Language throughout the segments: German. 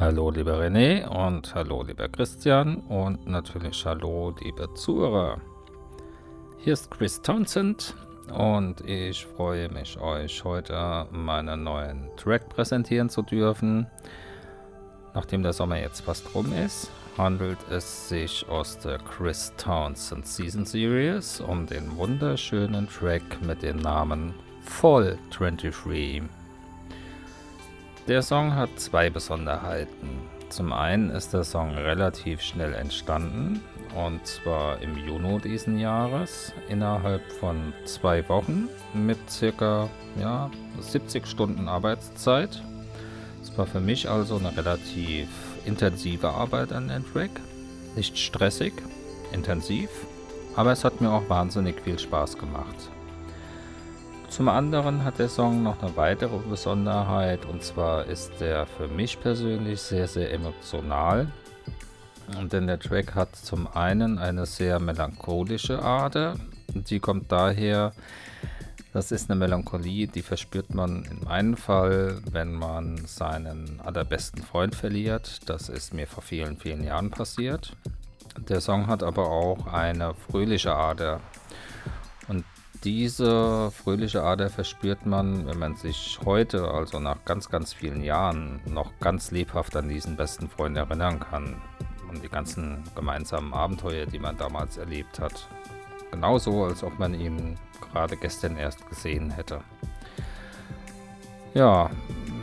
Hallo lieber René und hallo lieber Christian und natürlich hallo liebe Zuhörer. Hier ist Chris Townsend und ich freue mich euch heute meinen neuen Track präsentieren zu dürfen. Nachdem der Sommer jetzt fast rum ist, handelt es sich aus der Chris Townsend Season Series um den wunderschönen Track mit dem Namen Fall 23. Der Song hat zwei Besonderheiten. Zum einen ist der Song relativ schnell entstanden und zwar im Juni diesen Jahres innerhalb von zwei Wochen mit circa ja, 70 Stunden Arbeitszeit. Es war für mich also eine relativ intensive Arbeit an dem Track. Nicht stressig, intensiv, aber es hat mir auch wahnsinnig viel Spaß gemacht. Zum anderen hat der Song noch eine weitere Besonderheit und zwar ist der für mich persönlich sehr, sehr emotional. Denn der Track hat zum einen eine sehr melancholische Ader. Die kommt daher, das ist eine Melancholie, die verspürt man in meinem Fall, wenn man seinen allerbesten Freund verliert. Das ist mir vor vielen, vielen Jahren passiert. Der Song hat aber auch eine fröhliche Ader. Diese fröhliche Ader verspürt man, wenn man sich heute, also nach ganz, ganz vielen Jahren, noch ganz lebhaft an diesen besten Freund erinnern kann. Und die ganzen gemeinsamen Abenteuer, die man damals erlebt hat. Genauso, als ob man ihn gerade gestern erst gesehen hätte. Ja,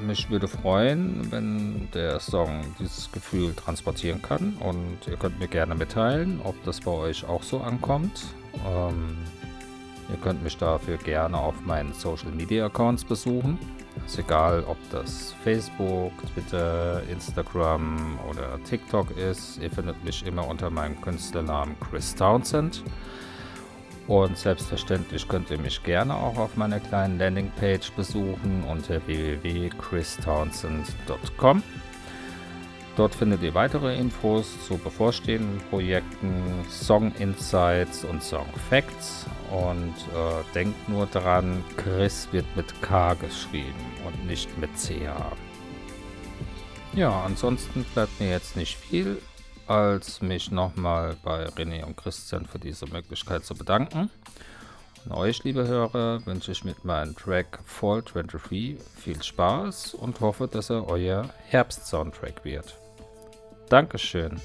mich würde freuen, wenn der Song dieses Gefühl transportieren kann. Und ihr könnt mir gerne mitteilen, ob das bei euch auch so ankommt. Ähm, Ihr könnt mich dafür gerne auf meinen Social Media Accounts besuchen. Ist egal, ob das Facebook, Twitter, Instagram oder TikTok ist. Ihr findet mich immer unter meinem Künstlernamen Chris Townsend. Und selbstverständlich könnt ihr mich gerne auch auf meiner kleinen Landingpage besuchen unter www.christownsend.com. Dort findet ihr weitere Infos zu bevorstehenden Projekten, Song Insights und Song Facts. Und äh, denkt nur daran, Chris wird mit K geschrieben und nicht mit CH. Ja, ansonsten bleibt mir jetzt nicht viel, als mich nochmal bei René und Christian für diese Möglichkeit zu bedanken. Und euch, liebe Hörer, wünsche ich mit meinem Track Fall 23 viel Spaß und hoffe, dass er euer Herbst-Soundtrack wird. Dankeschön.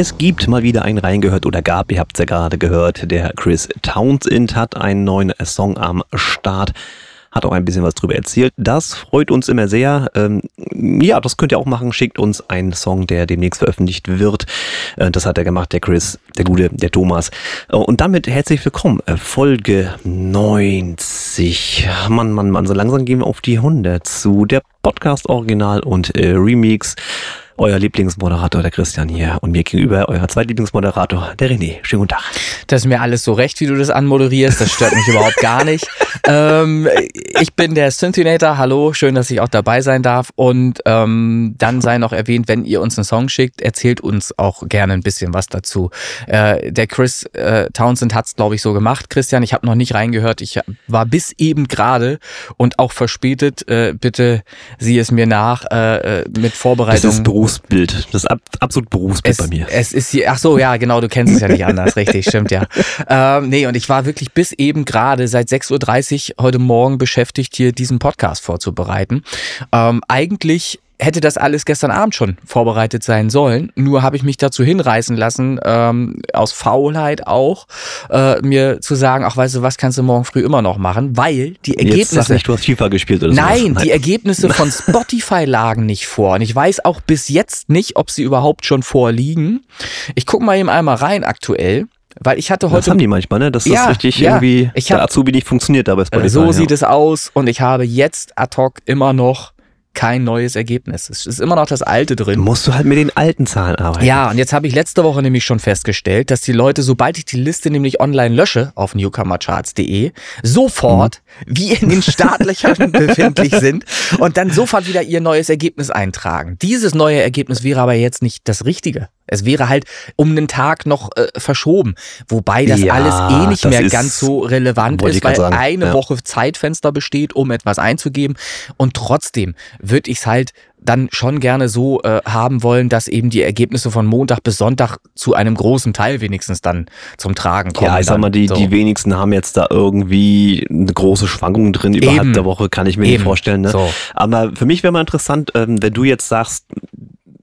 Es gibt mal wieder einen reingehört oder gab, ihr habt es ja gerade gehört, der Chris Townsend hat einen neuen Song am Start hat auch ein bisschen was drüber erzählt. Das freut uns immer sehr. Ähm, ja, das könnt ihr auch machen. Schickt uns einen Song, der demnächst veröffentlicht wird. Äh, das hat er gemacht, der Chris, der Gute, der Thomas. Äh, und damit herzlich willkommen. Äh, Folge 90. Mann, Mann, Mann, so langsam gehen wir auf die 100 zu. Der Podcast Original und äh, Remix euer Lieblingsmoderator, der Christian hier. Und mir gegenüber euer zweitlieblingsmoderator, der René. Schönen guten Tag. Das ist mir alles so recht, wie du das anmoderierst. Das stört mich überhaupt gar nicht. Ähm, ich bin der Synthinator. Hallo, schön, dass ich auch dabei sein darf. Und ähm, dann sei noch erwähnt, wenn ihr uns einen Song schickt, erzählt uns auch gerne ein bisschen was dazu. Äh, der Chris äh, Townsend hat es, glaube ich, so gemacht. Christian, ich habe noch nicht reingehört. Ich war bis eben gerade und auch verspätet. Äh, bitte sieh es mir nach äh, äh mit Vorbereitung. Das ist Berufsbild. Das ist ab, absolut Berufsbild es, bei mir. Es ist hier, ach so, ja, genau, du kennst es ja nicht anders, richtig, stimmt ja. Ähm, nee, und ich war wirklich bis eben gerade seit 6.30 Uhr heute Morgen beschäftigt, hier diesen Podcast vorzubereiten. Ähm, eigentlich hätte das alles gestern Abend schon vorbereitet sein sollen. Nur habe ich mich dazu hinreißen lassen, ähm, aus Faulheit auch, äh, mir zu sagen, ach weißt du was, kannst du morgen früh immer noch machen, weil die Ergebnisse... Jetzt sag nicht, du hast FIFA gespielt oder so. Nein, die Ergebnisse von Spotify lagen nicht vor. Und ich weiß auch bis jetzt nicht, ob sie überhaupt schon vorliegen. Ich gucke mal eben einmal rein aktuell. Weil ich hatte heute. Das haben die manchmal, ne? Dass ja, das richtig ja, irgendwie ich hab, der Azubi nicht funktioniert dabei Spotify. So ja. sieht es aus und ich habe jetzt ad hoc immer noch kein neues Ergebnis. Es ist immer noch das alte drin. Musst du halt mit den alten Zahlen arbeiten. Ja, und jetzt habe ich letzte Woche nämlich schon festgestellt, dass die Leute, sobald ich die Liste nämlich online lösche auf newcomercharts.de, sofort mhm. wie in den Startlöchern befindlich sind und dann sofort wieder ihr neues Ergebnis eintragen. Dieses neue Ergebnis wäre aber jetzt nicht das Richtige. Es wäre halt um einen Tag noch äh, verschoben. Wobei das ja, alles eh nicht mehr ganz so relevant ist, weil sagen. eine ja. Woche Zeitfenster besteht, um etwas einzugeben. Und trotzdem würde ich es halt dann schon gerne so äh, haben wollen, dass eben die Ergebnisse von Montag bis Sonntag zu einem großen Teil wenigstens dann zum Tragen kommen. Ja, ich sag mal, die, so. die wenigsten haben jetzt da irgendwie eine große Schwankung drin überhalb eben. der Woche, kann ich mir eben. nicht vorstellen. Ne? So. Aber für mich wäre mal interessant, ähm, wenn du jetzt sagst,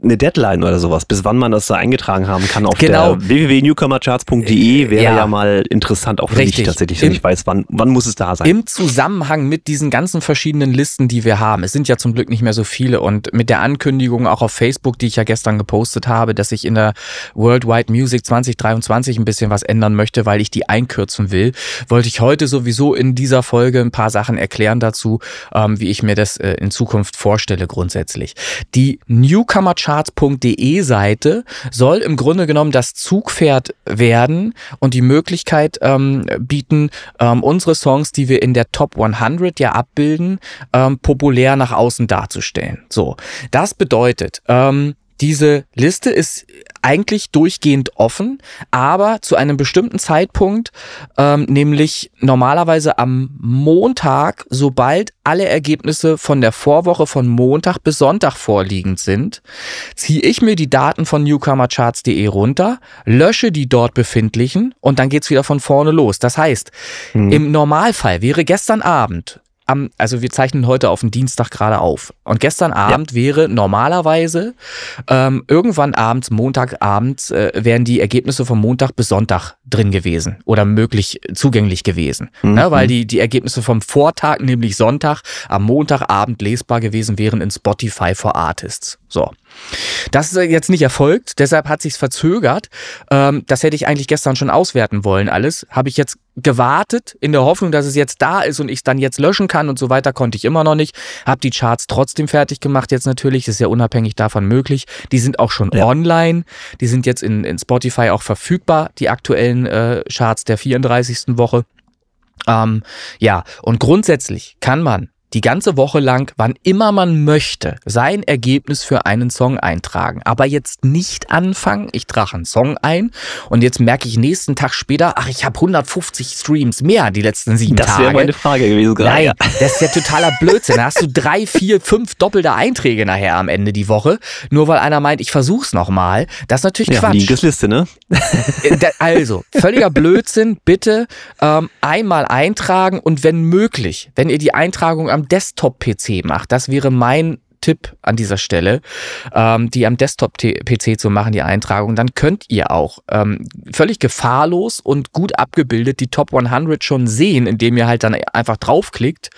eine Deadline oder sowas, bis wann man das da eingetragen haben kann auf genau. der www.newcomercharts.de wäre ja. ja. mal interessant auch für Richtig. mich tatsächlich, wenn ich weiß, wann, wann muss es da sein. Im Zusammenhang mit diesen ganzen verschiedenen Listen, die wir haben, es sind ja zum Glück nicht mehr so viele und mit der Ankündigung auch auf Facebook, die ich ja gestern gepostet habe, dass ich in der Worldwide Music 2023 ein bisschen was ändern möchte, weil ich die einkürzen will, wollte ich heute sowieso in dieser Folge ein paar Sachen erklären dazu, ähm, wie ich mir das äh, in Zukunft vorstelle grundsätzlich. Die Newcomer Charts charts.de Seite soll im Grunde genommen das Zugpferd werden und die Möglichkeit ähm, bieten, ähm, unsere Songs, die wir in der Top 100 ja abbilden, ähm, populär nach außen darzustellen. So, das bedeutet, ähm, diese Liste ist eigentlich durchgehend offen, aber zu einem bestimmten Zeitpunkt, ähm, nämlich normalerweise am Montag, sobald alle Ergebnisse von der Vorwoche von Montag bis Sonntag vorliegend sind, ziehe ich mir die Daten von newcomercharts.de runter, lösche die dort befindlichen und dann geht's wieder von vorne los. Das heißt, hm. im Normalfall wäre gestern Abend am, also wir zeichnen heute auf den Dienstag gerade auf. Und gestern Abend ja. wäre normalerweise ähm, irgendwann abends, Montagabends, äh, wären die Ergebnisse vom Montag bis Sonntag drin gewesen oder möglich zugänglich gewesen. Mhm. Ne, weil die, die Ergebnisse vom Vortag, nämlich Sonntag, am Montagabend lesbar gewesen wären in Spotify for Artists. So. Das ist jetzt nicht erfolgt, deshalb hat sich's verzögert. Ähm, das hätte ich eigentlich gestern schon auswerten wollen, alles. Habe ich jetzt gewartet in der Hoffnung, dass es jetzt da ist und ich es dann jetzt löschen kann und so weiter, konnte ich immer noch nicht. Habe die Charts trotzdem fertig gemacht jetzt natürlich, das ist ja unabhängig davon möglich. Die sind auch schon ja. online, die sind jetzt in, in Spotify auch verfügbar, die aktuellen äh, Charts der 34. Woche. Ähm, ja, und grundsätzlich kann man die ganze Woche lang, wann immer man möchte, sein Ergebnis für einen Song eintragen. Aber jetzt nicht anfangen, ich trage einen Song ein und jetzt merke ich nächsten Tag später, ach, ich habe 150 Streams mehr die letzten sieben das Tage. Das wäre meine Frage gewesen gerade. Nein, das ist ja totaler Blödsinn. Da hast du drei, vier, fünf doppelte Einträge nachher am Ende die Woche, nur weil einer meint, ich versuch's nochmal. Das ist natürlich ja, Quatsch. Liste, ne? Äh, also, völliger Blödsinn. Bitte ähm, einmal eintragen und wenn möglich, wenn ihr die Eintragung am Desktop-PC macht. Das wäre mein Tipp an dieser Stelle, ähm, die am Desktop-PC zu machen, die Eintragung. Dann könnt ihr auch ähm, völlig gefahrlos und gut abgebildet die Top 100 schon sehen, indem ihr halt dann einfach draufklickt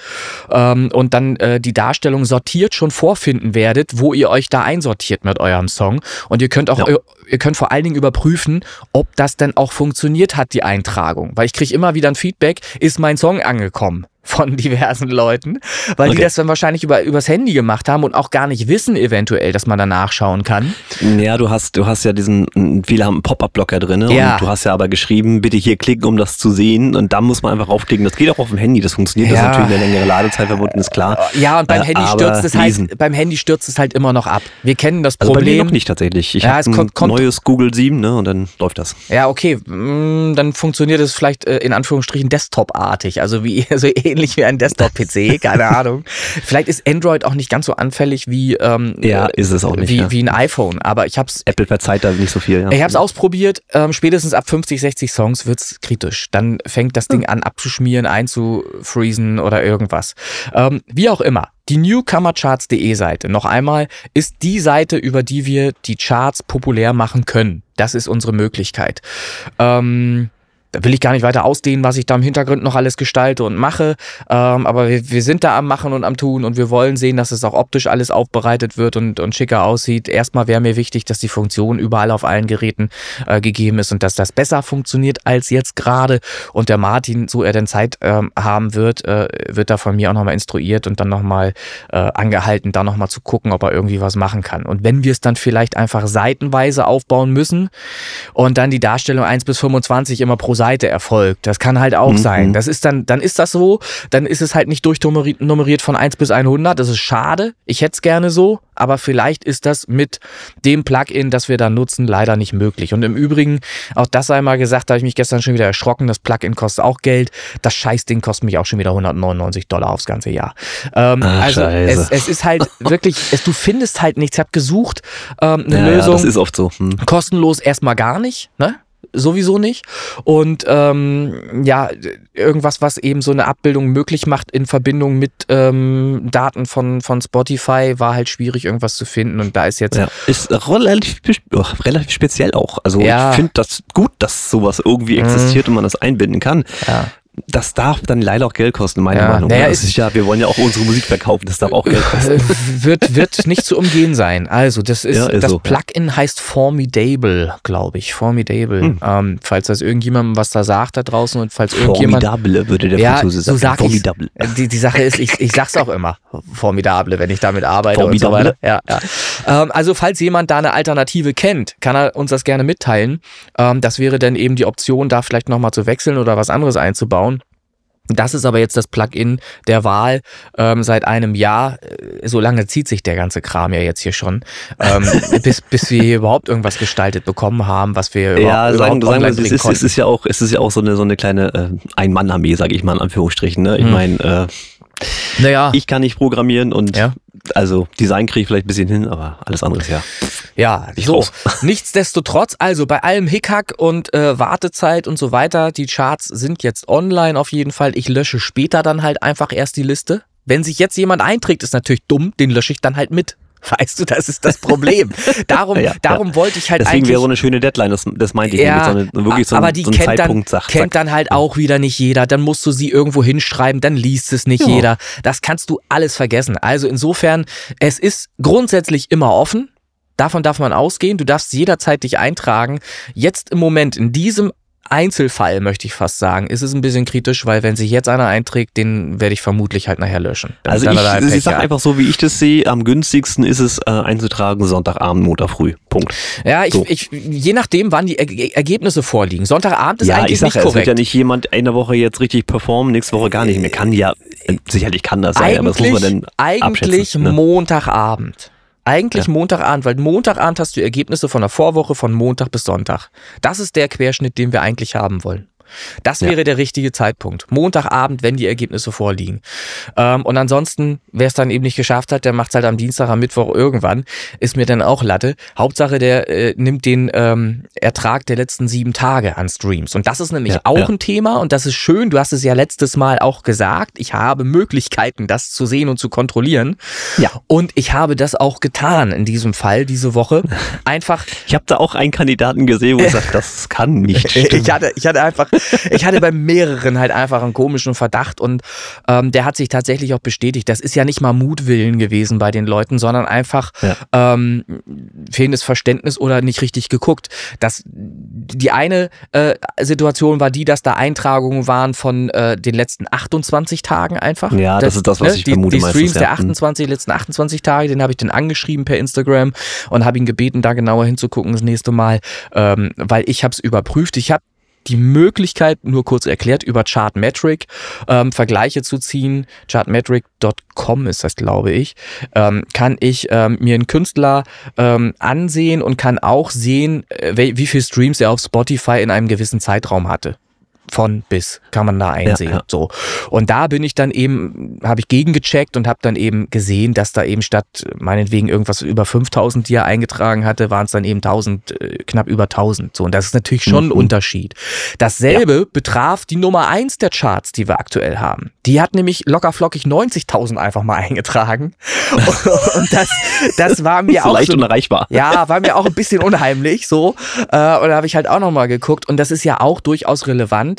ähm, und dann äh, die Darstellung sortiert schon vorfinden werdet, wo ihr euch da einsortiert mit eurem Song. Und ihr könnt auch, ja. ihr könnt vor allen Dingen überprüfen, ob das denn auch funktioniert hat, die Eintragung. Weil ich kriege immer wieder ein Feedback, ist mein Song angekommen? Von diversen Leuten, weil okay. die das dann wahrscheinlich über, übers Handy gemacht haben und auch gar nicht wissen eventuell, dass man da nachschauen kann. Ja, du hast, du hast ja diesen, viele haben einen Pop-Up-Blocker drin ja. und du hast ja aber geschrieben, bitte hier klicken, um das zu sehen und da muss man einfach raufklicken. Das geht auch auf dem Handy, das funktioniert, ja. das ist natürlich eine längere Ladezeit verbunden, ist klar. Ja, und beim äh, Handy stürzt es halt, beim Handy stürzt es halt immer noch ab. Wir kennen das Problem. Also bei mir noch nicht tatsächlich. Ich ja, habe ein neues Google 7, ne, und dann läuft das. Ja, okay, mm, dann funktioniert es vielleicht äh, in Anführungsstrichen Desktop-artig, also wie, so ähnlich wie ein Desktop-PC, keine Ahnung. Vielleicht ist Android auch nicht ganz so anfällig wie, ähm, ja, ist es auch nicht, wie, ja. wie ein iPhone. Aber ich hab's. Apple verzeiht da nicht so viel. Ja. Ich habe es ausprobiert. Ähm, spätestens ab 50, 60 Songs wird's kritisch. Dann fängt das Ding an abzuschmieren, einzufreezen oder irgendwas. Ähm, wie auch immer. Die Newcomercharts.de Seite, noch einmal, ist die Seite, über die wir die Charts populär machen können. Das ist unsere Möglichkeit. Ähm, da will ich gar nicht weiter ausdehnen, was ich da im Hintergrund noch alles gestalte und mache. Ähm, aber wir, wir, sind da am Machen und am Tun und wir wollen sehen, dass es auch optisch alles aufbereitet wird und, und schicker aussieht. Erstmal wäre mir wichtig, dass die Funktion überall auf allen Geräten äh, gegeben ist und dass das besser funktioniert als jetzt gerade. Und der Martin, so er denn Zeit äh, haben wird, äh, wird da von mir auch nochmal instruiert und dann nochmal äh, angehalten, da nochmal zu gucken, ob er irgendwie was machen kann. Und wenn wir es dann vielleicht einfach seitenweise aufbauen müssen und dann die Darstellung 1 bis 25 immer pro Seite erfolgt. Das kann halt auch mhm. sein. Das ist dann, dann ist das so. Dann ist es halt nicht durchnummeriert von 1 bis 100. Das ist schade. Ich hätte es gerne so. Aber vielleicht ist das mit dem Plugin, das wir da nutzen, leider nicht möglich. Und im Übrigen, auch das sei mal gesagt, da habe ich mich gestern schon wieder erschrocken. Das Plugin kostet auch Geld. Das Scheißding kostet mich auch schon wieder 199 Dollar aufs ganze Jahr. Ähm, Ach, also es, es, ist halt wirklich, es, du findest halt nichts. Ich habe gesucht, ähm, eine ja, Lösung. Ja, das ist oft so. Hm. Kostenlos erstmal gar nicht. Ne? Sowieso nicht. Und ähm, ja, irgendwas, was eben so eine Abbildung möglich macht in Verbindung mit ähm, Daten von, von Spotify, war halt schwierig, irgendwas zu finden. Und da ist jetzt. Ja, ist relativ, oh, relativ speziell auch. Also ja. ich finde das gut, dass sowas irgendwie mhm. existiert mhm. und man das einbinden kann. Ja das darf dann leider auch Geld kosten, meine ja, Meinung. Naja, das ist ja, wir wollen ja auch unsere Musik verkaufen, das darf auch Geld kosten. Äh, wird, wird nicht zu umgehen sein. Also, das ist, ja, ist das so, Plugin heißt Formidable, glaube ich. Formidable. Hm. Ähm, falls das irgendjemandem was da sagt da draußen und falls irgendjemand. Formidable würde der ja, Franzose sagen. So sag Formidable. Die, die Sache ist, ich, ich sag's auch immer. Formidable, wenn ich damit arbeite Formidable. und so weiter. Ja, ja. Ähm, also, falls jemand da eine Alternative kennt, kann er uns das gerne mitteilen. Ähm, das wäre dann eben die Option, da vielleicht nochmal zu wechseln oder was anderes einzubauen. Das ist aber jetzt das Plugin der Wahl ähm, seit einem Jahr. Äh, so lange zieht sich der ganze Kram ja jetzt hier schon, ähm, bis, bis wir hier überhaupt irgendwas gestaltet bekommen haben, was wir ja, überhaupt, sagen, sagen wir, es ist, es ist ja auch, es ist ja auch so eine so eine kleine äh, Ein-Mann-Armee, sage ich mal in Anführungsstrichen. Ne? Ich hm. meine, äh, naja. ich kann nicht programmieren und ja. Also Design kriege ich vielleicht ein bisschen hin, aber alles andere ist ja. Ja, so. Raus. Nichtsdestotrotz, also bei allem Hickhack und äh, Wartezeit und so weiter, die Charts sind jetzt online auf jeden Fall. Ich lösche später dann halt einfach erst die Liste. Wenn sich jetzt jemand einträgt, ist natürlich dumm, den lösche ich dann halt mit. Weißt du, das ist das Problem. Darum, ja, darum ja. wollte ich halt Deswegen eigentlich. wäre so eine schöne Deadline, das, das meinte ich. Ja, mit so eine, wirklich so aber die so kennt, dann, kennt dann halt auch wieder nicht jeder. Dann musst du sie irgendwo hinschreiben, dann liest es nicht ja. jeder. Das kannst du alles vergessen. Also insofern, es ist grundsätzlich immer offen. Davon darf man ausgehen. Du darfst jederzeit dich eintragen. Jetzt im Moment, in diesem Einzelfall, möchte ich fast sagen, ist es ein bisschen kritisch, weil wenn sich jetzt einer einträgt, den werde ich vermutlich halt nachher löschen. Also ich, ich sage einfach so, wie ich das sehe, am günstigsten ist es äh, einzutragen Sonntagabend, Montag früh. Punkt. Ja, ich, so. ich, je nachdem, wann die er Ergebnisse vorliegen. Sonntagabend ist ja, eigentlich ich sag, nicht korrekt. Es wird ja nicht jemand eine Woche jetzt richtig performen, nächste Woche gar nicht mehr. Kann ja, äh, sicherlich kann das sein, aber das muss man dann Eigentlich ne? Montagabend. Eigentlich ja. Montagabend, weil Montagabend hast du Ergebnisse von der Vorwoche von Montag bis Sonntag. Das ist der Querschnitt, den wir eigentlich haben wollen. Das Ja. wäre der richtige Zeitpunkt. Montagabend, wenn die Ergebnisse vorliegen. Ähm, und ansonsten, wer es dann eben nicht geschafft hat, der macht es halt am Dienstag, am Mittwoch irgendwann. Ist mir dann auch Latte. Hauptsache, der äh, nimmt den ähm, Ertrag der letzten sieben Tage an Streams. Und das ist nämlich Ja, auch ja. ein Thema und das ist schön. Du hast es ja letztes Mal auch gesagt. Ich habe Möglichkeiten, das zu sehen und zu kontrollieren. Ja. Und ich habe das auch getan in diesem Fall diese Woche. Einfach Ich habe da auch einen Kandidaten gesehen und gesagt, das kann nicht stimmen. ich hatte, ich hatte einfach, ich hatte bei mehreren halt einfach einen komischen Verdacht und ähm, der hat sich tatsächlich auch bestätigt. Das ist ja nicht mal Mutwillen gewesen bei den Leuten, sondern einfach Ja. ähm, fehlendes Verständnis oder nicht richtig geguckt. Das, die eine äh, Situation war die, dass da Eintragungen waren von äh, den letzten 28 Tagen einfach. Ja, das ist das, was ich die, vermute Die Streams ja. der Mhm. 28, letzten 28 Tage, den habe ich dann angeschrieben per Instagram und habe ihn gebeten, da genauer hinzugucken das nächste Mal, ähm, weil ich habe es überprüft. Ich habe die Möglichkeit, nur kurz erklärt, über Chartmetric ähm, Vergleiche zu ziehen. Chartmetric.com ist das, glaube ich. Ähm, kann ich ähm, mir einen Künstler ähm, ansehen und kann auch sehen, äh, wie, viele Streams er auf Spotify in einem gewissen Zeitraum hatte. Von bis kann man da einsehen. ja. So. Und da bin ich dann eben, habe ich gegengecheckt und habe dann eben gesehen, dass da eben statt meinetwegen irgendwas über 5000, die er eingetragen hatte, waren es dann eben 1000, äh, knapp über 1000. So. Und das ist natürlich schon ein Mhm. Unterschied. Dasselbe betraf die Nummer eins der Charts, die wir aktuell haben. Die hat nämlich locker flockig 90.000 einfach mal eingetragen. Und das, das war mir auch leicht so, unerreichbar. ja, war mir auch ein bisschen unheimlich so. Äh, und da habe ich halt auch nochmal geguckt. Und das ist ja auch durchaus relevant,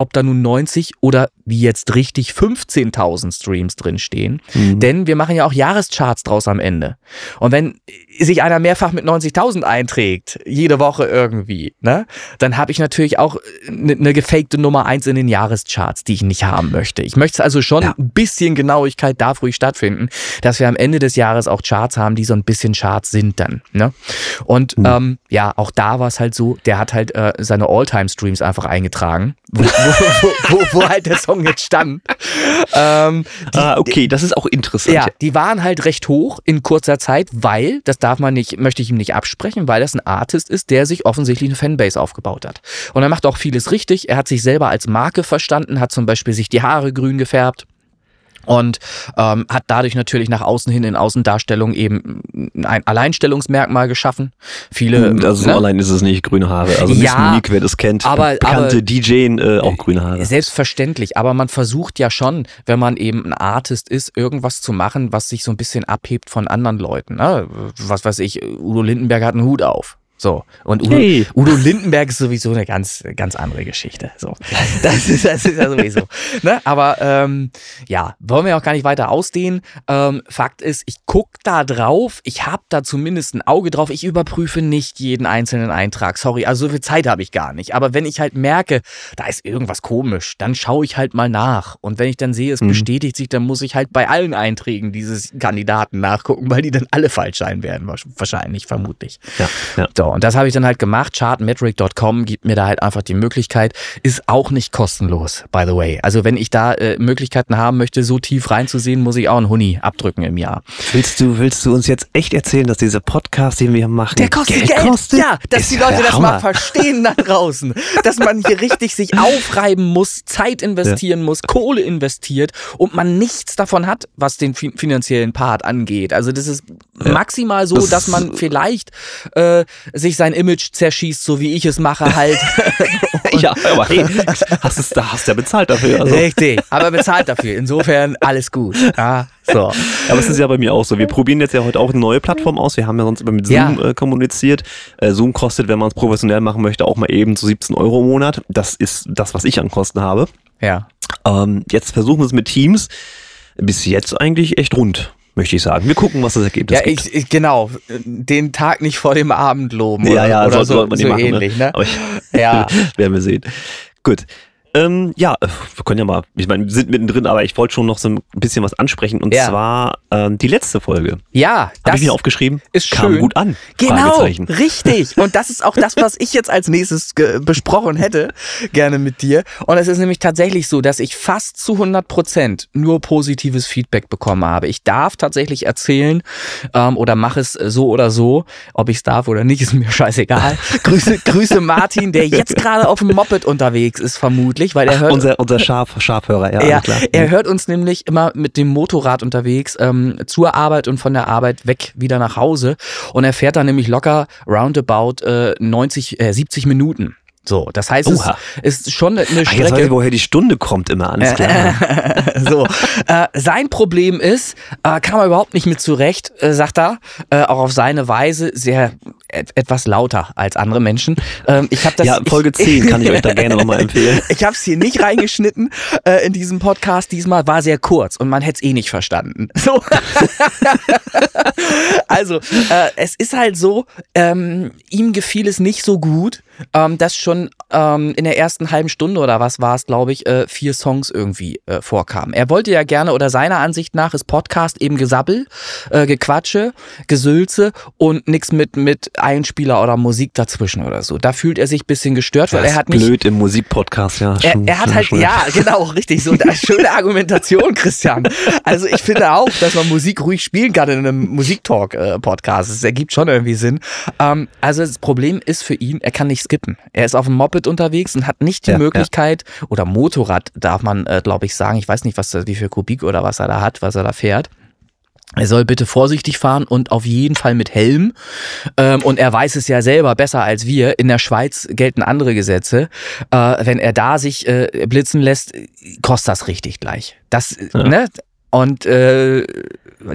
ob da nun 90 oder wie jetzt richtig 15.000 Streams drinstehen. Mhm. Denn wir machen ja auch Jahrescharts draus am Ende. Und wenn sich einer mehrfach mit 90.000 einträgt, jede Woche irgendwie, ne, dann habe ich natürlich auch eine ne gefakte Nummer eins in den Jahrescharts, die ich nicht haben möchte. Ich möchte also schon Ja. ein bisschen Genauigkeit darf ruhig stattfinden, dass wir am Ende des Jahres auch Charts haben, die so ein bisschen Charts sind dann. Ne? Und Hm. ähm, ja, auch da war es halt so, der hat halt äh, seine All-Time-Streams einfach eingetragen, wo, wo, wo halt der Song jetzt stand. Ähm, die, ah, okay, das ist auch interessant. ja, die waren halt recht hoch in kurzer Zeit, weil, das darf man nicht, möchte ich ihm nicht absprechen, weil das ein Artist ist, der sich offensichtlich eine Fanbase aufgebaut hat. Und er macht auch vieles richtig. Er hat sich selber als Marke verstanden, hat zum Beispiel sich die Haare grün gefärbt. Und ähm, hat dadurch natürlich nach außen hin in Außendarstellung eben ein Alleinstellungsmerkmal geschaffen. Viele. Also so ne? allein ist es nicht grüne Haare. Also Ja, Miss Monique, wer das kennt, aber- bekannte aber- DJ äh, auch grüne Haare. Selbstverständlich, aber man versucht ja schon, wenn man eben ein Artist ist, irgendwas zu machen, was sich so ein bisschen abhebt von anderen Leuten. Ne? Was weiß ich, Udo Lindenberg hat einen Hut auf. So. Und Udo, Hey. Udo Lindenberg ist sowieso eine ganz, ganz andere Geschichte. So. Das ist, das ist ja sowieso. Ne? Aber ähm, ja, wollen wir auch gar nicht weiter ausdehnen. Ähm, Fakt ist, ich gucke da drauf, ich habe da zumindest ein Auge drauf, ich überprüfe nicht jeden einzelnen Eintrag. Sorry, also so viel Zeit habe ich gar nicht. Aber wenn ich halt merke, da ist irgendwas komisch, dann schaue ich halt mal nach. Und wenn ich dann sehe, es Mhm. bestätigt sich, dann muss ich halt bei allen Einträgen dieses Kandidaten nachgucken, weil die dann alle falsch sein werden, wahrscheinlich, vermutlich. Ja, ja. So, und das habe ich dann halt gemacht. Chartmetric.com gibt mir da halt einfach die Möglichkeit. Ist auch nicht kostenlos, by the way. Also wenn ich da äh, Möglichkeiten haben möchte, so tief reinzusehen, muss ich auch einen Huni abdrücken im Jahr. Willst du, willst du uns jetzt echt erzählen, dass dieser Podcast, den wir hier machen, Der kostet Geld. kostet? Ja, dass Ist die ja Leute das mal verstehen da draußen. Dass man hier richtig sich aufreiben muss, Zeit investieren muss, Kohle investiert und man nichts davon hat, was den fin finanziellen Part angeht. Also das ist maximal so, Das dass man vielleicht äh, sich sein Image zerschießt, so wie ich es mache halt. Ja, aber hey, hast es, da hast du ja bezahlt dafür. Also. Richtig, aber bezahlt dafür. Insofern alles gut. Ja, so. Aber es ist ja bei mir auch so. Wir probieren jetzt ja heute auch eine neue Plattform aus. Wir haben ja sonst immer mit Zoom Ja. äh, kommuniziert. Äh, Zoom kostet, wenn man es professionell machen möchte, auch mal eben so 17 Euro im Monat. Das ist das, was ich an Kosten habe. Ja. Ähm, jetzt versuchen wir es mit Teams. Bis jetzt eigentlich echt rund, möchte ich sagen. Wir gucken, was das Ergebnis Ja, ich, ich, genau. Den Tag nicht vor dem Abend loben. ja, oder, ja, oder so, so nicht machen, ähnlich, ne? Aber ich, Ja. werden wir sehen. Gut. Ähm, ja, äh, wir können ja mal, ich meine, wir sind mittendrin, aber ich wollte schon noch so ein bisschen was ansprechen und Ja. zwar ähm, die letzte Folge. Ja, Habe das ich mir aufgeschrieben? ist Kam schön. gut an. Genau, richtig. Und das ist auch das, was ich jetzt als nächstes besprochen hätte, gerne mit dir. Und es ist nämlich tatsächlich so, dass ich fast zu 100 Prozent nur positives Feedback bekommen habe. Ich darf tatsächlich erzählen ähm, oder mache es so oder so. Ob ich es darf oder nicht, ist mir scheißegal. Grüße, Grüße Martin, der jetzt gerade auf dem Moped unterwegs ist, vermutlich. Vermutlich, weil er Ach, hört. unser, unser Schaf, Schafhörer, ja, Ja, klar. er hört uns nämlich immer mit dem Motorrad unterwegs ähm, zur Arbeit und von der Arbeit weg wieder nach Hause. Und er fährt dann nämlich locker roundabout äh, 90, äh, 70 Minuten. So, das heißt, Oha. es ist schon eine Ach, jetzt weiß Strecke. ich, woher die Stunde kommt immer, alles klar. so, äh, sein Problem ist, äh, kam er überhaupt nicht mit zurecht, äh, sagt er, äh, auch auf seine Weise sehr et etwas lauter als andere Menschen. Ähm, ich habe das ja, Folge 10 kann ich euch da gerne nochmal empfehlen. ich habe es hier nicht reingeschnitten äh, in diesem Podcast. Diesmal war sehr kurz und man hätte es eh nicht verstanden. So. also, äh, es ist halt so, ähm, ihm gefiel es nicht so gut, ähm, dass schon ähm, in der ersten halben Stunde oder was war es, glaube ich, äh, vier Songs irgendwie äh, vorkamen. Er wollte ja gerne, oder seiner Ansicht nach ist Podcast eben Gesabbel, äh, Gequatsche, Gesülze und nichts mit, mit Einspieler oder Musik dazwischen oder so. Da fühlt er sich ein bisschen gestört, weil er hat ist nicht blöd im Musikpodcast, ja. er, er hat halt, schon- ja, genau, richtig, so eine schöne Argumentation, Christian. Also ich finde auch, dass man Musik ruhig spielen kann in einem Musiktalk-Podcast. Es ergibt schon irgendwie Sinn. Ähm, also das Problem ist für ihn, er kann nicht skippen. Er ist auf dem Moped unterwegs und hat nicht die Ja, ja. Möglichkeit, oder Motorrad darf man, äh, glaube ich, sagen, ich weiß nicht, was, wie viel Kubik oder was er da hat, was er da fährt. Er soll bitte vorsichtig fahren und auf jeden Fall mit Helm. Ähm, und er weiß es ja selber besser als wir. In der Schweiz gelten andere Gesetze. Äh, wenn er da sich äh, blitzen lässt, kostet das richtig gleich. Das, ne? Und äh,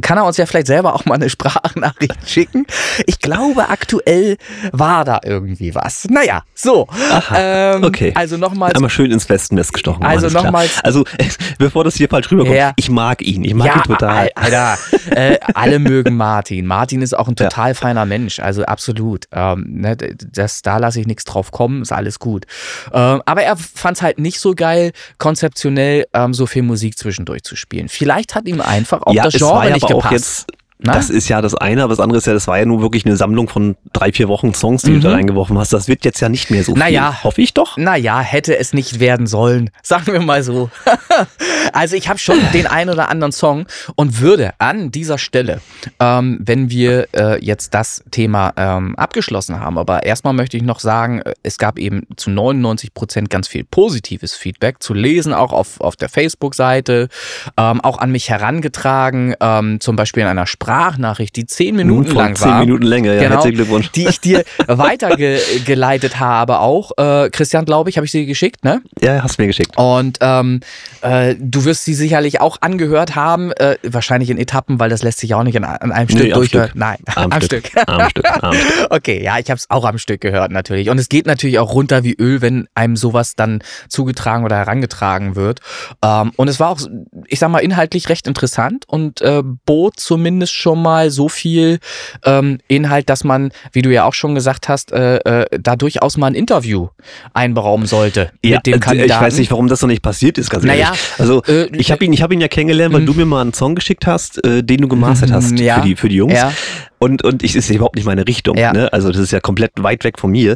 kann er uns ja vielleicht selber auch mal eine Sprachnachricht schicken. Ich glaube, aktuell war da irgendwie was. Naja, so. Ähm, okay. Also nochmals. Einmal schön ins Westennest gestochen. Also nochmals- Also, bevor das hier falsch rüberkommt, Ja. ich mag ihn. Ich mag ihn total. Al- Alter, äh, alle mögen Martin. Martin ist auch ein total feiner Mensch, also absolut. Ähm, ne, das, da lasse ich nichts drauf kommen, ist alles gut. Ähm, aber er fand es halt nicht so geil, konzeptionell ähm, so viel Musik zwischendurch zu spielen. Vielleicht hat ihm einfach auch das es Genre ja nicht gepasst. Na? Das ist ja das eine, aber das andere ist ja, das war ja nur wirklich eine Sammlung von drei, vier Wochen Songs, die du da reingeworfen hast. Das wird jetzt ja nicht mehr so viel. Mhm. Naja. Hoffe ich doch. Naja, hätte es nicht werden sollen, sagen wir mal so. also ich habe schon den einen oder anderen Song und würde an dieser Stelle, ähm, wenn wir äh, jetzt das Thema ähm, abgeschlossen haben, aber erstmal möchte ich noch sagen, äh, es gab eben zu 99 Prozent ganz viel positives Feedback zu lesen, auch auf, auf der Facebook-Seite, ähm, auch an mich herangetragen, ähm, zum Beispiel in einer Sprachnachricht, die zehn Minuten Von lang zehn war. Minuten Länge, ja. Genau, Herzlichen Glückwunsch. die ich dir weitergeleitet habe auch. Äh, Christian, glaube ich, habe ich sie geschickt, ne? Ja, hast mir geschickt. Und ähm, äh, du wirst sie sicherlich auch angehört haben, äh, wahrscheinlich in Etappen, weil das lässt sich auch nicht in, an einem Nee, Stück am durchhören. Stück. Nein, Am, Stück. Am Stück. Am Stück. Okay, ja, ich habe es auch am Stück gehört natürlich. Und es geht natürlich auch runter wie Öl, wenn einem sowas dann zugetragen oder herangetragen wird. Ähm, und es war auch, ich sag mal, inhaltlich recht interessant und äh, bot zumindest schon mal so viel ähm, Inhalt, dass man, wie du ja auch schon gesagt hast, äh, äh, da durchaus mal ein Interview einberaumen sollte Ja, mit dem äh, Kandidaten. ich weiß nicht, warum das noch nicht passiert ist, ganz Naja, ehrlich. Also, äh, ich habe ihn, ich hab ihn ja kennengelernt, weil Mhm. du mir mal einen Song geschickt hast, äh, den du gemastert hast Ja. für, die, für die Jungs. Ja. Und, und ich ist überhaupt nicht meine Richtung. Ja. Ne? Also, das ist ja komplett weit weg von mir.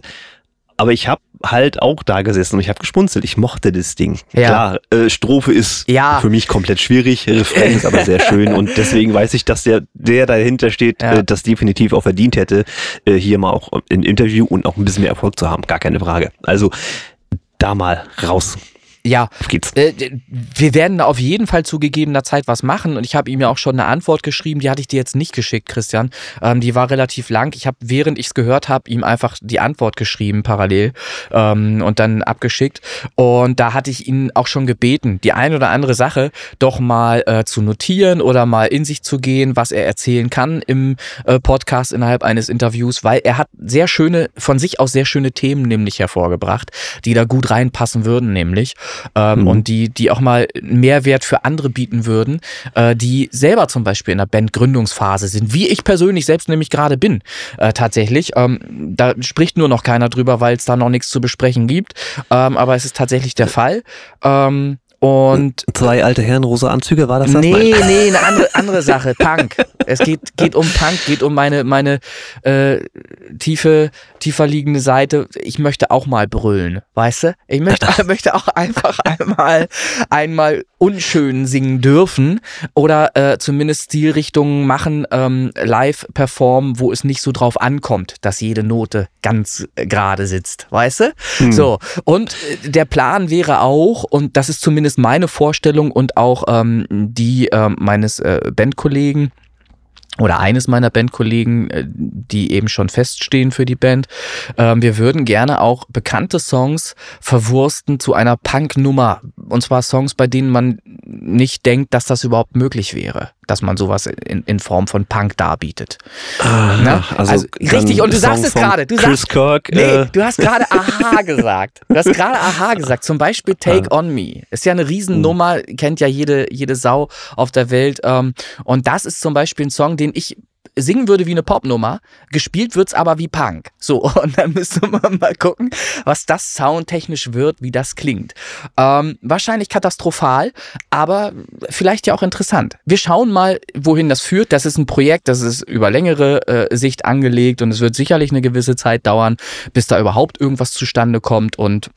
Aber ich habe halt auch da gesessen und ich habe gespunzelt. Ich mochte das Ding. Ja. Klar, äh, Strophe ist Ja. für mich komplett schwierig, Refrain ist aber sehr schön und deswegen weiß ich, dass der, der dahinter steht, Ja. äh, das definitiv auch verdient hätte, äh, hier mal auch ein Interview und auch ein bisschen mehr Erfolg zu haben. Gar keine Frage. Also da mal raus. Ja, Auf geht's. Äh, wir werden da auf jeden Fall zu gegebener Zeit was machen und ich habe ihm ja auch schon eine Antwort geschrieben, die hatte ich dir jetzt nicht geschickt, Christian. Ähm, die war relativ lang. Ich habe, während ich es gehört habe, ihm einfach die Antwort geschrieben parallel ähm, und dann abgeschickt. Und da hatte ich ihn auch schon gebeten, die ein oder andere Sache doch mal äh, zu notieren oder mal in sich zu gehen, was er erzählen kann im äh, Podcast innerhalb eines Interviews, weil er hat sehr schöne, von sich aus sehr schöne Themen nämlich hervorgebracht, die da gut reinpassen würden, nämlich ähm, Mhm. und die, die auch mal Mehrwert für andere bieten würden, äh, die selber zum Beispiel in der Bandgründungsphase sind, wie ich persönlich selbst nämlich gerade bin, äh, tatsächlich. Ähm, da spricht nur noch keiner drüber, weil es da noch nichts zu besprechen gibt, ähm, aber es ist tatsächlich der Fall. Ähm, und Zwei alte Herren, rosa Anzüge, war das das? Nee, Nein. nee, eine andere, andere Sache. Punk. Es geht, geht um Punk, geht um meine, meine äh, tiefe, tiefer liegende Seite, ich möchte auch mal brüllen, weißt du? Ich möchte, möchte auch einfach einmal, einmal unschön singen dürfen oder äh, zumindest Stilrichtungen machen, ähm, live performen, wo es nicht so drauf ankommt, dass jede Note ganz äh, gerade sitzt, weißt du? Hm. So, und äh, der Plan wäre auch, und das ist zumindest meine Vorstellung und auch ähm, die äh, meines äh, Bandkollegen, oder eines meiner Bandkollegen, äh, die eben schon feststehen für die Band. Ähm, wir würden gerne auch bekannte Songs verwursten zu einer Punk-Nummer. Und zwar Songs, bei denen man nicht denkt, dass das überhaupt möglich wäre, dass man sowas in, in Form von Punk darbietet. Ah, ne? also, also richtig, und du Song sagst es gerade. Du Chris sagst, Kirk, nee, äh. du hast gerade Aha gesagt. Du hast gerade Aha gesagt. Zum Beispiel Take On Me. Ist ja eine Riesennummer, uh. kennt ja jede, jede Sau auf der Welt. Ähm, und das ist zum Beispiel ein Song, den ich singen würde wie eine Popnummer, gespielt wird's aber wie Punk. So, und dann müsste man mal gucken, was das soundtechnisch wird, wie das klingt. Ähm, wahrscheinlich katastrophal, aber vielleicht ja auch interessant. Wir schauen mal, wohin das führt. Das ist ein Projekt, das ist über längere äh, Sicht angelegt und es wird sicherlich eine gewisse Zeit dauern, bis da überhaupt irgendwas zustande kommt und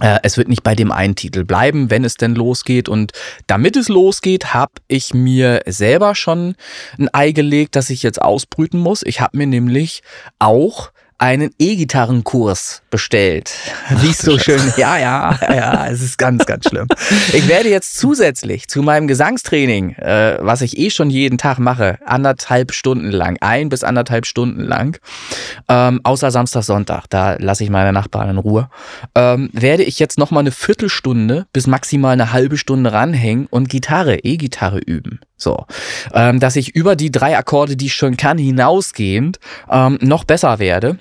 es wird nicht bei dem einen Titel bleiben, wenn es denn losgeht. Und damit es losgeht, habe ich mir selber schon ein Ei gelegt, das ich jetzt ausbrüten muss. Ich habe mir nämlich auch einen E-Gitarrenkurs bestellt. Wie so schön. Ja, ja, ja, es ist ganz, ganz schlimm. Ich werde jetzt zusätzlich zu meinem Gesangstraining, äh, was ich eh schon jeden Tag mache, anderthalb Stunden lang, ein bis anderthalb Stunden lang, ähm, außer Samstag, Sonntag, da lasse ich meine Nachbarn in Ruhe, ähm, werde ich jetzt nochmal eine Viertelstunde bis maximal eine halbe Stunde ranhängen und Gitarre, E-Gitarre üben. So, ähm, dass ich über die drei Akkorde, die ich schon kann, hinausgehend ähm, noch besser werde.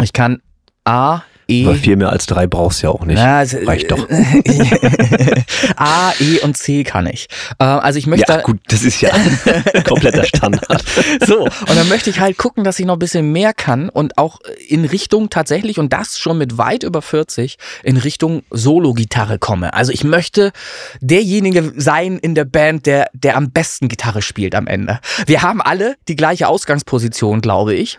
Ich kann A, E. Weil viel mehr als drei brauchst du ja auch nicht. Na, also, Reicht doch. A, E und C kann ich. Äh, also ich möchte. Ja, gut, das ist ja kompletter Standard. so, und dann möchte ich halt gucken, dass ich noch ein bisschen mehr kann und auch in Richtung tatsächlich, und das schon mit weit über 40, in Richtung Solo-Gitarre komme. Also ich möchte derjenige sein in der Band, der, der am besten Gitarre spielt am Ende. Wir haben alle die gleiche Ausgangsposition, glaube ich.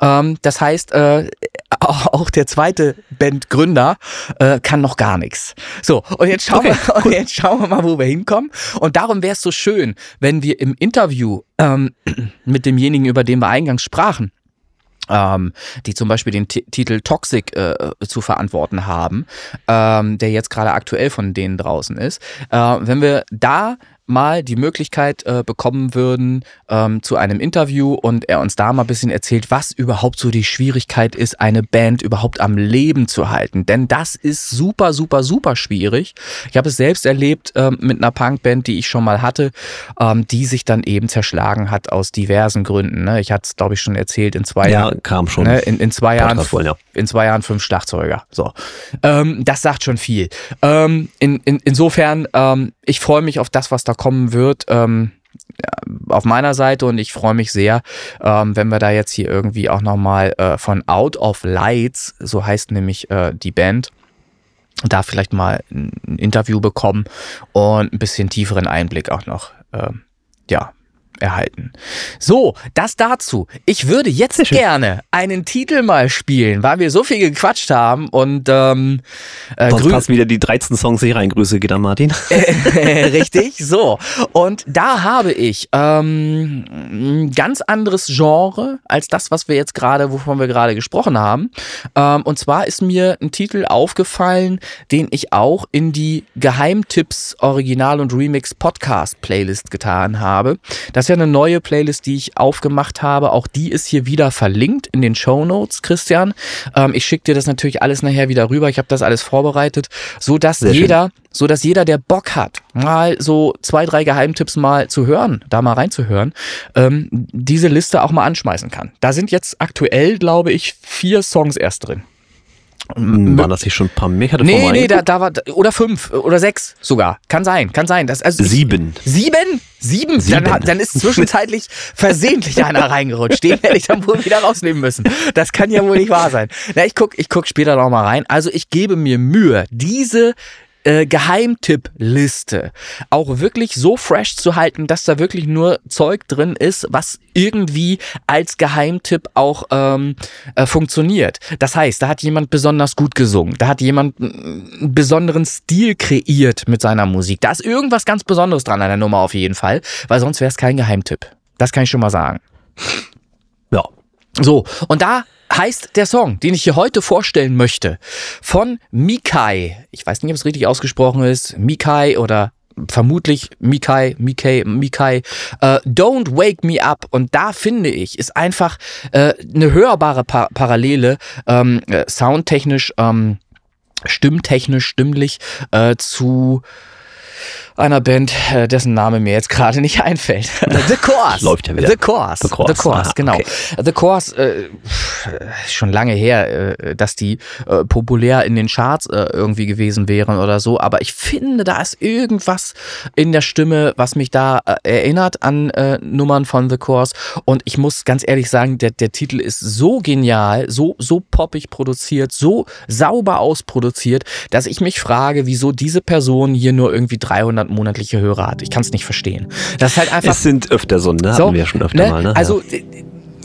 Ähm, das heißt, äh, auch der zweite Bandgründer äh, kann noch gar nichts. So, und jetzt schauen, okay, wir, und jetzt schauen wir mal, wo wir hinkommen. Und darum wäre es so schön, wenn wir im Interview ähm, mit demjenigen, über den wir eingangs sprachen, ähm, die zum Beispiel den T Titel Toxic äh, zu verantworten haben, ähm, der jetzt gerade aktuell von denen draußen ist. Äh, wenn wir da mal die Möglichkeit äh, bekommen würden ähm, zu einem Interview und er uns da mal ein bisschen erzählt, was überhaupt so die Schwierigkeit ist, eine Band überhaupt am Leben zu halten. Denn das ist super, super, super schwierig. Ich habe es selbst erlebt ähm, mit einer Punkband, die ich schon mal hatte, ähm, die sich dann eben zerschlagen hat aus diversen Gründen. Ne? Ich hatte es, glaube ich, schon erzählt, in zwei ja, Jahren. kam schon. Ne? In, in zwei Jahren, voll, ja. in zwei Jahren fünf Schlagzeuger. So, ähm, das sagt schon viel. Ähm, in, in, insofern, ähm, ich freue mich auf das, was da kommen wird. Ähm, auf meiner Seite und ich freue mich sehr, ähm, wenn wir da jetzt hier irgendwie auch nochmal äh, von Out of Lights, so heißt nämlich äh, die Band, da vielleicht mal ein Interview bekommen und ein bisschen tieferen Einblick auch noch. Äh, ja, erhalten. So, das dazu. Ich würde jetzt gerne einen Titel mal spielen, weil wir so viel gequatscht haben und ähm, äh, Sonst passen wieder die 13 Songs hier rein. Grüße geht an Martin. Richtig, so. Und da habe ich ähm, ein ganz anderes Genre als das, was wir jetzt gerade, wovon wir gerade gesprochen haben. Ähm, und zwar ist mir ein Titel aufgefallen, den ich auch in die Geheimtipps Original und Remix Podcast Playlist getan habe. Das ist ja eine neue Playlist, die ich aufgemacht habe. Auch die ist hier wieder verlinkt in den Show Notes, Christian. Ähm, ich schicke dir das natürlich alles nachher wieder rüber. Ich habe das alles vorbereitet, so dass Sehr jeder, schön. so dass jeder, der Bock hat, mal so zwei, drei Geheimtipps mal zu hören, da mal reinzuhören, ähm, diese Liste auch mal anschmeißen kann. Da sind jetzt aktuell, glaube ich, vier Songs erst drin. Waren das nicht schon ein paar mehr? Hatte nee, nee, da, da war, oder fünf oder sechs sogar. Kann sein, kann sein. Das, also Sieben. Ich, sieben? Sieben? Sieben. Dann, dann ist zwischenzeitlich versehentlich einer reingerutscht. Den werde ich dann wohl wieder rausnehmen müssen. Das kann ja wohl nicht wahr sein. Na, ich guck, ich guck später noch mal rein. Also ich gebe mir Mühe, diese äh, Geheimtipp-Liste auch wirklich so fresh zu halten, dass da wirklich nur Zeug drin ist, was irgendwie als Geheimtipp auch ähm, äh, funktioniert. Das heißt, da hat jemand besonders gut gesungen, da hat jemand einen besonderen Stil kreiert mit seiner Musik. Da ist irgendwas ganz Besonderes dran an der Nummer auf jeden Fall, weil sonst wäre es kein Geheimtipp. Das kann ich schon mal sagen. Ja. So, und da heißt der Song, den ich hier heute vorstellen möchte, von Mikai. Ich weiß nicht, ob es richtig ausgesprochen ist. Mikai oder vermutlich Mikai, Mikai, Mikai, äh, Don't Wake Me Up. Und da finde ich, ist einfach äh, eine hörbare pa Parallele, ähm, äh, soundtechnisch, ähm, stimmtechnisch, stimmlich äh, zu einer Band, äh, dessen Name mir jetzt gerade nicht einfällt. The Course. Läuft ja wieder. The Course. The Course, The Course Aha, genau. okay. The Course, äh, schon lange her, äh, dass die äh, populär in den Charts äh, irgendwie gewesen wären oder so. Aber ich finde, da ist irgendwas in der Stimme, was mich da äh, erinnert an Nummern von The Course. Und ich muss ganz ehrlich sagen, der, der Titel ist so genial, so, so poppig produziert, so sauber ausproduziert, dass ich mich frage, wieso diese Person hier nur irgendwie 300 monatliche Hörer hat. Ich kann es nicht verstehen. Das ist halt einfach. Es sind öfter so, ne? So, Hatten wir schon öfter ne? mal, ne? Also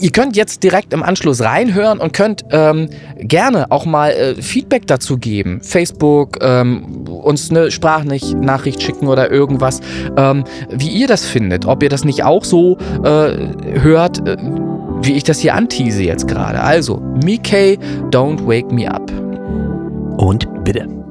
ihr könnt jetzt direkt im Anschluss reinhören und könnt ähm, gerne auch mal äh, Feedback dazu geben. Facebook, ähm, uns eine Sprachnachricht schicken oder irgendwas, ähm, wie ihr das findet. Ob ihr das nicht auch so äh, hört, äh, wie ich das hier antease jetzt gerade. Also, Mickey, Don't Wake Me Up. Und bitte.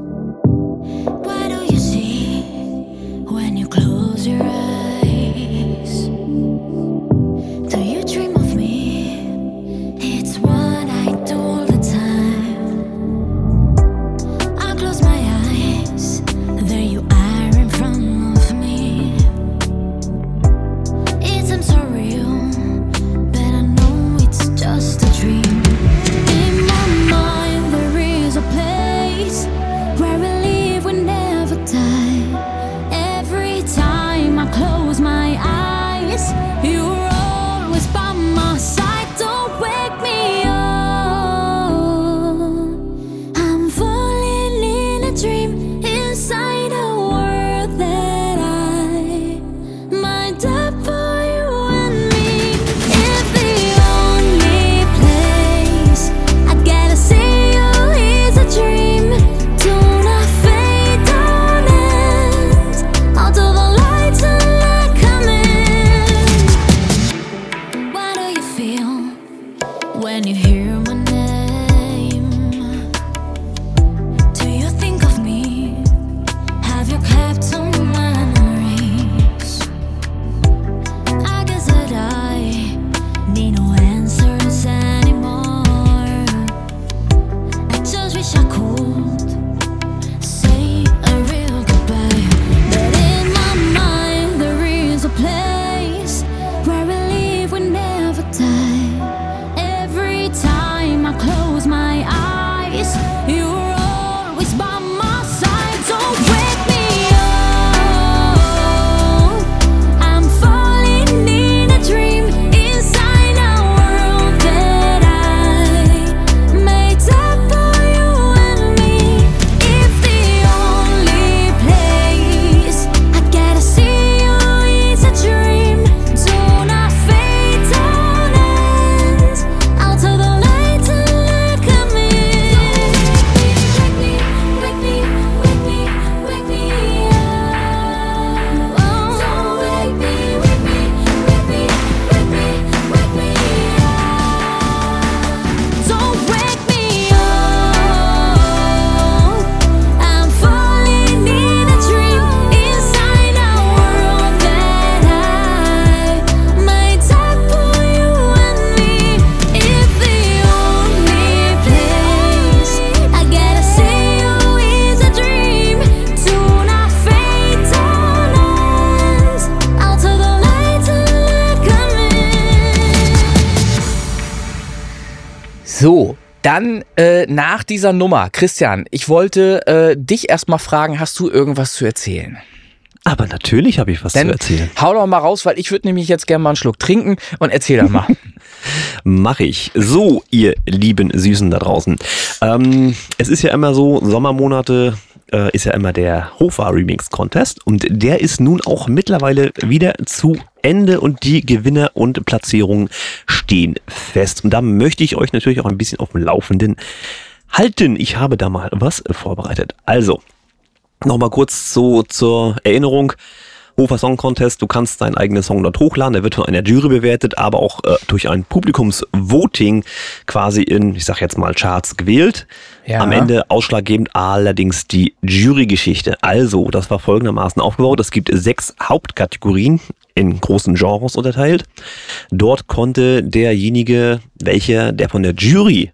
Äh, nach dieser Nummer, Christian, ich wollte äh, dich erstmal fragen, hast du irgendwas zu erzählen? Aber natürlich habe ich was Denn zu erzählen. hau doch mal raus, weil ich würde nämlich jetzt gerne mal einen Schluck trinken und erzähl doch mal. Mach ich. So, ihr lieben Süßen da draußen. Ähm, es ist ja immer so, Sommermonate äh, ist ja immer der Hofa Remix Contest und der ist nun auch mittlerweile wieder zu Ende und die Gewinner und Platzierungen stehen fest. Und da möchte ich euch natürlich auch ein bisschen auf dem Laufenden halten. Ich habe da mal was vorbereitet. Also, nochmal kurz so zur Erinnerung. Hofer Song Contest, du kannst deinen eigenen Song dort hochladen, der wird von einer Jury bewertet, aber auch äh, durch ein Publikumsvoting quasi in, ich sag jetzt mal, Charts gewählt. Ja. Am Ende ausschlaggebend allerdings die Jurygeschichte. Also, das war folgendermaßen aufgebaut. Es gibt sechs Hauptkategorien in großen Genres unterteilt. Dort konnte derjenige, welcher, der von der Jury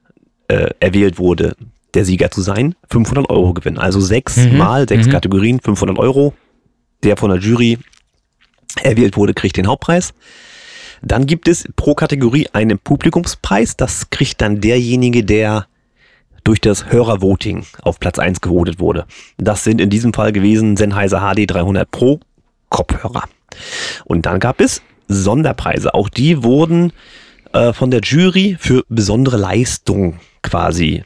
äh, erwählt wurde, der Sieger zu sein, 500 Euro gewinnen. Also sechs Mhm. mal sechs Mhm. Kategorien, 500 Euro. Der von der Jury erwählt wurde, kriegt den Hauptpreis. Dann gibt es pro Kategorie einen Publikumspreis. Das kriegt dann derjenige, der durch das Hörervoting auf Platz 1 gewotet wurde. Das sind in diesem Fall gewesen Sennheiser HD 300 Pro Kopfhörer. Und dann gab es Sonderpreise. Auch die wurden äh, von der Jury für besondere Leistung quasi.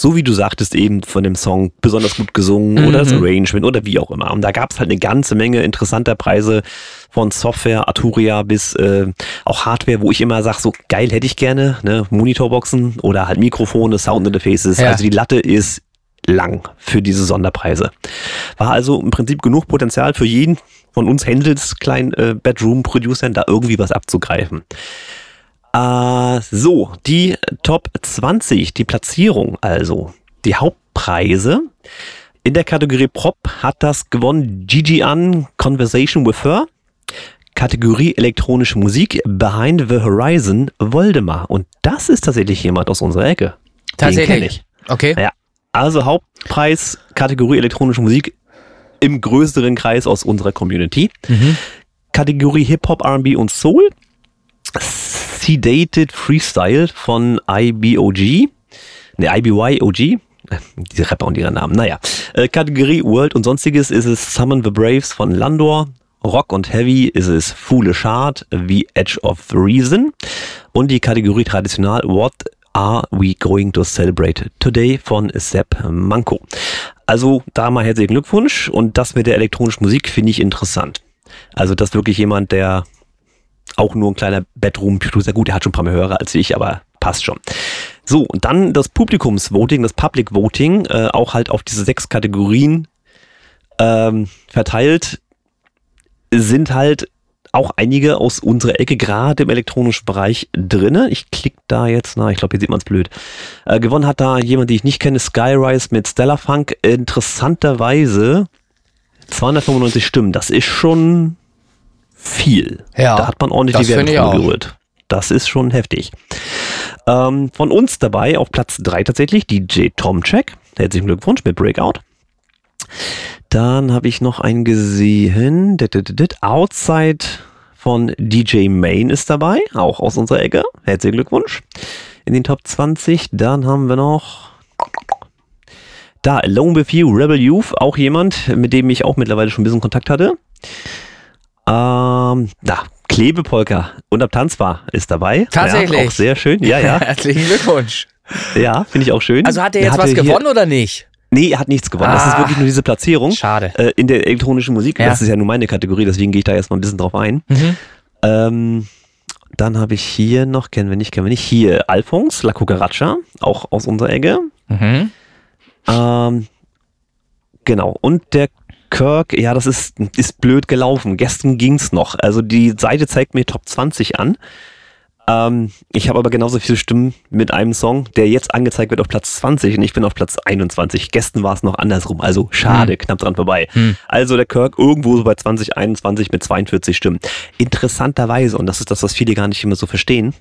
So wie du sagtest eben von dem Song besonders gut gesungen oder das Arrangement oder wie auch immer. Und da gab es halt eine ganze Menge interessanter Preise von Software, Arturia bis äh, auch Hardware, wo ich immer sage, so geil hätte ich gerne, ne, Monitorboxen oder halt Mikrofone, Soundinterfaces. Ja. Also die Latte ist lang für diese Sonderpreise. War also im Prinzip genug Potenzial für jeden von uns Händels kleinen äh, Bedroom-Producern da irgendwie was abzugreifen. Äh, so, die Top 20, die Platzierung also, die Hauptpreise. In der Kategorie Prop hat das gewonnen Gigi An Conversation with Her. Kategorie elektronische Musik Behind the Horizon Voldemar. Und das ist tatsächlich jemand aus unserer Ecke. Tatsächlich. ich. Okay. Ja. Also Hauptpreis Kategorie elektronische Musik im größeren Kreis aus unserer Community. Kategorie Hip-Hop, R&B und Soul. Sedated Freestyle von IBOG. Ne, IBYOG. Diese Rapper und ihre Namen. Naja. Äh, Kategorie World und sonstiges ist es Summon the Braves von Landor. Rock und Heavy ist es Foolish Heart wie Edge of Reason. Und die Kategorie traditional What are we going to celebrate today von Sepp Manko. Also da mal herzlichen Glückwunsch und das mit der elektronischen Musik finde ich interessant. Also das ist wirklich jemand, der auch nur ein kleiner Bedroom-Producer, gut, der hat schon ein paar mehr Hörer als ich, aber passt schon. So, und dann das Publikumsvoting, das Public Voting, äh, auch halt auf diese sechs Kategorien ähm, verteilt, sind halt auch einige aus unserer Ecke, gerade im elektronischen Bereich, drinne. Ich klicke da jetzt nach, ich glaube, hier sieht man es blöd. Äh, gewonnen hat da jemand, den ich nicht kenne, Skyrise mit Stellar Funk. Interessanterweise 295 Stimmen. Das ist schon viel. Ja, da hat man ordentlich die auch. gerührt. Das ist schon heftig. Ähm, von uns dabei auf Platz 3 tatsächlich DJ Tomczek. Herzlichen Glückwunsch mit Breakout. Dann habe ich noch einen gesehen. Outside von DJ Main ist dabei, auch aus unserer Ecke. Herzlichen Glückwunsch. In den Top 20. Dann haben wir noch da Alone With You, Rebel Youth, auch jemand, mit dem ich auch mittlerweile schon ein bisschen Kontakt hatte. Ähm, da, Klebepolka und Abtanzbar ist dabei. Tatsächlich? Ja, auch sehr schön. Ja, ja. Herzlichen Glückwunsch. ja, finde ich auch schön. Also hat er jetzt hatte was gewonnen oder nicht? Nee, er hat nichts gewonnen. Das ist Ah. wirklich nur diese Platzierung. Schade. Äh, in der elektronischen Musik. Ja. Das ist ja nur meine Kategorie, deswegen gehe ich da erstmal ein bisschen drauf ein. Mhm. Ähm, dann habe ich hier noch, kennen wir nicht, kennen wir nicht, hier Alphonse, La Cucaracha, auch aus unserer Ecke. Mhm. Ähm, genau. Und der Kirk, ja, das ist, ist blöd gelaufen. Gestern ging's noch. Also die Seite zeigt mir Top 20 an. Ähm, ich habe aber genauso viele Stimmen mit einem Song, der jetzt angezeigt wird auf Platz 20 und ich bin auf Platz 21. Gestern war es noch andersrum. Also schade, knapp dran vorbei. Also der Kirk irgendwo so bei 2021 mit 42 Stimmen. Interessanterweise, und das ist das, was viele gar nicht immer so verstehen,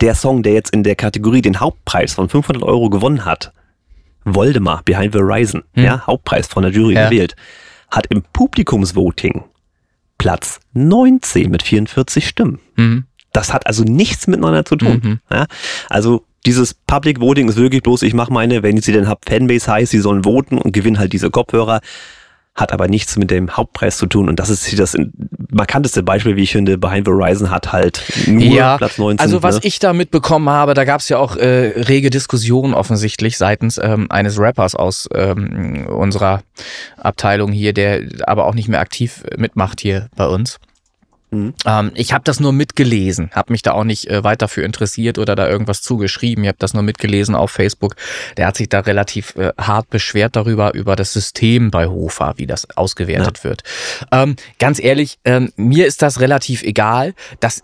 der Song, der jetzt in der Kategorie den Hauptpreis von 500 Euro gewonnen hat, Voldemar, Behind the Horizon, ja, Hauptpreis von der Jury Ja. gewählt, hat im Publikumsvoting Platz 19 mit 44 Stimmen. Mhm. Das hat also nichts miteinander zu tun. Mhm. Ja? Also dieses Public Voting ist wirklich bloß, ich mache meine, wenn ich sie denn hab, Fanbase heißt, sie sollen voten und gewinnen halt diese Kopfhörer. Hat aber nichts mit dem Hauptpreis zu tun. Und das ist das markanteste Beispiel, wie ich finde, Behind the Horizon hat halt nur Ja, Platz 19. Also was ne? ich da mitbekommen habe, da gab es ja auch äh, rege Diskussionen offensichtlich seitens ähm, eines Rappers aus ähm, unserer Abteilung hier, der aber auch nicht mehr aktiv mitmacht hier bei uns. Mhm. Ähm, ich habe das nur mitgelesen, habe mich da auch nicht äh, weiter für interessiert oder da irgendwas zugeschrieben. Ich habe das nur mitgelesen auf Facebook. Der hat sich da relativ äh, hart beschwert darüber, über das System bei Hofa, wie das ausgewertet wird. Ähm, ganz ehrlich, ähm, mir ist das relativ egal. Das,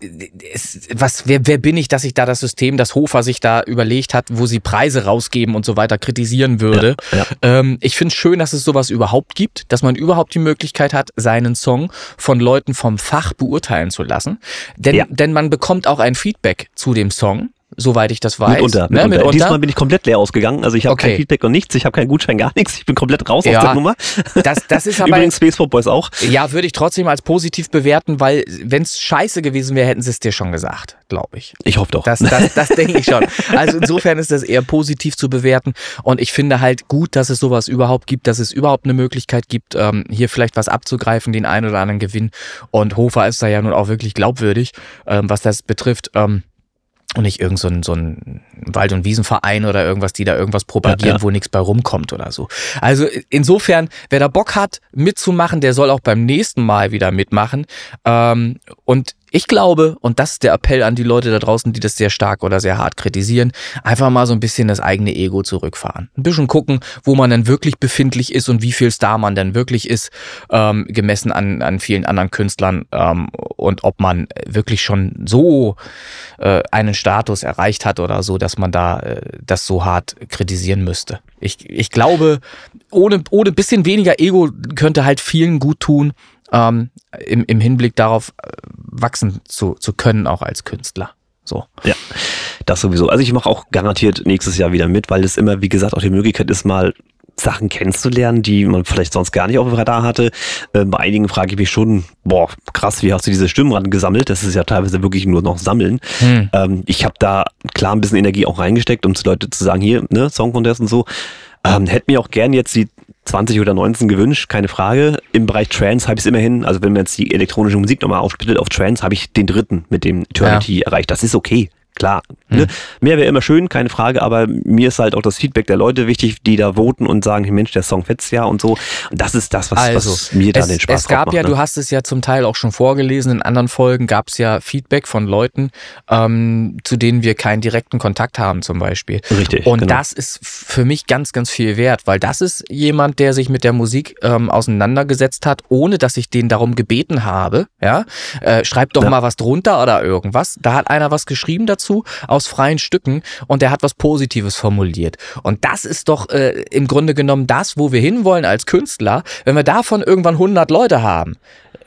es, was, wer, wer bin ich, dass ich da das System, das Hofa sich da überlegt hat, wo sie Preise rausgeben und so weiter kritisieren würde? Ja, ja. Ähm, ich finde es schön, dass es sowas überhaupt gibt, dass man überhaupt die Möglichkeit hat, seinen Song von Leuten vom Fach beurteilen zu lassen. Denn, Ja. denn man bekommt auch ein Feedback zu dem Song, soweit ich das weiß. Mitunter, Ne, mitunter. Diesmal bin ich komplett leer ausgegangen. Also ich habe Okay. kein Feedback und nichts. Ich habe keinen Gutschein, gar nichts. Ich bin komplett raus aus Ja, der Nummer. Das, das ist aber Übrigens Space Boys auch. Ja, würde ich trotzdem als positiv bewerten, weil wenn es scheiße gewesen wäre, hätten sie es dir schon gesagt, glaube ich. Ich hoffe doch. Das, das, das denke ich schon. Also insofern ist das eher positiv zu bewerten. Und ich finde halt gut, dass es sowas überhaupt gibt, dass es überhaupt eine Möglichkeit gibt, ähm, hier vielleicht was abzugreifen, den einen oder anderen Gewinn. Und Hofer ist da ja nun auch wirklich glaubwürdig, ähm, was das betrifft. Ähm, und nicht irgend so ein, so ein Wald- und Wiesenverein oder irgendwas, die da irgendwas propagieren, Ja, ja. wo nichts bei rumkommt oder so. Also insofern, wer da Bock hat, mitzumachen, der soll auch beim nächsten Mal wieder mitmachen. Ähm, und ich glaube, und das ist der Appell an die Leute da draußen, die das sehr stark oder sehr hart kritisieren, einfach mal so ein bisschen das eigene Ego zurückfahren. Ein bisschen gucken, wo man dann wirklich befindlich ist und wie viel Star man denn wirklich ist, ähm, gemessen an, an vielen anderen Künstlern ähm, und ob man wirklich schon so äh, einen Status erreicht hat oder so, dass man da äh, das so hart kritisieren müsste. Ich, ich glaube, ohne, ohne bisschen weniger Ego könnte halt vielen gut tun, ähm, im, im Hinblick darauf äh, wachsen zu, zu können, auch als Künstler. So. Ja, das sowieso. Also ich mache auch garantiert nächstes Jahr wieder mit, weil es immer, wie gesagt, auch die Möglichkeit ist, mal Sachen kennenzulernen, die man vielleicht sonst gar nicht auf dem Radar hatte. Äh, bei einigen frage ich mich schon, boah, krass, wie hast du diese Stimmen ran gesammelt? Das ist ja teilweise wirklich nur noch Sammeln. Hm. Ähm, ich habe da klar ein bisschen Energie auch reingesteckt, um zu Leute zu sagen, hier, ne, Song Contest und so. Ähm, hätte mir auch gern jetzt die 20 oder 19 gewünscht, keine Frage. Im Bereich Trance habe ich es immerhin, also wenn man jetzt die elektronische Musik nochmal aufsplittet auf Trance, habe ich den dritten mit dem Eternity erreicht. Das ist okay. Klar. Ne? Mehr wäre immer schön, keine Frage, aber mir ist halt auch das Feedback der Leute wichtig, die da voten und sagen, hey Mensch, der Song fetzt ja und so. Und das ist das, was, Also, was mir da es, den Spaß es gab drauf ja, macht, du ne? hast es ja zum Teil auch schon vorgelesen, in anderen Folgen gab es ja Feedback von Leuten, ähm, zu denen wir keinen direkten Kontakt haben zum Beispiel. Richtig, Und genau. das ist für mich ganz, ganz viel wert, weil das ist jemand, der sich mit der Musik ähm, auseinandergesetzt hat, ohne dass ich den darum gebeten habe. Ja, äh, schreib doch Ja. mal was drunter oder irgendwas. Da hat einer was geschrieben dazu aus freien Stücken und der hat was Positives formuliert. Und das ist doch äh, im Grunde genommen das, wo wir hinwollen als Künstler. Wenn wir davon irgendwann 100 Leute haben,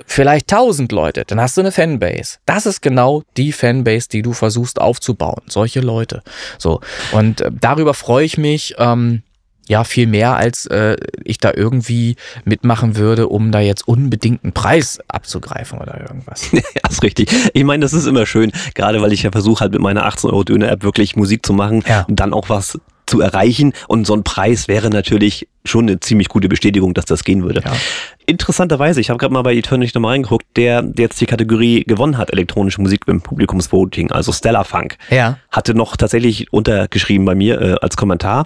vielleicht 1000 Leute, dann hast du eine Fanbase. Das ist genau die Fanbase, die du versuchst aufzubauen. Solche Leute. So. Und äh, darüber freue ich mich. Ähm, ja, viel mehr, als äh, ich da irgendwie mitmachen würde, um da jetzt unbedingt einen Preis abzugreifen oder irgendwas. Ja, ist richtig. Ich meine, das ist immer schön, gerade weil ich ja versuche halt mit meiner 18 Euro Döner-App wirklich Musik zu machen Ja. und dann auch was zu erreichen. Und so ein Preis wäre natürlich schon eine ziemlich gute Bestätigung, dass das gehen würde. Ja. Interessanterweise, ich habe gerade mal bei Eternity nochmal reingeguckt, der, der jetzt die Kategorie gewonnen hat, elektronische Musik im Publikumsvoting, also Stellar Funk, Ja. hatte noch tatsächlich untergeschrieben bei mir äh, als Kommentar.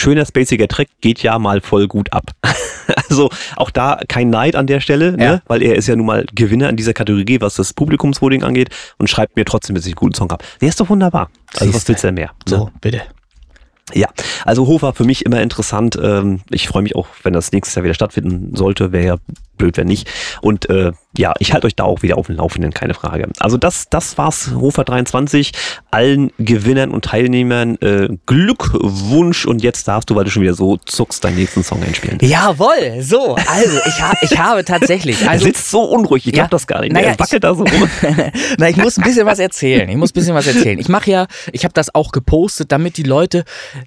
Schöner spaciger Track geht ja mal voll gut ab. also auch da kein Neid an der Stelle, ne? Ja. weil er ist ja nun mal Gewinner in dieser Kategorie, was das Publikumsvoting angeht und schreibt mir trotzdem, dass ich einen guten Song habe. Der ist doch wunderbar. Also was Siehste. willst du denn mehr? So, Ne? bitte. Ja, also Hofer für mich immer interessant. Ähm, ich freue mich auch, wenn das nächstes Jahr wieder stattfinden sollte. Wäre ja blöd, wenn nicht. Und äh, ja, ich halte euch da auch wieder auf dem Laufenden, keine Frage. Also das, das war's, Hofer 23. Allen Gewinnern und Teilnehmern äh, Glückwunsch. Und jetzt darfst du, weil du schon wieder so zuckst, deinen nächsten Song einspielen. Jawohl, so. Also, ich, ha ich habe tatsächlich. Er Also, sitzt so unruhig, ich Ja. das gar nicht. Naja, er wackelt da so rum. Na, ich muss ein bisschen was erzählen. Ich muss ein bisschen was erzählen. Ich mache ja, ich habe das auch gepostet, damit die Leute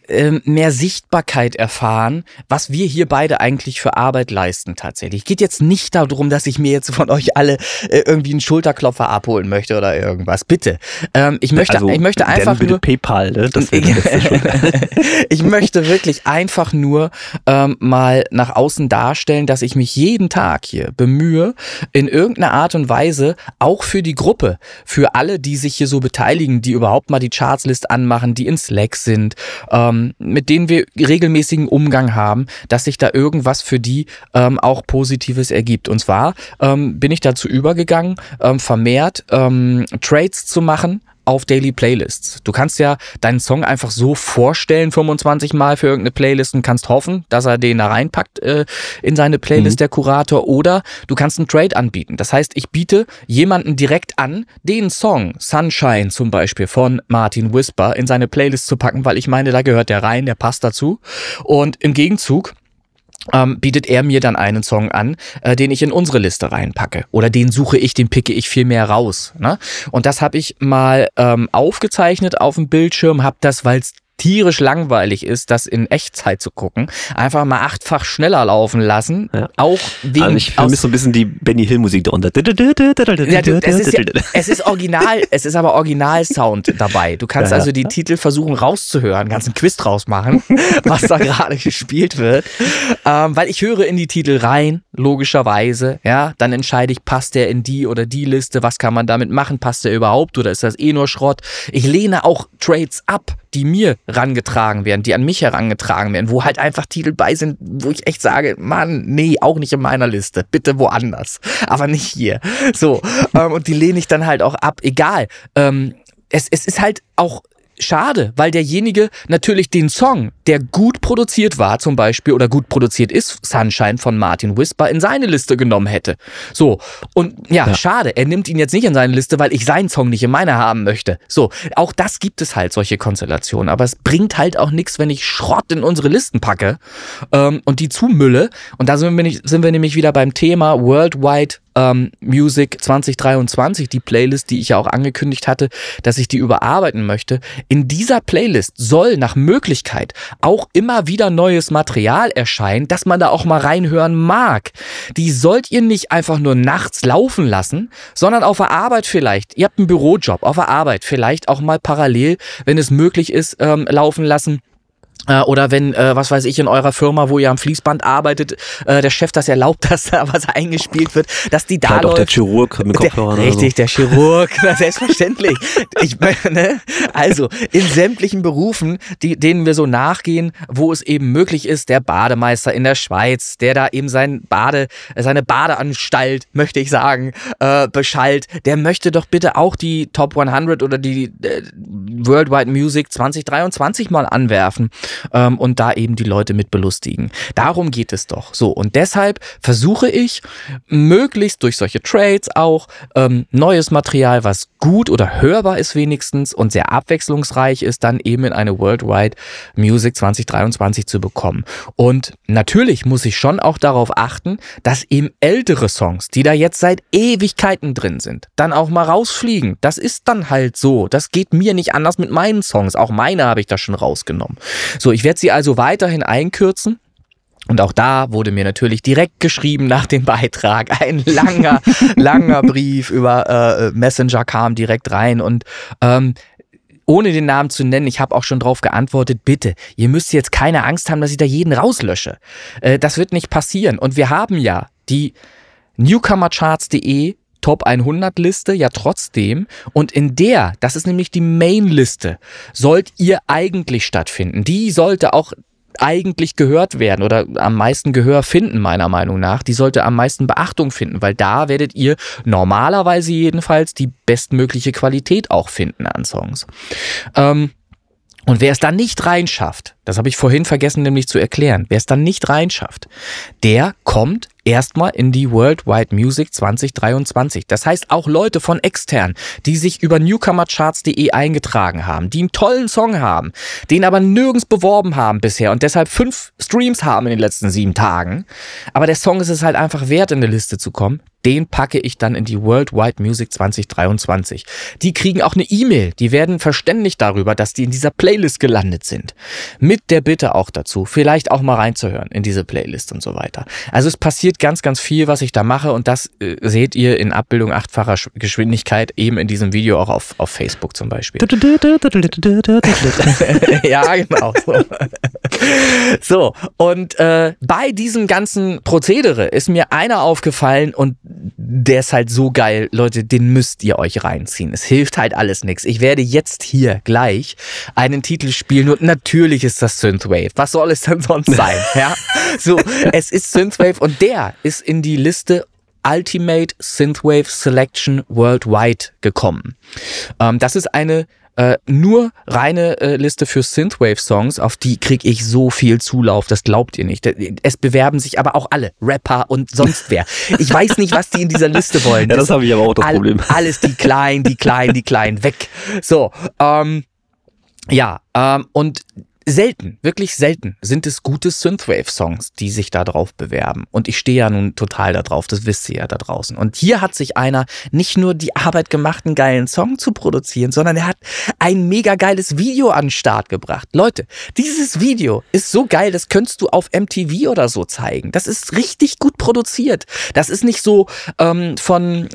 ähm, mehr Sichtbarkeit erfahren, was wir hier beide eigentlich für Arbeit leisten tatsächlich. Geht jetzt nicht darum, dass ich mir jetzt von euch alle äh, irgendwie einen Schulterklopfer abholen möchte oder irgendwas. Bitte. Ähm, ich möchte, also, ich möchte einfach nur. PayPal, ne? Ich möchte wirklich einfach nur ähm, mal nach außen darstellen, dass ich mich jeden Tag hier bemühe, in irgendeiner Art und Weise auch für die Gruppe, für alle, die sich hier so beteiligen, die überhaupt mal die Chartslist anmachen, die in Slack sind, ähm, mit denen wir regelmäßigen Umgang haben, dass sich da irgendwas für die ähm, auch Positives ergibt. Und zwar ähm, bin ich dazu übergegangen, ähm, vermehrt ähm, Trades zu machen auf Daily Playlists. Du kannst ja deinen Song einfach so vorstellen, 25 Mal für irgendeine Playlist und kannst hoffen, dass er den da reinpackt äh, in seine Playlist, der Kurator. Oder du kannst einen Trade anbieten. Das heißt, ich biete jemanden direkt an, den Song Sunshine zum Beispiel von Martin Whisper in seine Playlist zu packen, weil ich meine, da gehört der rein, der passt dazu. Und im Gegenzug ähm, bietet er mir dann einen Song an, äh, den ich in unsere Liste reinpacke. Oder den suche ich, den picke ich viel mehr raus. Ne? Und das habe ich mal ähm, aufgezeichnet auf dem Bildschirm, habe das, weil es tierisch langweilig ist, das in Echtzeit zu gucken, einfach mal achtfach schneller laufen lassen. Ja. Auch wegen Also ich vermisse so ein bisschen die Benny Hill Musik darunter. ja, du, es, ist ja, es ist original, es ist aber Originalsound dabei. Du kannst ja. also die Titel versuchen rauszuhören, kannst einen Quiz draus machen, was da gerade gespielt wird. Ähm, weil ich höre in die Titel rein, logischerweise, ja, dann entscheide ich, passt der in die oder die Liste, was kann man damit machen, passt der überhaupt oder ist das eh nur Schrott? Ich lehne auch Trades ab, die mir rangetragen werden, die an mich herangetragen werden, wo halt einfach Titel bei sind, wo ich echt sage, Mann, nee, auch nicht in meiner Liste, bitte woanders, aber nicht hier. So, ähm, und die lehne ich dann halt auch ab, egal. Ähm, es, es ist halt auch schade, weil derjenige natürlich den Song, der gut produziert war zum Beispiel oder gut produziert ist, Sunshine von Martin Whisper, in seine Liste genommen hätte. So, und ja, Ja. schade, er nimmt ihn jetzt nicht in seine Liste, weil ich seinen Song nicht in meiner haben möchte. So, auch das gibt es halt, solche Konstellationen, aber es bringt halt auch nichts, wenn ich Schrott in unsere Listen packe ähm, und die zumülle. Und da sind wir, sind wir nämlich wieder beim Thema Worldwide ähm, Music 2023, die Playlist, die ich ja auch angekündigt hatte, dass ich die überarbeiten möchte. In dieser Playlist soll nach Möglichkeit auch immer wieder neues Material erscheinen, dass man da auch mal reinhören mag. Die sollt ihr nicht einfach nur nachts laufen lassen, sondern auf der Arbeit vielleicht. Ihr habt einen Bürojob, auf der Arbeit vielleicht auch mal parallel, wenn es möglich ist, ähm, laufen lassen. Äh, Oder wenn, äh, was weiß ich, in eurer Firma, wo ihr am Fließband arbeitet, äh, der Chef das erlaubt, dass da was eingespielt wird, dass die da Vielleicht auch der läuft. Chirurg mit Der, Kopfhörern richtig, der Chirurg, na, selbstverständlich. Ich meine, also in sämtlichen Berufen, die, denen wir so nachgehen, wo es eben möglich ist, der Bademeister in der Schweiz, der da eben sein Bade, seine Badeanstalt, möchte ich sagen, äh, beschallt, der möchte doch bitte auch die Top 100 oder die äh, Worldwide Music 2023 mal anwerfen ähm, und da eben die Leute mit belustigen. Darum geht es doch. So, und deshalb versuche ich, möglichst durch solche Trades auch ähm, neues Material, was gut oder hörbar ist wenigstens und sehr abwechslungsreich ist, dann eben in eine Worldwide Music 2023 zu bekommen. Und natürlich muss ich schon auch darauf achten, dass eben ältere Songs, die da jetzt seit Ewigkeiten drin sind, dann auch mal rausfliegen. Das ist dann halt so. Das geht mir nicht anders mit meinen Songs. Auch meine habe ich da schon rausgenommen. So, ich werde sie also weiterhin einkürzen. Und auch da wurde mir natürlich direkt geschrieben nach dem Beitrag. Ein langer, langer Brief über äh, Messenger kam direkt rein. Und ähm, ohne den Namen zu nennen, ich habe auch schon drauf geantwortet, bitte, ihr müsst jetzt keine Angst haben, dass ich da jeden rauslösche. Äh, das wird nicht passieren. Und wir haben ja die newcomercharts.de Top 100 Liste ja trotzdem und in der, das ist nämlich die Main Liste, sollt ihr eigentlich stattfinden. Die sollte auch eigentlich gehört werden oder am meisten Gehör finden, meiner Meinung nach. Die sollte am meisten Beachtung finden, weil da werdet ihr normalerweise jedenfalls die bestmögliche Qualität auch finden an Songs. Ähm, und wer es dann nicht reinschafft, das habe ich vorhin vergessen nämlich zu erklären, wer es dann nicht reinschafft, der kommt erstmal in die Worldwide Music 2023. Das heißt auch Leute von extern, die sich über newcomercharts.de eingetragen haben, die einen tollen Song haben, den aber nirgends beworben haben bisher und deshalb fünf Streams haben in den letzten sieben Tagen. Aber der Song ist es halt einfach wert, in eine Liste zu kommen. Den packe ich dann in die Worldwide Music 2023. Die kriegen auch eine E-Mail, die werden verständigt darüber, dass die in dieser Playlist gelandet sind. Mit der Bitte auch dazu, vielleicht auch mal reinzuhören in diese Playlist und so weiter. Also es passiert ganz, ganz viel, was ich da mache und das äh, seht ihr in Abbildung achtfacher Sch- Geschwindigkeit eben in diesem Video auch auf, auf Facebook zum Beispiel. ja, genau. So, so und äh, bei diesem ganzen Prozedere ist mir einer aufgefallen und der ist halt so geil, Leute, den müsst ihr euch reinziehen. Es hilft halt alles nichts. Ich werde jetzt hier gleich einen Titel spielen und natürlich ist das Synthwave. Was soll es denn sonst sein? ja, so, es ist Synthwave und der ist in die Liste Ultimate Synthwave Selection Worldwide gekommen. Ähm, das ist eine äh, nur reine äh, Liste für Synthwave-Songs, auf die kriege ich so viel Zulauf, das glaubt ihr nicht. Es bewerben sich aber auch alle, Rapper und sonst wer. Ich weiß nicht, was die in dieser Liste wollen. Ja, das habe ich aber auch das All- Problem. Alles die Kleinen, die Kleinen, die Kleinen, weg. So, ähm, ja, ähm, und selten, wirklich selten sind es gute Synthwave-Songs, die sich da drauf bewerben. Und ich stehe ja nun total da drauf, das wisst ihr ja da draußen. Und hier hat sich einer nicht nur die Arbeit gemacht, einen geilen Song zu produzieren, sondern er hat ein mega geiles Video an den Start gebracht. Leute, dieses Video ist so geil, das könntest du auf MTV oder so zeigen. Das ist richtig gut produziert. Das ist nicht so ähm, von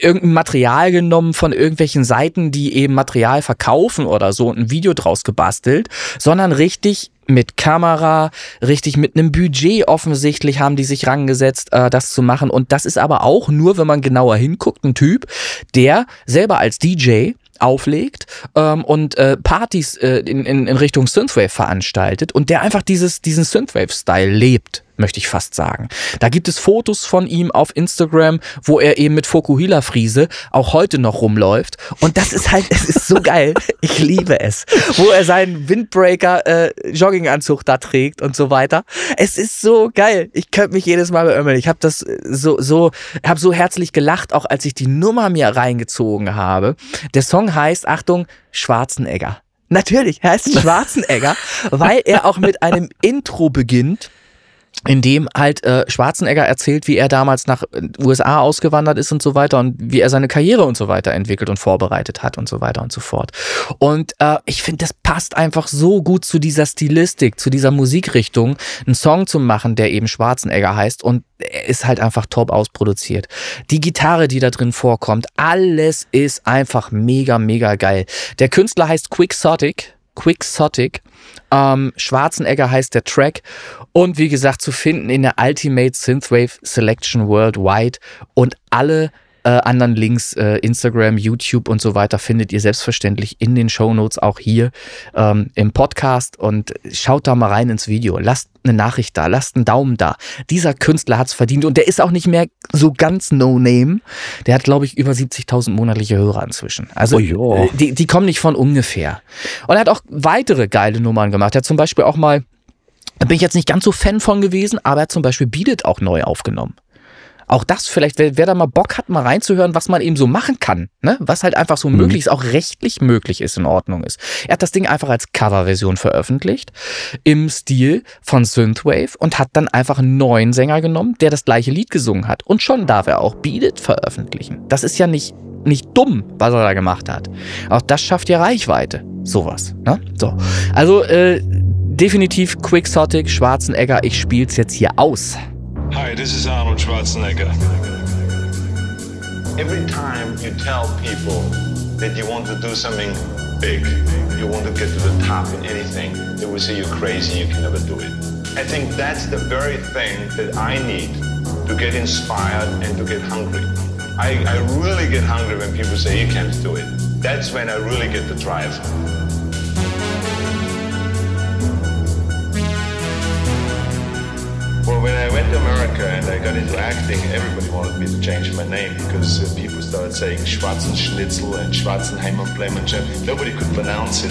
irgendeinem Material genommen, von irgendwelchen Seiten, die eben Material verkaufen oder so und ein Video draus gebastelt, sondern richtig mit Kamera, richtig mit einem Budget offensichtlich haben die sich rangesetzt, äh, das zu machen. Und das ist aber auch nur, wenn man genauer hinguckt, ein Typ, der selber als DJ auflegt ähm, und äh, Partys äh, in, in, in Richtung Synthwave veranstaltet und der einfach dieses, diesen Synthwave-Style lebt, möchte ich fast sagen. Da gibt es Fotos von ihm auf Instagram, wo er eben mit Fokuhila-Friese auch heute noch rumläuft. Und das ist halt, es ist so geil. Ich liebe es. Wo er seinen Windbreaker äh, Jogginganzug da trägt und so weiter. Es ist so geil. Ich könnte mich jedes Mal beömmeln. Ich habe das so, so, habe so herzlich gelacht, auch als ich die Nummer mir reingezogen habe. Der Song heißt, Achtung, Schwarzenegger. Natürlich, heißt Schwarzenegger, weil er auch mit einem Intro beginnt, in dem halt äh, Schwarzenegger erzählt, wie er damals nach äh, USA ausgewandert ist und so weiter und wie er seine Karriere und so weiter entwickelt und vorbereitet hat und so weiter und so fort. Und äh, ich finde, das passt einfach so gut zu dieser Stilistik, zu dieser Musikrichtung, einen Song zu machen, der eben Schwarzenegger heißt und ist halt einfach top ausproduziert. Die Gitarre, die da drin vorkommt, alles ist einfach mega, mega geil. Der Künstler heißt Quixotic. Quixotic. Ähm, Schwarzenegger heißt der Track. Und wie gesagt, zu finden in der Ultimate Synthwave Selection Worldwide. Und alle äh, anderen Links, äh, Instagram, YouTube und so weiter, findet ihr selbstverständlich in den Shownotes auch hier ähm, im Podcast. Und schaut da mal rein ins Video. Lasst eine Nachricht da, lasst einen Daumen da. Dieser Künstler hat's verdient und der ist auch nicht mehr so ganz No-Name. Der hat, glaube ich, über 70.000 monatliche Hörer inzwischen. Also Oh äh, die, die kommen nicht von ungefähr. Und er hat auch weitere geile Nummern gemacht. Er hat zum Beispiel auch mal, da bin ich jetzt nicht ganz so Fan von gewesen, aber er hat zum Beispiel Beat It auch neu aufgenommen. Auch das vielleicht, wer, wer da mal Bock hat, mal reinzuhören, was man eben so machen kann, ne? was halt einfach so möglich ist, auch rechtlich möglich ist, in Ordnung ist. Er hat das Ding einfach als Coverversion veröffentlicht, im Stil von Synthwave und hat dann einfach einen neuen Sänger genommen, der das gleiche Lied gesungen hat. Und schon darf er auch Beat It veröffentlichen. Das ist ja nicht, nicht dumm, was er da gemacht hat. Auch das schafft ja Reichweite. Sowas. Ne? So. Also, äh, definitiv Quixotic, Schwarzenegger, ich spiel's jetzt hier aus. Hi, this is Arnold Schwarzenegger. Every time you tell people that you want to do something big, you want to get to the top in anything, they will say you're crazy, you can never do it. I think that's the very thing that I need to get inspired and to get hungry. I, I really get hungry when people say you can't do it. That's when I really get the drive. Well, when I went to America and I got into acting, everybody wanted me to change my name because uh, people started saying Schwarzen Schnitzel and Schwarzenheimer and Nobody could pronounce it.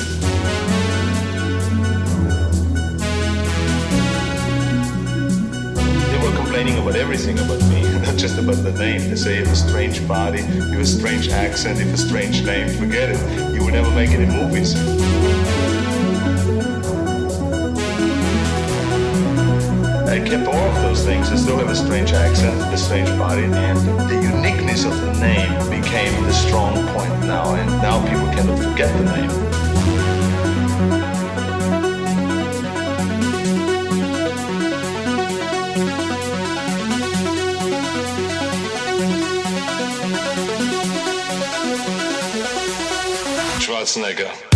They were complaining about everything about me, not just about the name. They say you have a strange body, you have a strange accent, you have a strange name. Forget it. You will never make any movies. I kept all of those things. I still have a strange accent, a strange body, and the uniqueness of the name became the strong point now. And now people cannot forget the name. Schwarzenegger.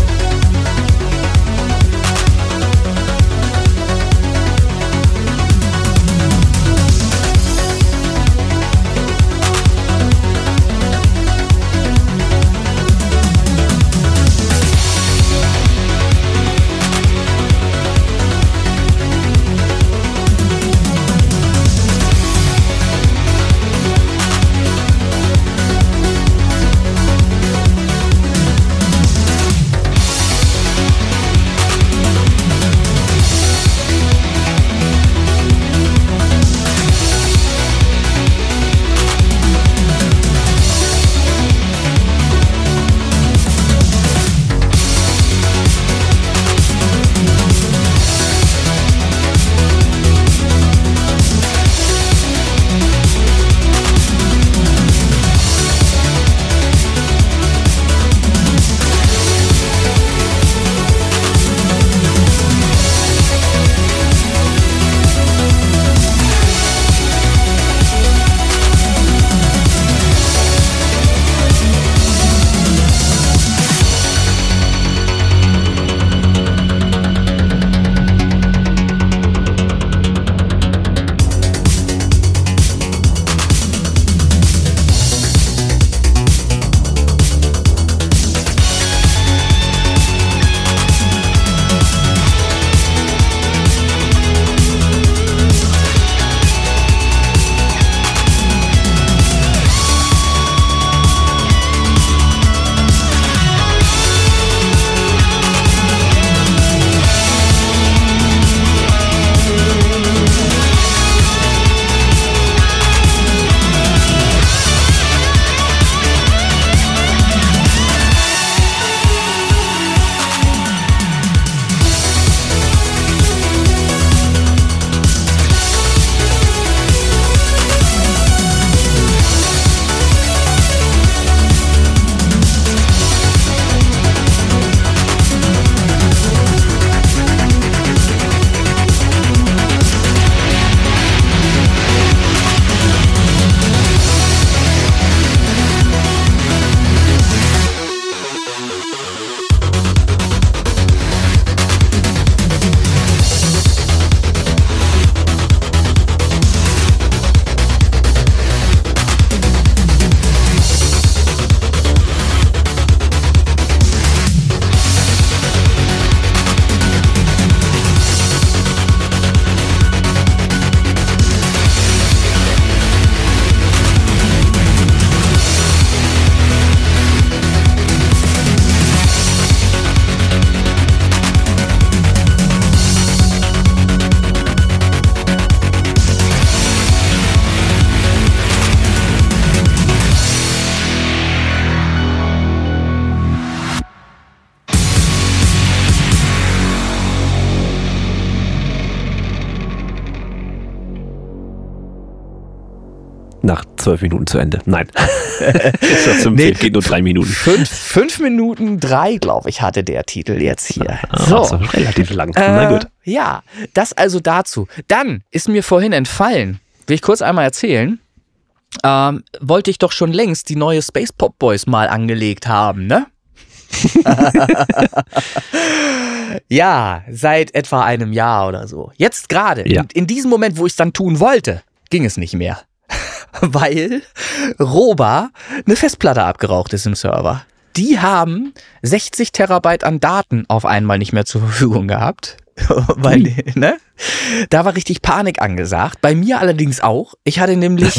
Zwölf Minuten zu Ende. Nein. ist das zum Nee. Geht nur drei Minuten. Fünf, fünf Minuten drei, glaube ich, hatte der Titel jetzt hier. Ah, So. also relativ lang. Na Äh, gut. Ja, das also dazu. Dann ist mir vorhin entfallen, will ich kurz einmal erzählen, ähm, wollte ich doch schon längst die neue Space Pop Boys mal angelegt haben, ne? ja, seit etwa einem Jahr oder so. Jetzt gerade, Ja. in, in diesem Moment, wo ich es dann tun wollte, ging es nicht mehr. Weil Roba eine Festplatte abgeraucht ist im Server. Die haben 60 Terabyte an Daten auf einmal nicht mehr zur Verfügung gehabt. Weil, ne? Da war richtig Panik angesagt. Bei mir allerdings auch. Ich hatte nämlich,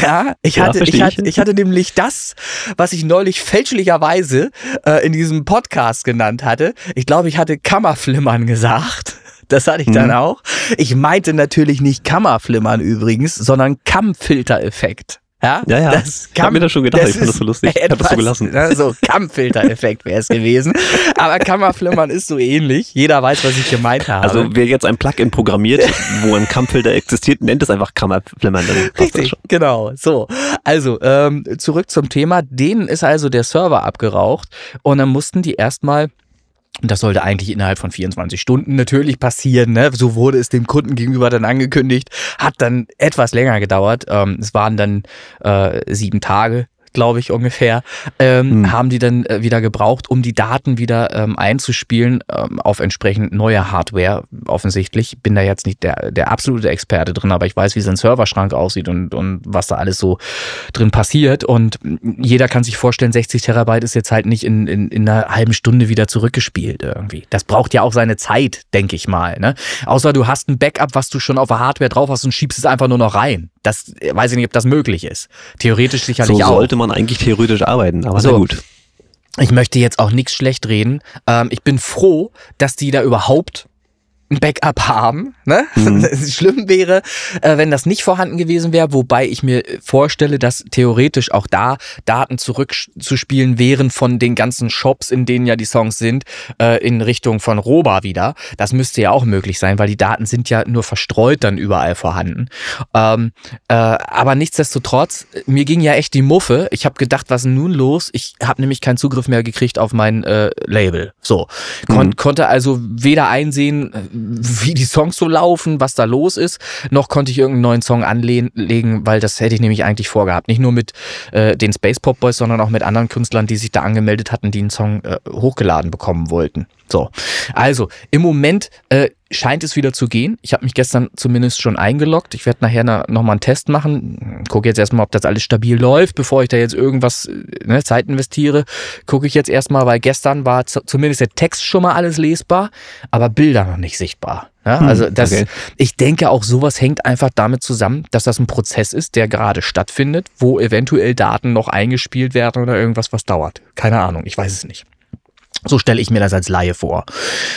ja, ich Ja, hatte, ich hatte, ich hatte nämlich das, was ich neulich fälschlicherweise äh, in diesem Podcast genannt hatte. Ich glaube, ich hatte Kammerflimmern gesagt. Das hatte ich dann Mhm. auch. Ich meinte natürlich nicht Kammerflimmern übrigens, sondern Kammfiltereffekt. Ja, Ja, ja. Das Ich hab mir das schon gedacht, ich fand das so lustig. Ich hab das so etwas, gelassen. Ne, so Kammfilter-Effekt wäre es gewesen. Aber Kammerflimmern ist so ähnlich. Jeder weiß, was ich gemeint habe. Also wer jetzt ein Plugin programmiert, wo ein Kammfilter existiert, nennt es einfach Kammerflimmern. Das Richtig, genau. So, also ähm, zurück zum Thema. Denen ist also der Server abgeraucht und dann mussten die erstmal und das sollte eigentlich innerhalb von 24 Stunden natürlich passieren. Ne? So wurde es dem Kunden gegenüber dann angekündigt. Hat dann etwas länger gedauert. Ähm, es waren dann äh, sieben Tage glaube ich ungefähr, ähm, Hm. haben die dann äh, wieder gebraucht, um die Daten wieder ähm, einzuspielen ähm, auf entsprechend neue Hardware. Offensichtlich bin da jetzt nicht der, der absolute Experte drin, aber ich weiß, wie so ein Serverschrank aussieht und, und was da alles so drin passiert. Und jeder kann sich vorstellen, 60 Terabyte ist jetzt halt nicht in, in, in einer halben Stunde wieder zurückgespielt irgendwie. Das braucht ja auch seine Zeit, denke ich mal. Ne? Außer du hast ein Backup, was du schon auf der Hardware drauf hast und schiebst es einfach nur noch rein. Das äh, weiß ich nicht, ob das möglich ist. Theoretisch sicherlich So auch. Man eigentlich theoretisch arbeiten, aber So. gut. Ich möchte jetzt auch nichts schlecht reden. Ähm, ich bin froh, dass die da überhaupt ein Backup haben. Ne? Mhm. Schlimm wäre, äh, wenn das nicht vorhanden gewesen wäre, wobei ich mir vorstelle, dass theoretisch auch da Daten zurückzuspielen wären von den ganzen Shops, in denen ja die Songs sind, äh, in Richtung von Roba wieder. Das müsste ja auch möglich sein, weil die Daten sind ja nur verstreut dann überall vorhanden. Ähm, äh, aber nichtsdestotrotz, mir ging ja echt die Muffe. Ich habe gedacht, was ist nun los? Ich habe nämlich keinen Zugriff mehr gekriegt auf mein äh, Label. So, Kon Mhm. konnte also weder einsehen, äh, wie die Songs so laufen, was da los ist, noch konnte ich irgendeinen neuen Song anlegen, weil das hätte ich nämlich eigentlich vorgehabt. Nicht nur mit äh, den Space Pop Boys, sondern auch mit anderen Künstlern, die sich da angemeldet hatten, die einen Song äh, hochgeladen bekommen wollten. So, also im Moment äh, scheint es wieder zu gehen. Ich habe mich gestern zumindest schon eingeloggt. Ich werde nachher na, nochmal einen Test machen. Gucke jetzt erstmal, ob das alles stabil läuft, bevor ich da jetzt irgendwas äh, ne, Zeit investiere. Gucke ich jetzt erstmal, weil gestern war zumindest der Text schon mal alles lesbar, aber Bilder noch nicht sichtbar. Ja, Hm, also das, okay. ich denke auch sowas hängt einfach damit zusammen, dass das ein Prozess ist, der gerade stattfindet, wo eventuell Daten noch eingespielt werden oder irgendwas, was dauert. Keine Ahnung, ich weiß es nicht. So stelle ich mir das als Laie vor.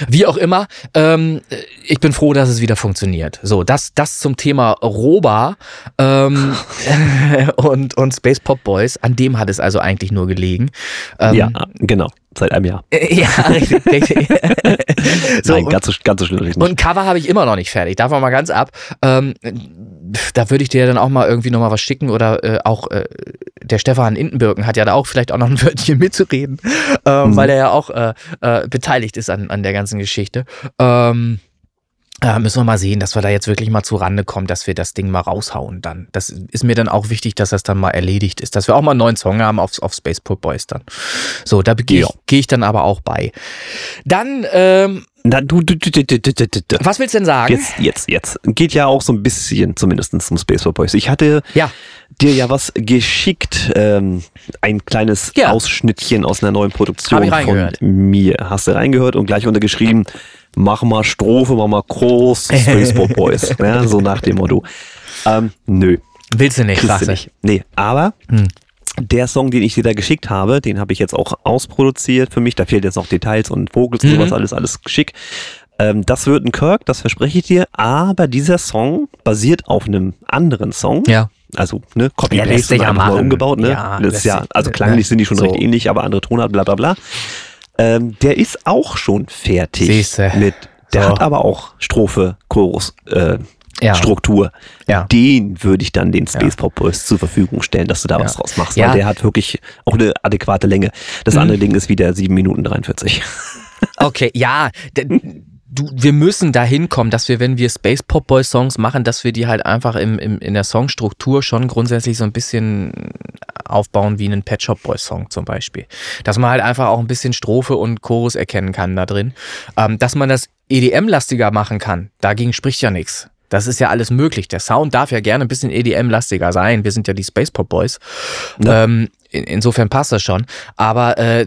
Wie auch immer, ähm, ich bin froh, dass es wieder funktioniert. So, das, das zum Thema Roba ähm, und, und Space Pop Boys. An dem hat es also eigentlich nur gelegen. Ähm, ja, genau. Seit einem Jahr. äh, ja, richtig. richtig. so, Nein, ganz so, ganz so schlimm natürlich und nicht. Cover habe ich immer noch nicht fertig. Davon mal ganz ab. Ähm, da würde ich dir dann auch mal irgendwie noch mal was schicken oder äh, auch äh, der Stefan Indenbirken hat ja da auch vielleicht auch noch ein Wörtchen mitzureden, ähm, Mhm. weil er ja auch äh, äh, beteiligt ist an, an der ganzen Geschichte. Ähm, äh, müssen wir mal sehen, dass wir da jetzt wirklich mal zu Rande kommen, dass wir das Ding mal raushauen dann. Das ist mir dann auch wichtig, dass das dann mal erledigt ist, dass wir auch mal einen neuen Song haben auf, auf Spaceport Boys dann. So, da gehe ich, geh ich dann aber auch bei. Dann, ähm, na, du, du, du, du, du, du, du, du. Was willst du denn sagen? Jetzt, jetzt, jetzt. Geht ja auch so ein bisschen zumindest zum Spaceport Boys. Ich hatte ja. dir ja was geschickt, ähm, ein kleines ja. Ausschnittchen aus einer neuen Produktion von mir. Hast du reingehört und gleich untergeschrieben. Mhm mach mal Strophe, mach mal Kurs, Space Pop Boys. ja, so nach dem Motto. Ähm, nö, Willst du nicht, sagst du nicht. Nee, aber Hm. der Song, den ich dir da geschickt habe, den habe ich jetzt auch ausproduziert für mich. Da fehlt jetzt noch Details und Vocals und Mhm. sowas, alles, alles schick. Ähm, das wird ein Kirk, das verspreche ich dir. Aber dieser Song basiert auf einem anderen Song. Ja. Also, ne, Copy-Paste ja einfach mal umgebaut, ne? Ja, das ist ja, also ne? klanglich sind die schon So. recht ähnlich, aber andere Tonart, bla bla bla. Ähm, der ist auch schon fertig. Siehste. Mit, der So. hat aber auch Strophe, Chorus, äh, Ja. Struktur. Ja. Den würde ich dann den Space Pop Boys zur Verfügung stellen, dass du da Ja. was draus machst. Ja. Weil der hat wirklich auch eine adäquate Länge. Das Mhm. andere Ding ist wieder 7 Minuten 43. Okay, ja. Du, wir müssen dahin kommen, dass wir, wenn wir Space Pop Boy Songs machen, dass wir die halt einfach im, im, in der Songstruktur schon grundsätzlich so ein bisschen aufbauen wie einen Pet Shop Boy Song zum Beispiel. Dass man halt einfach auch ein bisschen Strophe und Chorus erkennen kann da drin. Ähm, dass man das EDM-lastiger machen kann, dagegen spricht ja nichts. Das ist ja alles möglich. Der Sound darf ja gerne ein bisschen EDM-lastiger sein. Wir sind ja die Space Pop Boys. Ähm, in, insofern passt das schon. Aber äh,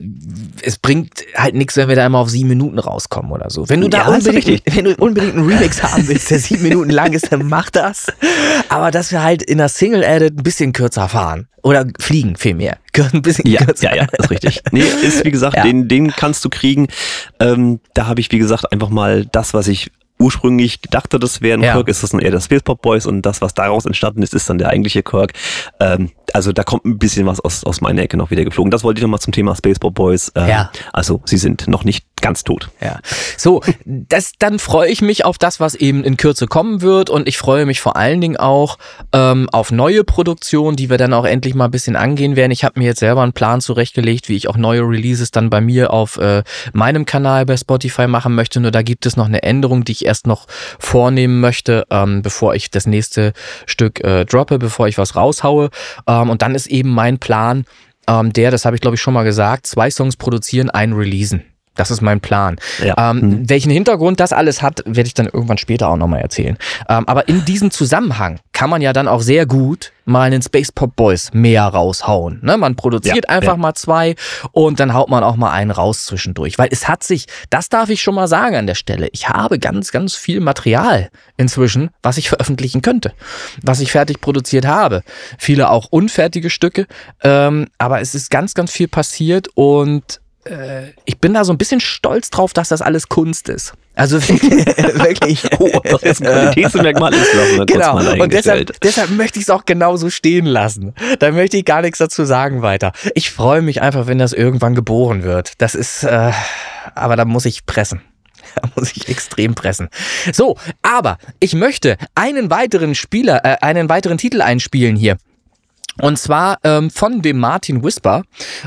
es bringt halt nichts, wenn wir da immer auf sieben Minuten rauskommen oder so. Wenn du da Ja, unbedingt, wenn du unbedingt einen Remix haben willst, der sieben Minuten lang ist, dann mach das. Aber dass wir halt in der Single-Edit ein bisschen kürzer fahren. Oder fliegen vielmehr. Ein bisschen Ja, kürzer. ja, ja, ist richtig. Nee, ist wie gesagt, Ja. den, den kannst du kriegen. Ähm, da habe ich, wie gesagt, einfach mal das, was ich ursprünglich gedachte, das wäre ein Ja. Kirk, ist das dann eher der Space Pop Boys und das, was daraus entstanden ist, ist dann der eigentliche Kirk. Ähm, also da kommt ein bisschen was aus, aus meiner Ecke noch wieder geflogen. Das wollte ich nochmal zum Thema Space Pop Boys. Ähm, Ja. Also sie sind noch nicht ganz tot. Ja. So, das, dann freue ich mich auf das, was eben in Kürze kommen wird und ich freue mich vor allen Dingen auch ähm, auf neue Produktionen, die wir dann auch endlich mal ein bisschen angehen werden. Ich habe mir jetzt selber einen Plan zurechtgelegt, wie ich auch neue Releases dann bei mir auf äh, meinem Kanal bei Spotify machen möchte. Nur da gibt es noch eine Änderung, die ich erst noch vornehmen möchte, ähm, bevor ich das nächste Stück äh, droppe, bevor ich was raushaue. Ähm, und dann ist eben mein Plan, ähm, der, das habe ich glaube ich schon mal gesagt, zwei Songs produzieren, einen releasen. Das ist mein Plan. Ja. Ähm, Mhm. Welchen Hintergrund das alles hat, werde ich dann irgendwann später auch nochmal erzählen. Ähm, aber in diesem Zusammenhang kann man ja dann auch sehr gut mal einen Space Pop Boys mehr raushauen. Ne? Man produziert Ja, einfach ja. mal zwei und dann haut man auch mal einen raus zwischendurch. Weil es hat sich, das darf ich schon mal sagen an der Stelle, ich habe ganz, ganz viel Material inzwischen, was ich veröffentlichen könnte, was ich fertig produziert habe. Viele auch unfertige Stücke, ähm, aber es ist ganz, ganz viel passiert und äh, ich bin da so ein bisschen stolz drauf, dass das alles Kunst ist. Also wirklich. Oh, das jetzt ein Qualitätsmerkmal ist, Genau. Und deshalb, deshalb möchte ich es auch genauso stehen lassen. Da möchte ich gar nichts dazu sagen weiter. Ich freue mich einfach, wenn das irgendwann geboren wird. Das ist, äh, aber da muss ich pressen. Da muss ich extrem pressen. So, aber ich möchte einen weiteren Spieler, äh, einen weiteren Titel einspielen hier. Und zwar ähm, von dem Martin Whisper.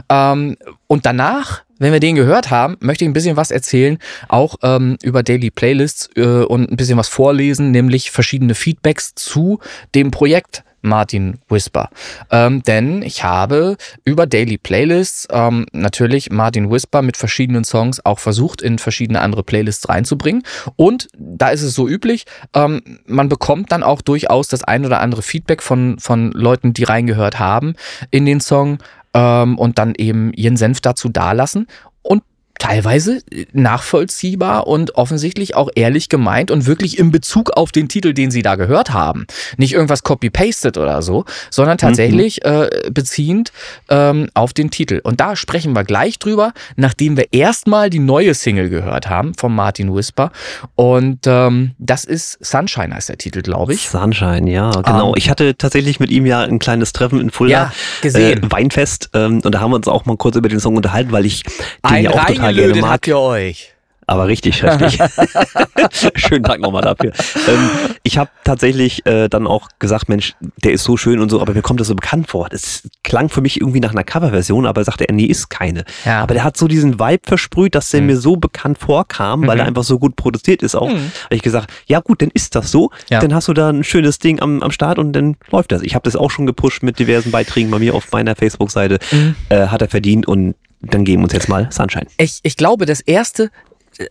Ähm, und danach, wenn wir den gehört haben, möchte ich ein bisschen was erzählen, auch ähm, über Daily Playlists äh, und ein bisschen was vorlesen, nämlich verschiedene Feedbacks zu dem Projekt Martin Whisper. Ähm, denn ich habe über Daily Playlists ähm, natürlich Martin Whisper mit verschiedenen Songs auch versucht, in verschiedene andere Playlists reinzubringen. Und da ist es so üblich, ähm, man bekommt dann auch durchaus das ein oder andere Feedback von, von Leuten, die reingehört haben in den Song ähm, und dann eben ihren Senf dazu dalassen. Und teilweise nachvollziehbar und offensichtlich auch ehrlich gemeint und wirklich in Bezug auf den Titel, den sie da gehört haben. Nicht irgendwas copy-pasted oder so, sondern tatsächlich äh, beziehend ähm, auf den Titel. Und da sprechen wir gleich drüber, nachdem wir erstmal die neue Single gehört haben von Martin Whisper. Und ähm, das ist Sunshine heißt der Titel, glaube ich. Sunshine, ja, genau. Ähm, ich hatte tatsächlich mit ihm ja ein kleines Treffen in Fulda. Ja, gesehen. Äh, Weinfest. Ähm, und da haben wir uns auch mal kurz über den Song unterhalten, weil ich den Ein ja auch total gerne reingelötet mag. habt ihr euch. Aber richtig, richtig. Schönen Dank nochmal dafür. Ähm, ich habe tatsächlich äh, dann auch gesagt, Mensch, der ist so schön und so, aber mir kommt das so bekannt vor. Das klang für mich irgendwie nach einer Coverversion, aber sagte er, nee, ist keine. Ja. Aber der hat so diesen Vibe versprüht, dass der mir so bekannt vorkam, weil er einfach so gut produziert ist auch. Mhm. Habe ich gesagt, ja gut, dann ist das so. Ja. Dann hast du da ein schönes Ding am, am Start und dann läuft das. Ich habe das auch schon gepusht mit diversen Beiträgen bei mir auf meiner Facebook-Seite. Mhm. Äh, hat er verdient und dann geben wir uns jetzt mal Sunshine. ich, ich glaube, das erste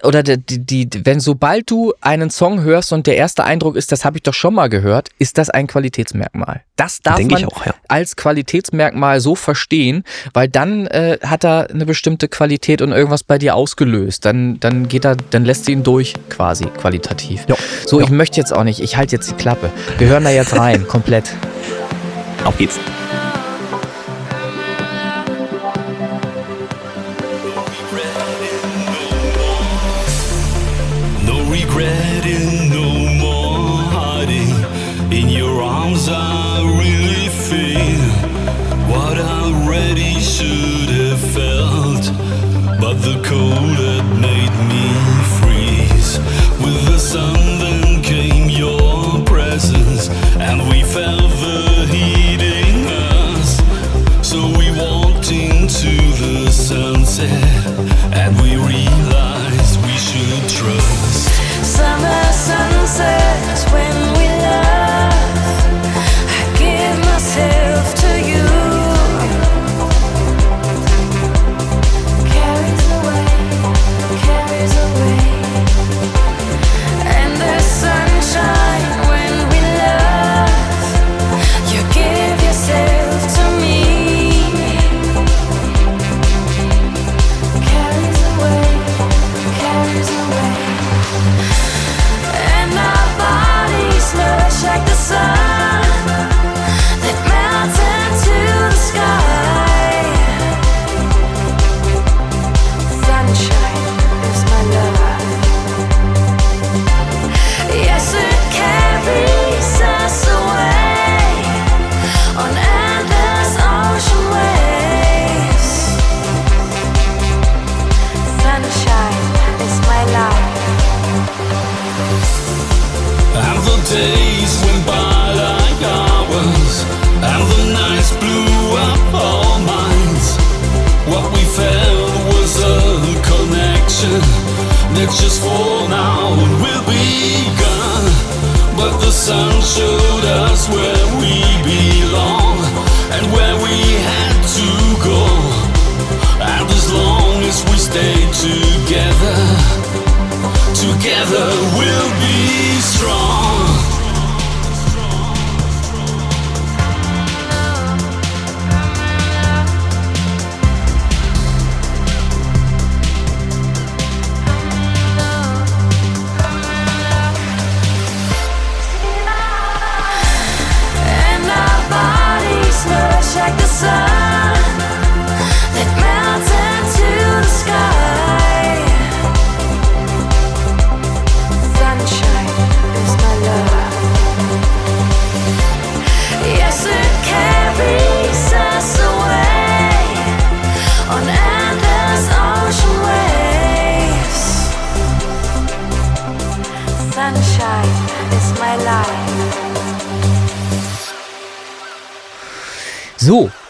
oder die, die, wenn sobald du einen Song hörst und der erste Eindruck ist, das habe ich doch schon mal gehört, ist das ein Qualitätsmerkmal. Das darf Denke man auch, ja. als Qualitätsmerkmal so verstehen, weil dann äh, hat er eine bestimmte Qualität und irgendwas bei dir ausgelöst. Dann, dann geht er, dann lässt du ihn durch quasi qualitativ. Ja. So, Ja. ich möchte jetzt auch nicht, ich halte jetzt die Klappe. Wir hören da jetzt rein, komplett. Auf geht's.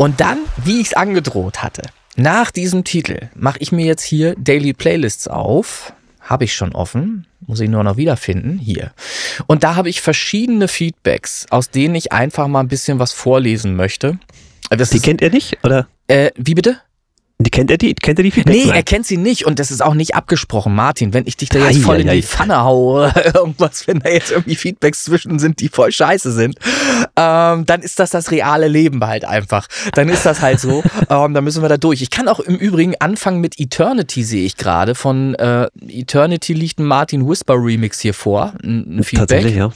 Und dann, wie ich es angedroht hatte, nach diesem Titel mache ich mir jetzt hier Daily Playlists auf. Habe ich schon offen, muss ich nur noch wiederfinden, hier. Und da habe ich verschiedene Feedbacks, aus denen ich einfach mal ein bisschen was vorlesen möchte. Das Die ist, kennt er nicht? Oder? äh, wie bitte? Die kennt er die? Kennt er die Feedbacks? Nee, Nein. er kennt sie nicht und das ist auch nicht abgesprochen, Martin. Wenn ich dich da jetzt Ei, voll in ei, die ei. Pfanne haue, irgendwas, wenn da jetzt irgendwie Feedbacks zwischen sind, die voll scheiße sind, ähm, dann ist das das reale Leben halt einfach. Dann ist das halt so. ähm, dann müssen wir da durch. Ich kann auch im Übrigen anfangen mit Eternity, sehe ich gerade. Von äh, Eternity liegt ein Martin Whisper Remix hier vor. Ein, ein Feedback. Tatsächlich, ja.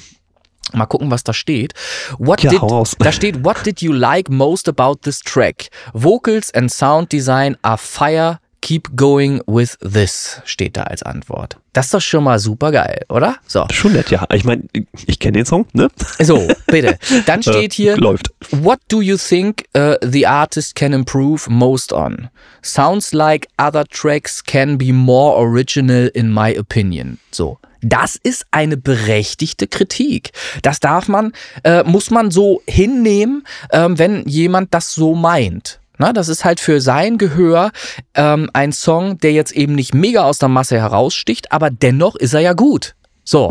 Mal gucken, was da steht. What Ja, did. Da steht, what did you like most about this track? Vocals and sound design are fire. Keep going with this, steht da als Antwort. Das ist doch schon mal super geil, oder? So. Schon nett, ja. Ich meine, ich kenne den Song, ne? So, bitte. Dann steht Äh, hier, Läuft. What do you think uh, the artist can improve most on? Sounds like other tracks can be more original in my opinion. So. Das ist eine berechtigte Kritik. Das darf man, äh, muss man so hinnehmen, ähm, wenn jemand das so meint. Na, das ist halt für sein Gehör ähm, ein Song, der jetzt eben nicht mega aus der Masse heraussticht, aber dennoch ist er ja gut. So.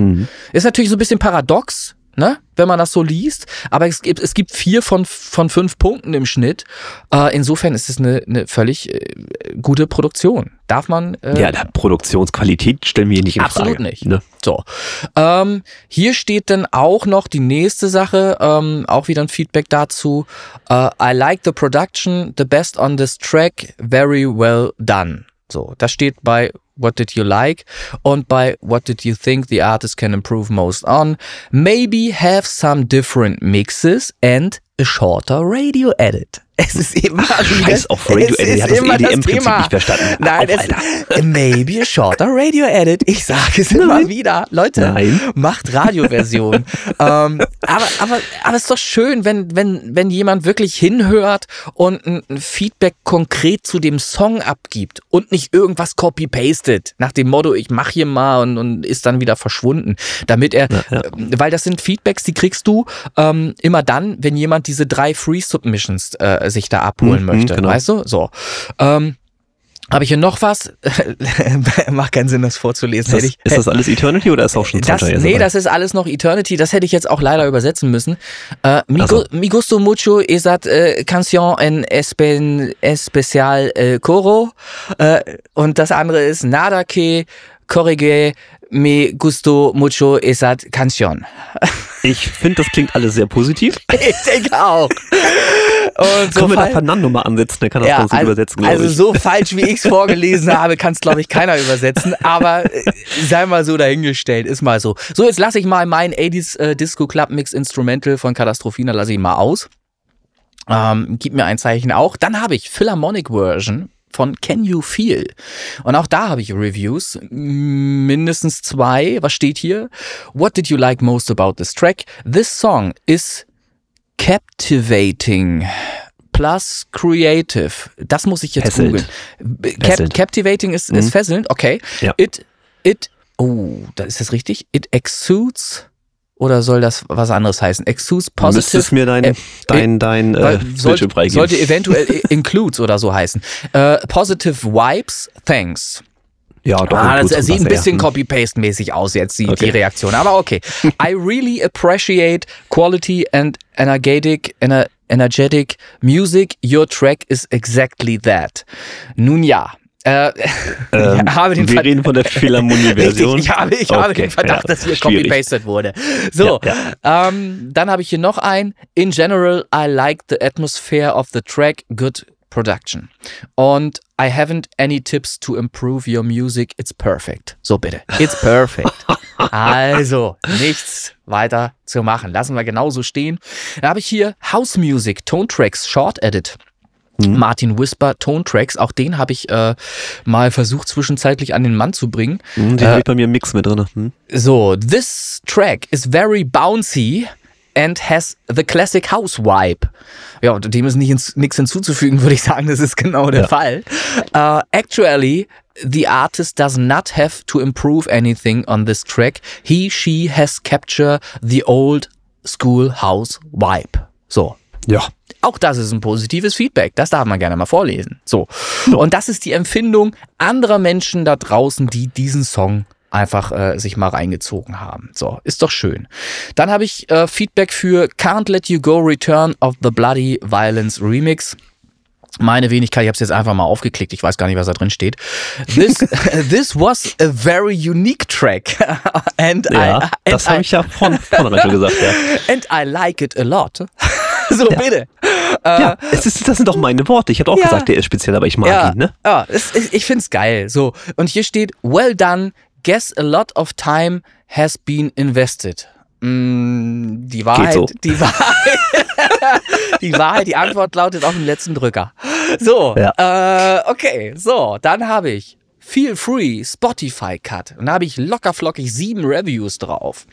Ist natürlich so ein bisschen paradox, ne, wenn man das so liest, aber es gibt, es gibt vier von, von fünf Punkten im Schnitt. Äh, insofern ist es eine, eine völlig äh, gute Produktion. Darf man. Äh, Ja, der Produktionsqualität stellen wir hier nicht in Absolut Frage. nicht. Ne? So. Ähm, hier steht dann auch noch die nächste Sache, ähm, auch wieder ein Feedback dazu. Äh, I like the production, the best on this track, very well done. So, das steht bei What did you like? Und bei What did you think the artist can improve most on? Maybe have some different mixes and a shorter radio edit. Es ist immer wieder- scheiß auf Radio es Edit, der hat das EDM-Prinzip Thema. nicht verstanden. Nein, Auf, es, maybe a shorter radio edit. Ich sage es immer wieder. Leute, Nein. macht Radioversion. ähm, aber, aber, aber es ist doch schön, wenn, wenn, wenn jemand wirklich hinhört und ein, Feedback konkret zu dem Song abgibt und nicht irgendwas copy-pastet. Nach dem Motto, ich mach hier mal und, und ist dann wieder verschwunden. Damit er, äh, weil das sind Feedbacks, die kriegst du ähm, immer dann, wenn jemand diese drei Free Submissions äh, sich da abholen Mhm, möchte. genau. Weißt du? So. Ähm, habe ich hier noch was? Macht keinen Sinn, das vorzulesen. Ist das, ich, ist das alles Eternity oder ist auch schon das, nee, das ist alles noch Eternity. Das hätte ich jetzt auch leider übersetzen müssen. Äh, mi, Ach so. gu- mi gusto mucho esat äh, canción en espen, especial äh, coro. Äh, und das andere ist nada que corrige mi gusto mucho esat canción. Ich finde, das klingt alles sehr positiv. ich denke auch. Und so Können wir da Fernando mal ansetzen, der kann das ganz gut also, übersetzen, also ich. so falsch, wie ich es vorgelesen habe, kann es, glaube ich, keiner übersetzen. Aber äh, sei mal so dahingestellt, ist mal so. So, jetzt lasse ich mal meinen 80s äh, Disco Club Mix Instrumental von Katastrophina, lasse ich mal aus. Ähm, gib mir ein Zeichen auch. Dann habe ich Philharmonic Version von Can You Feel? Und auch da habe ich Reviews, mindestens zwei. Was steht hier? What did you like most about this track? This song is captivating plus creative. Das muss ich jetzt googeln. Cap captivating ist, ist fesselnd, okay. Ja. It, it, oh, da ist das richtig? It exudes oder soll das was anderes heißen? Exudes positive. müsstest mir dein, äh, dein, dein äh, weil- Bildschirm sollte, sollte eventuell includes oder so heißen. Äh, positive Vibes, thanks. Ja, doch. Ah, das sieht ein bisschen. Copy-Paste-mäßig aus jetzt, die, Okay. die Reaktion. Aber okay. I really appreciate quality and energetic, ener energetic music. Your track is exactly that. Nun ja. Äh, Ähm, ich habe den wir Ver- reden von der Philharmonie-Version. Ich habe, ich habe Okay, den Verdacht, ja, dass hier copy-pasted wurde. So, Ähm, dann habe ich hier noch ein. In general, I like the atmosphere of the track. Good production. Und I haven't any tips to improve your music. It's perfect. So bitte. It's perfect. also, nichts weiter zu machen. Lassen wir genauso stehen. Dann habe ich hier House Music, Tone Tracks, Short Edit. Martin Whisper Tone Tracks, auch den habe ich äh, mal versucht zwischenzeitlich an den Mann zu bringen. Hm, Den Äh, habe ich bei mir im Mix mit drin. Hm? So, this track is very bouncy and has the classic house vibe. Ja, und dem ist nichts hinzuzufügen, würde ich sagen, das ist genau der Ja. Fall. Uh, actually, the artist does not have to improve anything on this track. He, she has captured the old school house vibe. So, Ja. auch das ist ein positives Feedback. Das darf man gerne mal vorlesen. So. Und das ist die Empfindung anderer Menschen da draußen, die diesen Song einfach äh, sich mal reingezogen haben. So, ist doch schön. Dann habe ich äh, Feedback für Can't Let You Go Return of the Bloody Violence Remix. Meine Wenigkeit, ich habe es jetzt einfach mal aufgeklickt. Ich weiß gar nicht, was da drin steht. This, this was a very unique track. and Ja, I, and das habe ich ja von vornherein schon gesagt, ja. And I like it a lot. so, bitte. ja, es ist, das sind doch meine Worte. Ich habe auch Ja. gesagt, der ist speziell, aber ich mag ja, ihn, ne? Ja, es, ich, ich find's geil. So. Und hier steht, well done, guess a lot of time has been invested. Mm, die Wahrheit, so. die Wahrheit, die Wahrheit, die Antwort lautet auf dem letzten Drücker. So, äh, okay, so, dann habe ich Feel Free Spotify Cut. Und da habe ich locker flockig sieben Reviews drauf.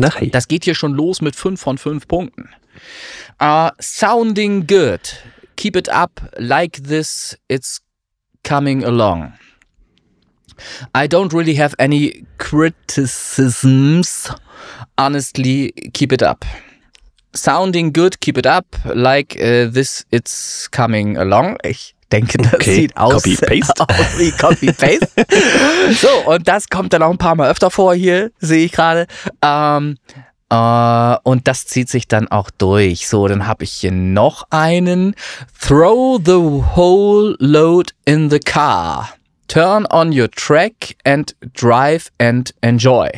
Hey. Das geht hier schon los mit 5 von 5 Punkten. Uh, sounding good. Keep it up like this. It's coming along. I don't really have any criticisms. Honestly, keep it up. Sounding good, keep it up like uh, this. It's coming along. Ich denke, das Okay, sieht aus, Copy-Paste. aus wie Copy-Paste. so, und das kommt dann auch ein paar Mal öfter vor hier, sehe ich gerade. Ähm, äh, und das zieht sich dann auch durch. So, dann habe ich hier noch einen. Throw the whole load in the car. Turn on your track and drive and enjoy.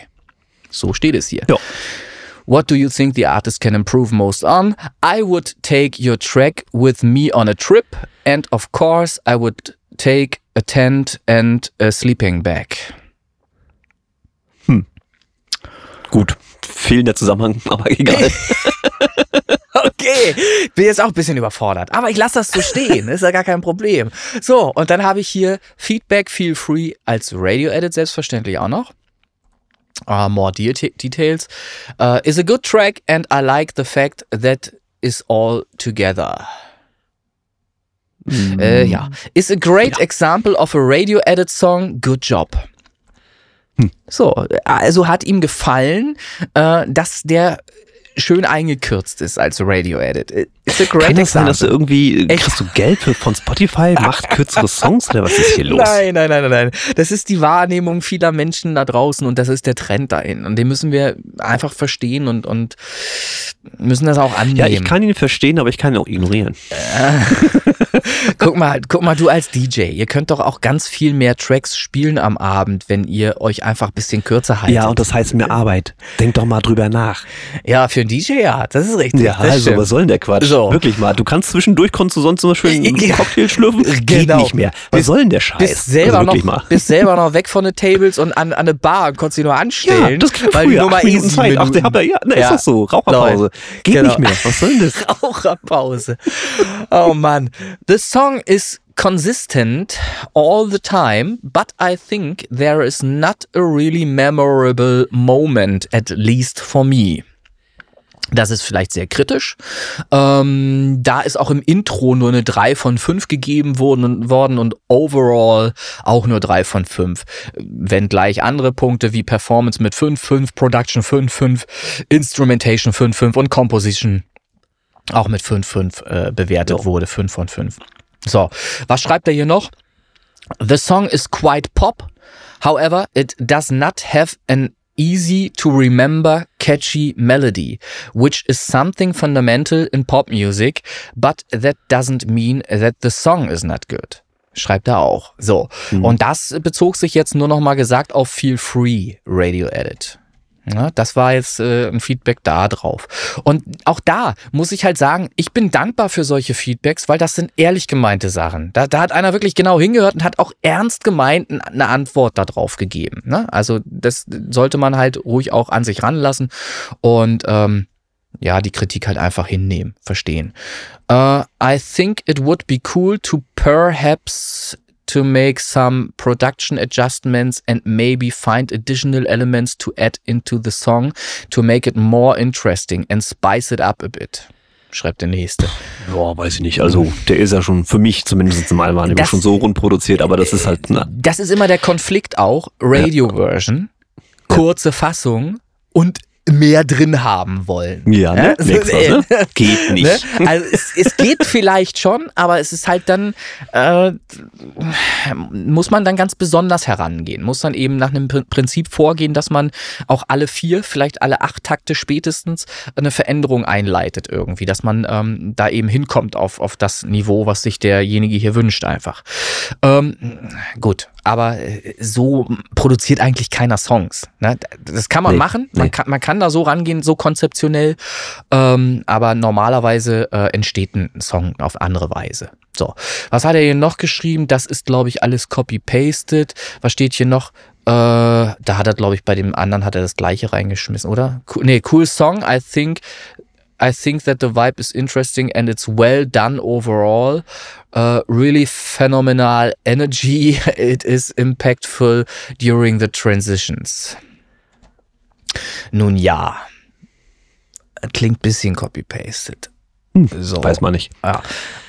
So steht es hier. Ja. What do you think the artist can improve most on? I would take your track with me on a trip, and of course, I would take a tent and a sleeping bag. Hm. Gut. Fehlender Zusammenhang, aber egal. Okay, bin jetzt auch ein bisschen überfordert, aber ich lasse das so stehen, ist ja gar kein Problem. So, und dann habe ich hier Feedback Feel Free als Radio-Edit selbstverständlich auch noch. Uh, more de details. Uh, is a good track and I like the fact that is all together. Äh, ja. Is a great example of a radio edit song. Good job. So, also hat ihm gefallen, äh, dass der schön eingekürzt ist als Radio Edit. It's a great Kann das sein, dass du irgendwie, Echt? kriegst du Geld von Spotify, macht kürzere Songs oder was ist hier los? Nein, nein, nein, nein, nein. Das ist die Wahrnehmung vieler Menschen da draußen und das ist der Trend dahin. Und den müssen wir einfach verstehen und, und müssen das auch annehmen. Ja, ich kann ihn verstehen, aber ich kann ihn auch ignorieren. guck mal, guck mal, du als DJ, ihr könnt doch auch ganz viel mehr Tracks spielen am Abend, wenn ihr euch einfach ein bisschen kürzer haltet. Ja, und das heißt mehr Arbeit. Denk doch mal drüber nach. Ja, für einen DJ ja, das ist richtig. Ja, also stimmt. was soll denn der Quatsch? So. Wirklich mal. Du kannst zwischendurch, konntest du sonst immer schön einen. Cocktail schlürfen? Geht Genau. nicht mehr. Was Bist- soll denn der Scheiß? Bist selber, also noch, mal. bist selber noch weg von den Tables und an, an eine Bar und konntest sie nur anstellen. ja, das ging weil früher. Acht eh Minuten sieben Zeit. Ach, der hat ja, ja, na, Ja. ist das so. Raucherpause. Leute, Geht genau. nicht mehr. Was soll denn das? Raucherpause. Oh Mann. The song is consistent all the time, but I think there is not a really memorable moment, at least for me. Das ist vielleicht sehr kritisch. Ähm, da ist auch im Intro nur eine 3 von 5 gegeben worden, worden und overall auch nur 3 von 5. Wenngleich andere Punkte wie Performance mit 5, 5, Production 5, 5, Instrumentation 5, 5 und Composition auch mit 5, 5 äh, bewertet wurde. 5 von 5. So, was schreibt er hier noch? The song is quite pop. However, it does not have an easy to remember catchy melody, which is something fundamental in pop music, but that doesn't mean that the song is not good. Schreibt er auch. So. Und das bezog sich jetzt nur noch mal gesagt auf Feel Free Radio Edit. Ja, das war jetzt äh, ein Feedback da drauf. Und auch da muss ich halt sagen, ich bin dankbar für solche Feedbacks, weil das sind ehrlich gemeinte Sachen. Da, da hat einer wirklich genau hingehört und hat auch ernst gemeint eine Antwort darauf gegeben. Ne? Also das sollte man halt ruhig auch an sich ranlassen und ähm, ja, die Kritik halt einfach hinnehmen, verstehen. Uh, I think it would be cool to perhaps to make some production adjustments and maybe find additional elements to add into the song to make it more interesting and spice it up a bit. Schreibt der nächste. Boah, weiß ich nicht. Also, der ist ja schon für mich zumindest im Das- schon so rund produziert, aber das ist halt, na, Das ist immer der Konflikt auch. Radio-Version, kurze Fassung und mehr drin haben wollen. ja, ne? Ja, Nix, so, ne? Geht nicht. Ne? Also es, es geht vielleicht schon, aber es ist halt dann, äh, muss man dann ganz besonders herangehen. Muss dann eben nach einem Prin- Prinzip vorgehen, dass man auch alle vier, vielleicht alle acht Takte spätestens eine Veränderung einleitet irgendwie, dass man ähm, da eben hinkommt auf, auf das Niveau, was sich derjenige hier wünscht einfach. Ähm, gut, aber äh, so produziert eigentlich keiner Songs. Ne? Das kann man Nee, machen, man, nee. kann, man kann da so rangehen, so konzeptionell, ähm, aber normalerweise äh, entsteht ein Song auf andere Weise. So, was hat er hier noch geschrieben? Das ist, glaube ich, alles copy-pasted. Was steht hier noch? Äh, da hat er, glaube ich, bei dem anderen hat er das gleiche reingeschmissen, oder? Cool, nee, cool Song. I think I think that the vibe is interesting and it's well done overall. Uh, really phenomenal energy. It is impactful during the transitions. Nun ja, klingt bisschen copy-pasted. So. Weiß man nicht. Ja.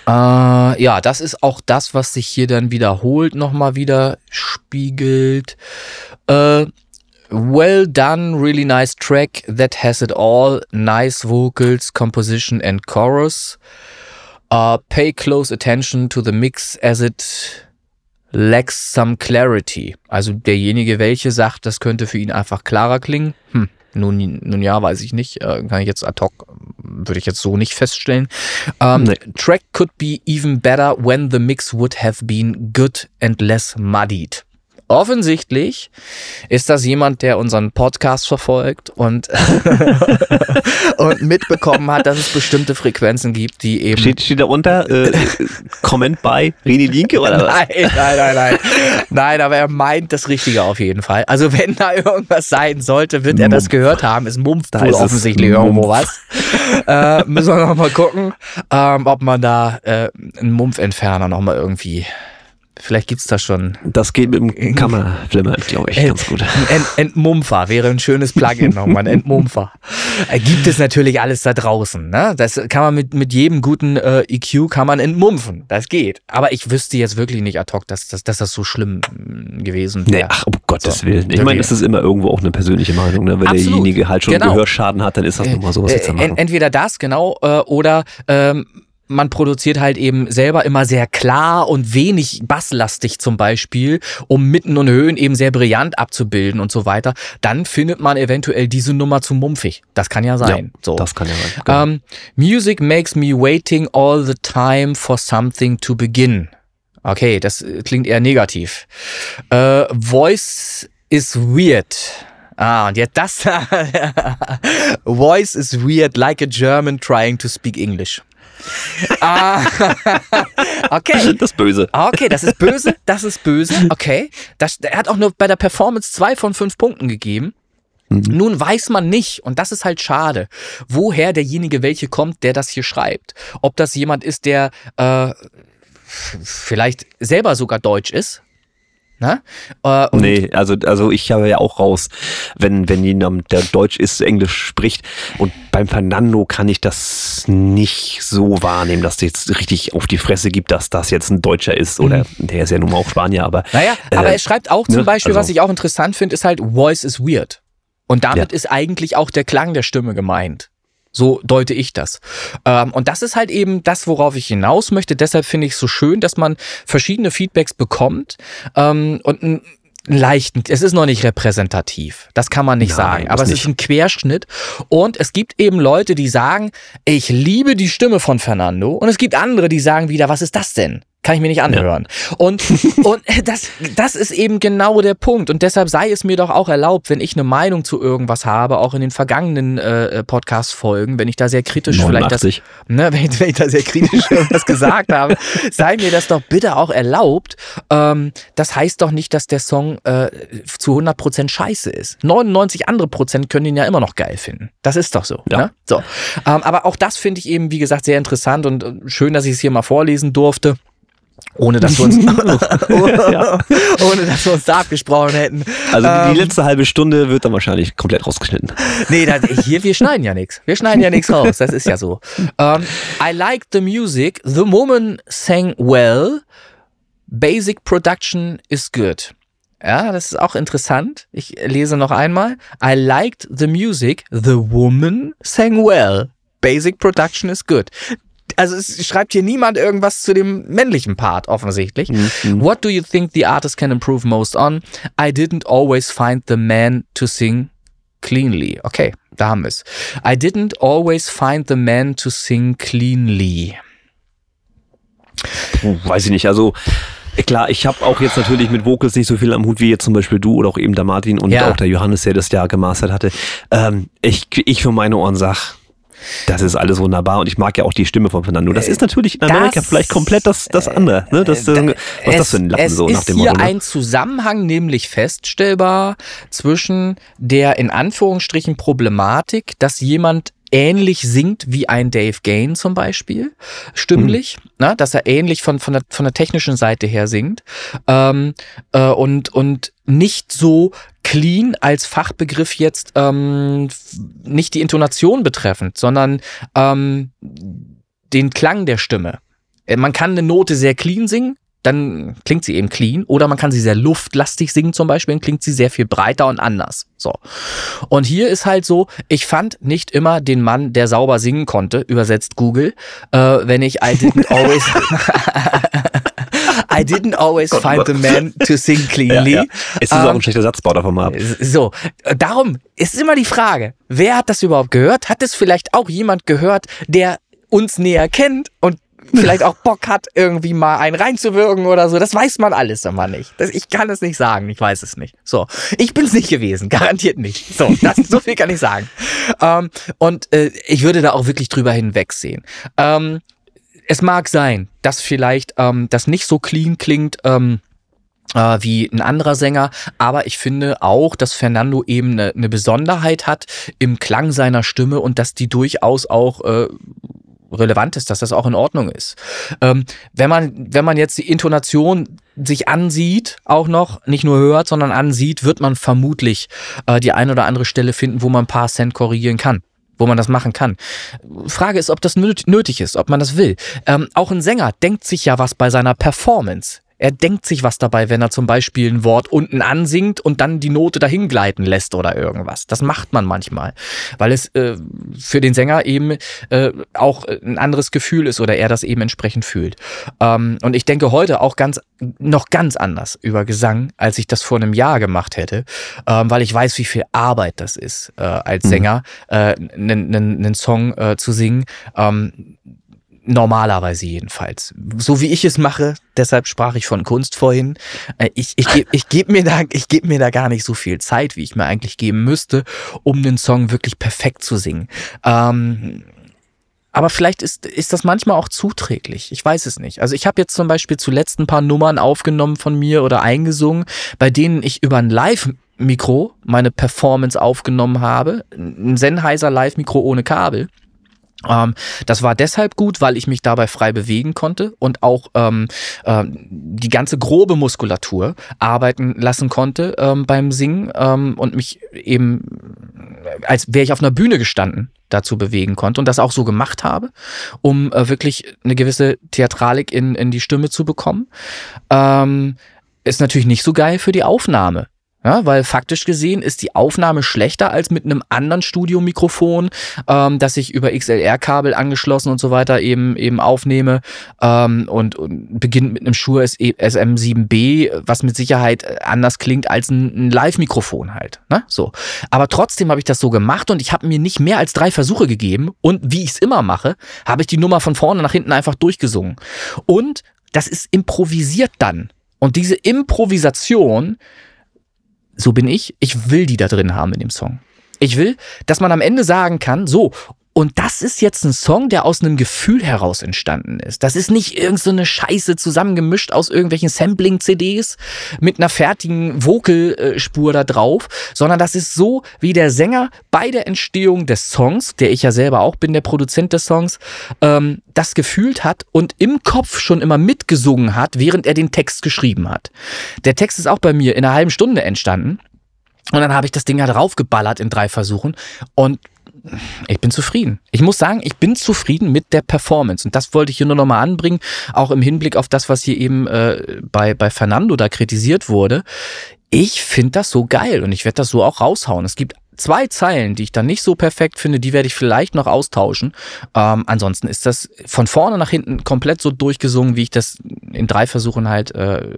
Äh, ja, das ist auch das, was sich hier dann wiederholt, nochmal wieder spiegelt. Äh, well done, really nice track that has it all. Nice vocals, composition and chorus. Uh, pay close attention to the mix as it lacks some clarity. Also derjenige, welche sagt, das könnte für ihn einfach klarer klingen. Hm. Nun, nun ja, weiß ich nicht. Äh, kann ich jetzt ad hoc, würde ich jetzt so nicht feststellen. Um, Nee. Track could be even better when the mix would have been good and less muddied. Offensichtlich ist das jemand, der unseren Podcast verfolgt und, und mitbekommen hat, dass es bestimmte Frequenzen gibt, die eben Steht, steht da unter, äh, Comment bei Reni Linke oder was? Nein, nein, nein, nein. Nein, aber er meint das Richtige auf jeden Fall. Also wenn da irgendwas sein sollte, wird er das Mumpf. gehört haben. Es mumpft Da wohl offensichtlich Mumpf. irgendwo was. äh, müssen wir noch mal gucken, ähm, ob man da äh, einen Mumpfentferner noch mal irgendwie... Vielleicht gibt's da schon. Das geht mit dem Kammerflimmer, glaube ich, ganz gut. Ent Entmumpfer wäre ein schönes Plugin nochmal, ein Entmumpfer. Äh, Gibt es natürlich alles da draußen. Ne? Das kann man mit, mit jedem guten äh, EQ kann man entmumpfen. Das geht. Aber ich wüsste jetzt wirklich nicht ad hoc, dass, dass, dass das so schlimm mm, gewesen Nee, wäre. ach, um Gottes So, Willen. Ich meine, es ist immer irgendwo auch eine persönliche Meinung. Ne? Wenn Absolut. derjenige halt schon Genau. Gehörschaden hat, dann ist das nun mal sowas Äh, machen. entweder das, genau, äh, oder ähm, man produziert halt eben selber immer sehr klar und wenig basslastig zum Beispiel, um Mitten und Höhen eben sehr brillant abzubilden und so weiter. Dann findet man eventuell diese Nummer zu mumpfig. Das kann ja sein. so. Das kann ja sein. Genau. Ähm, Music makes me waiting all the time for something to begin. Okay, das äh, klingt eher negativ. Äh, voice is weird. Ah, und jetzt das. Voice is weird, like a German trying to speak English. Ah, okay. das Böse. Ah, Okay, das ist böse, das ist böse, okay. Das, er hat auch nur bei der Performance zwei von fünf Punkten gegeben. Nun weiß man nicht, und das ist halt schade, woher derjenige welche kommt, der das hier schreibt. Ob das jemand ist, der äh, vielleicht selber sogar Deutsch ist. Ne? Äh, Nee, also, also ich habe ja auch raus, wenn, wenn jemand, der Deutsch ist, Englisch spricht. Und beim Fernando kann ich das nicht so wahrnehmen, dass der jetzt richtig auf die Fresse gibt, dass das jetzt ein Deutscher ist. Oder der ist ja nun mal auch Spanier, aber. Naja, aber äh, er schreibt auch zum ne, Beispiel, was also- ich auch interessant finde, ist halt, Voice is weird. Und damit ist eigentlich auch der Klang der Stimme gemeint. So deute ich das. Ähm, und das ist halt eben das, worauf ich hinaus möchte. Deshalb finde ich es so schön, dass man verschiedene Feedbacks bekommt ähm, und ein leichten, es ist noch nicht repräsentativ. Das kann man nicht Nein, sagen. Aber es nicht. ist ein Querschnitt. Und es gibt eben Leute, die sagen, ich liebe die Stimme von Fernando. Und es gibt andere, die sagen wieder, was ist das denn? Kann ich mir nicht anhören. Und, und das, das ist eben genau der Punkt. Und deshalb sei es mir doch auch erlaubt, wenn ich eine Meinung zu irgendwas habe, auch in den vergangenen äh, Podcast-Folgen, wenn ich da sehr kritisch vielleicht das, 89. ne, wenn, ich- wenn ich da sehr kritisch irgendwas gesagt habe, sei mir das doch bitte auch erlaubt. Ähm, das heißt doch nicht, dass der Song äh, zu 100% scheiße ist. 99 andere Prozent können ihn ja immer noch geil finden. Das ist doch so. Ja. Ne? so. Ähm, aber auch das finde ich eben, wie gesagt, sehr interessant und äh, schön, dass ich es hier mal vorlesen durfte. Ohne dass wir uns, ohne dass wir uns da abgesprochen hätten. Also die, Ähm, die letzte halbe Stunde wird dann wahrscheinlich komplett rausgeschnitten. Nee, das, hier, wir schneiden ja nichts. Wir schneiden ja nichts raus. Das ist ja so. Um, I liked the music. The woman sang well. Basic production is good. Ja, das ist auch interessant. Ich lese noch einmal. I liked the music. The woman sang well. Basic production is good. Also es schreibt hier niemand irgendwas zu dem männlichen Part offensichtlich. What do you think the artist can improve most on? I didn't always find the man to sing cleanly. Okay, da haben wir es. I didn't always find the man to sing cleanly. Puh, weiß ich nicht. Also klar, ich habe auch jetzt natürlich mit Vocals nicht so viel am Hut wie jetzt zum Beispiel du oder auch eben der Martin und Ja. auch der Johannes, der das ja gemastert hatte. Ähm, ich, ich für meine Ohren sag, das ist alles wunderbar und ich mag ja auch die Stimme von Fernando. Das ist natürlich in Amerika das- vielleicht komplett das, das andere. Ne? Das, äh, was ist das für ein Lappen es so ist nach dem hier Motto? Ne? ein Zusammenhang nämlich feststellbar zwischen der in Anführungsstrichen Problematik, dass jemand ähnlich singt wie ein Dave Gain zum Beispiel, stimmlich, Mhm. ne, dass er ähnlich von, von, der, von der technischen Seite her singt ähm, äh, und, und nicht so clean als Fachbegriff jetzt ähm, nicht die Intonation betreffend, sondern ähm, den Klang der Stimme. Äh, Man kann eine Note sehr clean singen, dann klingt sie eben clean. Oder man kann sie sehr luftlastig singen zum Beispiel, dann klingt sie sehr viel breiter und anders. So. Und hier ist halt so, ich fand nicht immer den Mann, der sauber singen konnte, übersetzt Google, äh, wenn ich I didn't always I didn't always find the man to sing Ja, cleanly. ja. Es ist auch Ähm, ein schlechter Satzbau davon mal ab. so, darum ist immer die Frage, wer hat das überhaupt gehört? Hat es vielleicht auch jemand gehört, der uns näher kennt und vielleicht auch Bock hat, irgendwie mal einen reinzuwirken oder so? Das weiß man alles immer nicht. Das, ich kann es nicht sagen, ich weiß es nicht. So, ich bin es nicht gewesen, garantiert nicht. So, das, so viel kann ich sagen. Ähm, und äh, ich würde da auch wirklich drüber hinwegsehen. Ähm, es mag sein, dass vielleicht ähm, das nicht so clean klingt, ähm, äh, wie ein anderer Sänger, aber ich finde auch, dass Fernando eben eine, eine Besonderheit hat im Klang seiner Stimme und dass die durchaus auch äh, relevant ist, dass das auch in Ordnung ist. Ähm, wenn man wenn man jetzt die Intonation sich ansieht, auch noch nicht nur hört, sondern ansieht, wird man vermutlich äh, die ein oder andere Stelle finden, wo man ein paar Cent korrigieren kann wo man das machen kann. Frage ist, ob das nöt- nötig ist, ob man das will. Ähm, auch ein Sänger denkt sich ja was bei seiner Performance. Er denkt sich was dabei, wenn er zum Beispiel ein Wort unten ansingt und dann die Note dahin gleiten lässt oder irgendwas. Das macht man manchmal, weil es äh, für den Sänger eben äh, auch ein anderes Gefühl ist oder er das eben entsprechend fühlt. Ähm, und ich denke heute auch ganz noch ganz anders über Gesang, als ich das vor einem Jahr gemacht hätte, ähm, weil ich weiß, wie viel Arbeit das ist, äh, als Sänger äh, einen einen Song äh, zu singen. Ähm, Normalerweise jedenfalls. So wie ich es mache, deshalb sprach ich von Kunst vorhin. Äh, Ich, ich gebe ich geb mir, da- ich geb mir da gar nicht so viel Zeit, wie ich mir eigentlich geben müsste, um den Song wirklich perfekt zu singen. Ähm, aber vielleicht ist, ist das manchmal auch zuträglich. Ich weiß es nicht. Also ich habe jetzt zum Beispiel zuletzt ein paar Nummern aufgenommen von mir oder eingesungen, bei denen ich über ein Live-Mikro meine Performance aufgenommen habe. Ein Sennheiser Live-Mikro ohne Kabel. Ähm, das war deshalb gut, weil ich mich dabei frei bewegen konnte und auch ähm, ähm, die ganze grobe Muskulatur arbeiten lassen konnte ähm, beim Singen ähm, und mich eben, als wäre ich auf einer Bühne gestanden, dazu bewegen konnte und das auch so gemacht habe, um äh, wirklich eine gewisse Theatralik in, in die Stimme zu bekommen. Ähm, ist natürlich nicht so geil für die Aufnahme. Ja, weil faktisch gesehen ist die Aufnahme schlechter als mit einem anderen Studiomikrofon, ähm, das ich über XLR-Kabel angeschlossen und so weiter eben eben aufnehme ähm, und, und beginnt mit einem Shure SM7B, was mit Sicherheit anders klingt als ein, ein Live-Mikrofon halt. Ne? So, aber trotzdem habe ich das so gemacht und ich habe mir nicht mehr als drei Versuche gegeben und wie ich es immer mache, habe ich die Nummer von vorne nach hinten einfach durchgesungen und das ist improvisiert dann und diese Improvisation so bin ich, ich will die da drin haben in dem Song. Ich will, dass man am Ende sagen kann, so, und das ist jetzt ein Song, der aus einem Gefühl heraus entstanden ist. Das ist nicht irgendeine so Scheiße zusammengemischt aus irgendwelchen Sampling-CDs mit einer fertigen Vocalspur da drauf, sondern das ist so, wie der Sänger bei der Entstehung des Songs, der ich ja selber auch bin, der Produzent des Songs, ähm, das gefühlt hat und im Kopf schon immer mitgesungen hat, während er den Text geschrieben hat. Der Text ist auch bei mir in einer halben Stunde entstanden. Und dann habe ich das Ding halt raufgeballert in drei Versuchen und ich bin zufrieden. Ich muss sagen, ich bin zufrieden mit der Performance. Und das wollte ich hier nur nochmal anbringen, auch im Hinblick auf das, was hier eben äh, bei, bei Fernando da kritisiert wurde. Ich finde das so geil und ich werde das so auch raushauen. Es gibt zwei Zeilen, die ich dann nicht so perfekt finde, die werde ich vielleicht noch austauschen. Ähm, ansonsten ist das von vorne nach hinten komplett so durchgesungen, wie ich das in drei Versuchen halt, äh,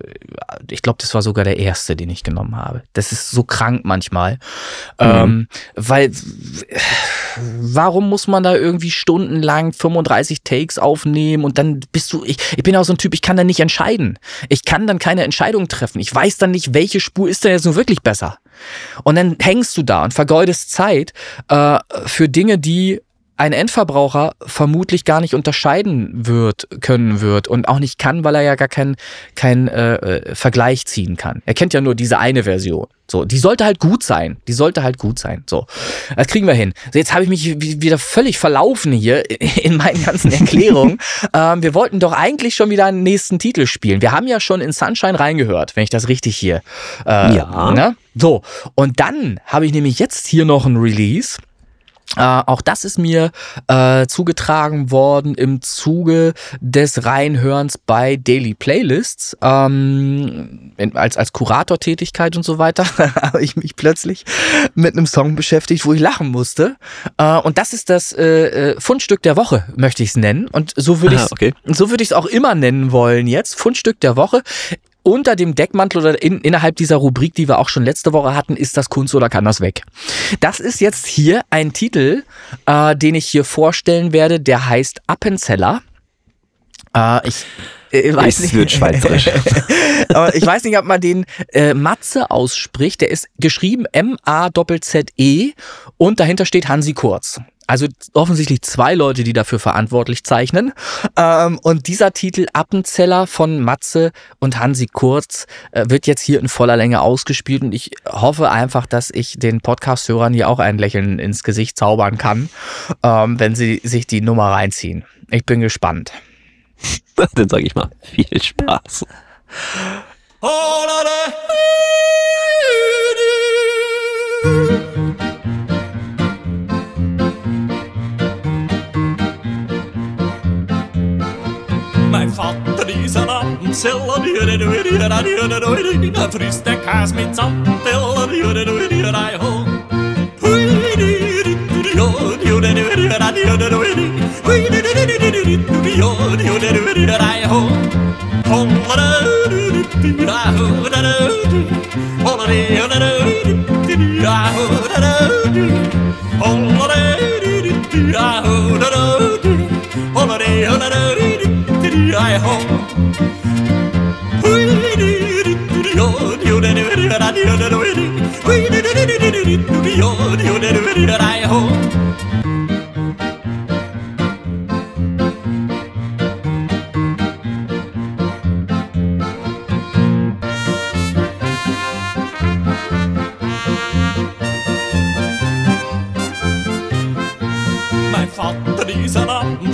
ich glaube, das war sogar der erste, den ich genommen habe. Das ist so krank manchmal. Mhm. Ähm, weil, warum muss man da irgendwie stundenlang 35 Takes aufnehmen und dann bist du, ich, ich bin auch so ein Typ, ich kann da nicht entscheiden. Ich kann dann keine Entscheidung treffen. Ich weiß dann nicht, welche Spur ist denn jetzt nun wirklich besser. Und dann hängst du da und vergeudest Zeit äh, für Dinge, die ein Endverbraucher vermutlich gar nicht unterscheiden wird, können wird und auch nicht kann, weil er ja gar keinen kein, äh, äh, Vergleich ziehen kann. Er kennt ja nur diese eine Version. So, die sollte halt gut sein. Die sollte halt gut sein. So, das kriegen wir hin. So, jetzt habe ich mich wieder völlig verlaufen hier in meinen ganzen Erklärungen. ähm, wir wollten doch eigentlich schon wieder einen nächsten Titel spielen. Wir haben ja schon in Sunshine reingehört, wenn ich das richtig hier. Äh, Ja. Ne? So, und dann habe ich nämlich jetzt hier noch ein Release. Äh, auch das ist mir äh, zugetragen worden im Zuge des Reinhörens bei Daily Playlists. Ähm, als, als Kuratortätigkeit und so weiter habe ich mich plötzlich mit einem Song beschäftigt, wo ich lachen musste. Äh, und das ist das äh, äh, Fundstück der Woche, möchte ich es nennen. Und so würde ich es okay. so würde ich es auch immer nennen wollen jetzt. Fundstück der Woche. Unter dem Deckmantel oder in, innerhalb dieser Rubrik, die wir auch schon letzte Woche hatten, ist das Kunst oder kann das weg? Das ist jetzt hier ein Titel, äh, den ich hier vorstellen werde, der heißt Appenzeller. Äh, ich äh, weiß Es nicht, wird schweizerisch. aber ich weiß nicht, ob man den äh, Matze ausspricht. Der ist geschrieben M-A-Z-Z-E und dahinter steht Hansi Kurz. Also offensichtlich zwei Leute, die dafür verantwortlich zeichnen. Ähm, und dieser Titel Appenzeller von Matze und Hansi Kurz äh, wird jetzt hier in voller Länge ausgespielt. Und ich hoffe einfach, dass ich den Podcast-Hörern hier auch ein Lächeln ins Gesicht zaubern kann, ähm, wenn sie sich die Nummer reinziehen. Ich bin gespannt. Dann sage ich mal, viel Spaß. Mein namn Sällan gör det, det gör han, gör det, då är det dina frysta kast mitt samt Sällan gör det, det gör han, ja Oh, mit Samteller, ho. Mein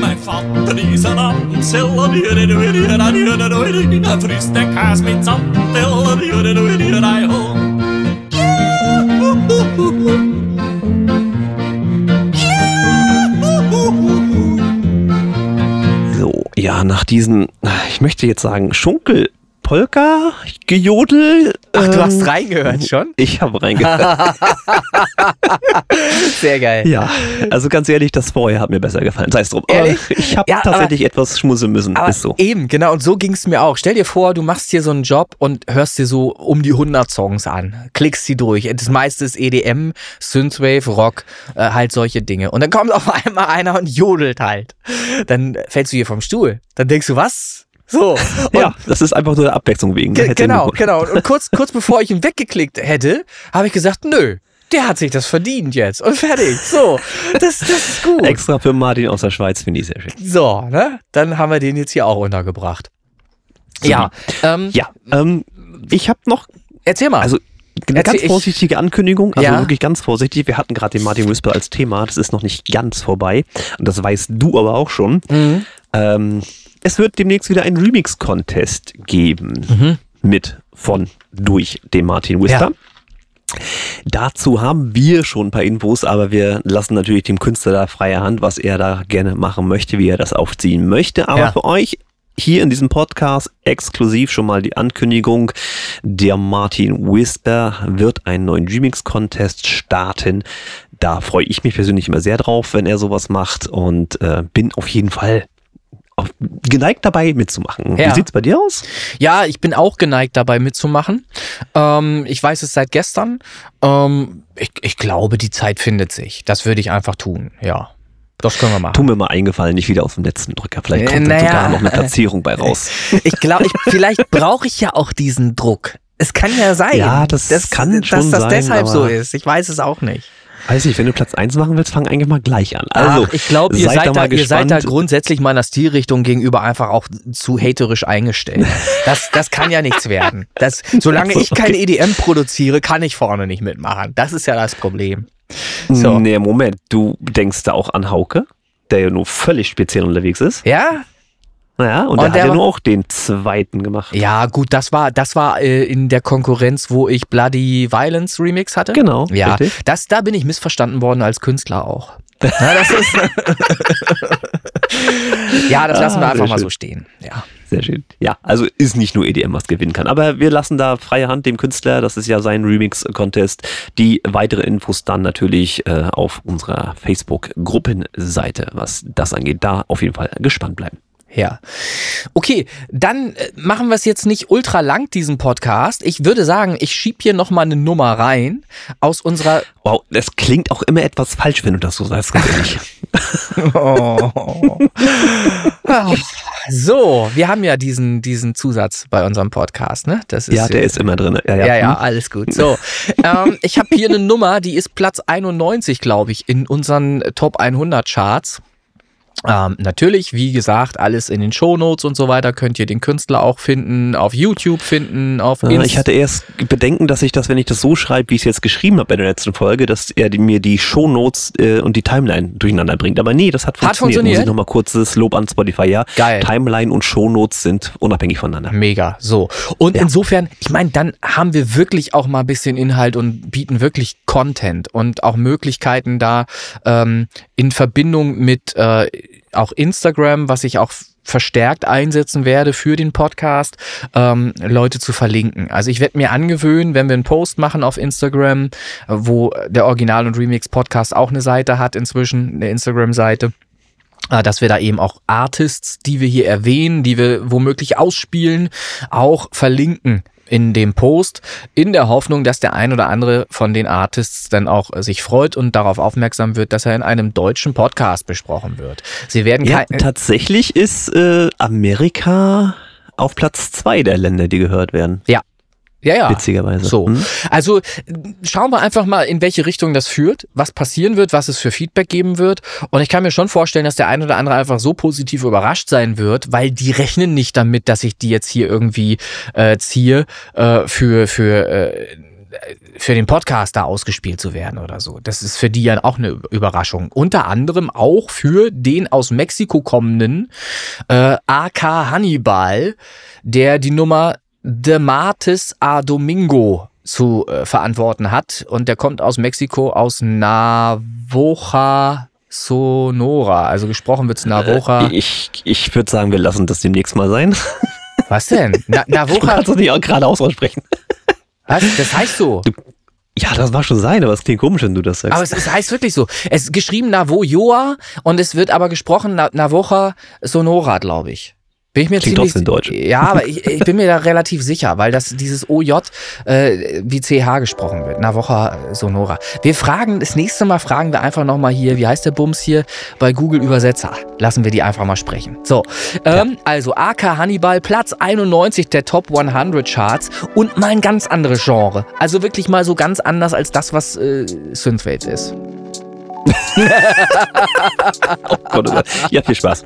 Mein Vater ist ein Amtseller, er frisst den Käse mit Samteller, So, nach diesen, ich möchte jetzt sagen, Schunkel. Polka, Gejodel. Ach, du hast ähm, reingehört schon? Ich habe reingehört. Sehr geil. ja, also ganz ehrlich, das vorher hat mir besser gefallen. Sei es drum. Aber Ehrlich? ich habe Ja, aber- tatsächlich etwas schmusen müssen. Aber ist so. eben, genau, und so ging es mir auch. Stell dir vor, du machst hier so einen Job und hörst dir so um die 100 Songs an, klickst sie durch. Das meiste ist EDM, Synthwave, Rock, äh, halt solche Dinge. Und dann kommt auf einmal einer und jodelt halt. Dann fällst du hier vom Stuhl. Dann denkst du, was? So. Ja, das ist einfach nur der Abwechslung wegen. Ge Herzlichen genau, genau. Und kurz, kurz bevor ich ihn weggeklickt hätte, habe ich gesagt, nö, der hat sich das verdient jetzt. Und fertig. So, das, das ist gut. Extra für Martin aus der Schweiz finde ich sehr schön. So, ne? Dann haben wir den jetzt hier auch untergebracht. Ja, ähm, Ja, ähm, ich habe noch, erzähl mal. also eine Erzähl ganz ich- vorsichtige Ankündigung, also Ja. wirklich ganz vorsichtig. Wir hatten gerade den Martin Whisper als Thema, das ist noch nicht ganz vorbei. Und das weißt du aber auch schon. Mhm. Ähm, es wird demnächst wieder einen Remix-Contest geben. Mhm. Mit, von, durch den Martin Whisper. Dazu haben wir schon ein paar Infos, aber wir lassen natürlich dem Künstler da freie Hand, was er da gerne machen möchte, wie er das aufziehen möchte. Aber Ja. für euch hier in diesem Podcast exklusiv schon mal die Ankündigung. Der Martin Whisper wird einen neuen Remix-Contest starten. Da freue ich mich persönlich immer sehr drauf, wenn er sowas macht und äh, bin auf jeden Fall auf, geneigt dabei mitzumachen. Ja. Wie sieht's bei dir aus? Ja, ich bin auch geneigt dabei mitzumachen. Ähm, ich weiß es seit gestern. Ähm, ich, ich glaube, die Zeit findet sich. Das würde ich einfach tun. Ja, das können wir machen. Tu mir mal eingefallen, nicht wieder auf den letzten Drücker. Vielleicht Äh, kommt dann naja. sogar noch eine Platzierung bei raus. Ich glaube, ich, vielleicht brauche ich ja auch diesen Druck. Es kann ja sein, Ja, das kann dass schon das sein, deshalb so ist. Ich weiß es auch nicht. Weiß nicht, wenn du Platz 1 machen willst, fang eigentlich mal gleich an. Also, Ach, ich glaube, ihr, seid seid da da, mal ihr seid da grundsätzlich meiner Stilrichtung gegenüber einfach auch zu haterisch eingestellt. Das, das kann ja nichts werden. Das, solange ich keine EDM produziere, kann ich vorne nicht mitmachen. Das ist ja das Problem. So. Nee, Moment, du denkst da auch an Hauke, der ja nur völlig speziell unterwegs ist. Ja? Naja, und, Und der hat ja war- nur auch den zweiten gemacht. Ja, gut, das war, das war äh, in der Konkurrenz, wo ich Bloody Violence Remix hatte. Genau, Ja, richtig. das, da bin ich missverstanden worden als Künstler auch. Ja, das ist ja, das lassen wir Ah, einfach sehr mal schön. so stehen. Ja. Sehr schön. Ja, also ist nicht nur EDM, was gewinnen kann. Aber wir lassen da freie Hand dem Künstler. Das ist ja sein Remix-Contest. Die weitere Infos dann natürlich äh, auf unserer Facebook-Gruppenseite, was das angeht. Da auf jeden Fall gespannt bleiben. Ja. Okay, dann äh, machen wir es jetzt nicht ultra lang, diesen Podcast. Ich würde sagen, ich schieb hier nochmal eine Nummer rein aus unserer. Wow, das klingt auch immer etwas falsch, wenn du das so sagst, ganz ehrlich. Oh. so, wir haben ja diesen, diesen Zusatz bei unserem Podcast, ne? Das ja, der ist immer drin. Ja, ja. Ja, ja, Hm. alles gut. So, ähm, ich habe hier eine Nummer, die ist Platz 91, glaube ich, in unseren Top 100 Charts. Ähm, natürlich, wie gesagt, alles in den Shownotes und so weiter könnt ihr den Künstler auch finden, auf YouTube finden, auf Ja, Insta. ich hatte erst Bedenken, dass ich das, wenn ich das so schreibe, wie ich es jetzt geschrieben habe bei der letzten Folge, dass er mir die Shownotes äh, und die Timeline durcheinander bringt. Aber nee, das hat funktioniert. funktioniert? Muss ich nochmal kurzes Lob an Spotify. Ja, Geil. Timeline und Shownotes sind unabhängig voneinander. Mega, so. Und insofern, ich meine, dann haben wir wirklich auch mal ein bisschen Inhalt und bieten wirklich Content und auch Möglichkeiten da ähm, in Verbindung mit äh, auch Instagram, was ich auch verstärkt einsetzen werde für den Podcast, ähm, Leute zu verlinken. Also ich werde mir angewöhnen, wenn wir einen Post machen auf Instagram, wo der Original- und Remix-Podcast auch eine Seite hat inzwischen, eine Instagram-Seite, äh, dass wir da eben auch Artists, die wir hier erwähnen, die wir womöglich ausspielen, auch verlinken in dem Post, in der Hoffnung, dass der ein oder andere von den Artists dann auch äh, sich freut und darauf aufmerksam wird, dass er in einem deutschen Podcast besprochen wird. Sie werden Ja, kein, tatsächlich ist äh, Amerika auf Platz zwei der Länder, die gehört werden. Ja, ja. Witzigerweise. So. Hm? Also schauen wir einfach mal, in welche Richtung das führt, was passieren wird, was es für Feedback geben wird. Und ich kann mir schon vorstellen, dass der ein oder andere einfach so positiv überrascht sein wird, weil die rechnen nicht damit, dass ich die jetzt hier irgendwie äh, ziehe äh, für, für äh, für den Podcast da ausgespielt zu werden oder so. Das ist für die ja auch eine Überraschung. Unter anderem auch für den aus Mexiko kommenden äh, AK Hannibal, der die Nummer De Martes a Domingo zu äh, verantworten hat. Und der kommt aus Mexiko, aus Navoja Sonora. Also gesprochen wird's Navoja. Äh, ich ich würde sagen, wir lassen das demnächst mal sein. Was denn? Na, Du Navoja? kannst es nicht auch geradeaus aussprechen. Was? Das heißt so. Ja, das war schon sein, aber es klingt komisch, wenn du das sagst. Aber es, es heißt wirklich so. Es ist geschrieben Navojoa und es wird aber gesprochen Na, Navoja Sonora, glaube ich. Bin ich mir Klingt ziemlich trotzdem deutsch. Ja, aber ich, ich bin mir da relativ sicher, weil das dieses OJ äh, wie CH gesprochen wird. Navoja Sonora. Wir fragen das nächste Mal fragen wir einfach noch mal hier, wie heißt der Bums hier bei Google Übersetzer. Lassen wir die einfach mal sprechen. So, ähm, also AK Hannibal Platz 91 der Top 100 Charts und mal ein ganz anderes Genre. Also wirklich mal so ganz anders als das, was äh, Synthwave ist. Ja, viel Spaß.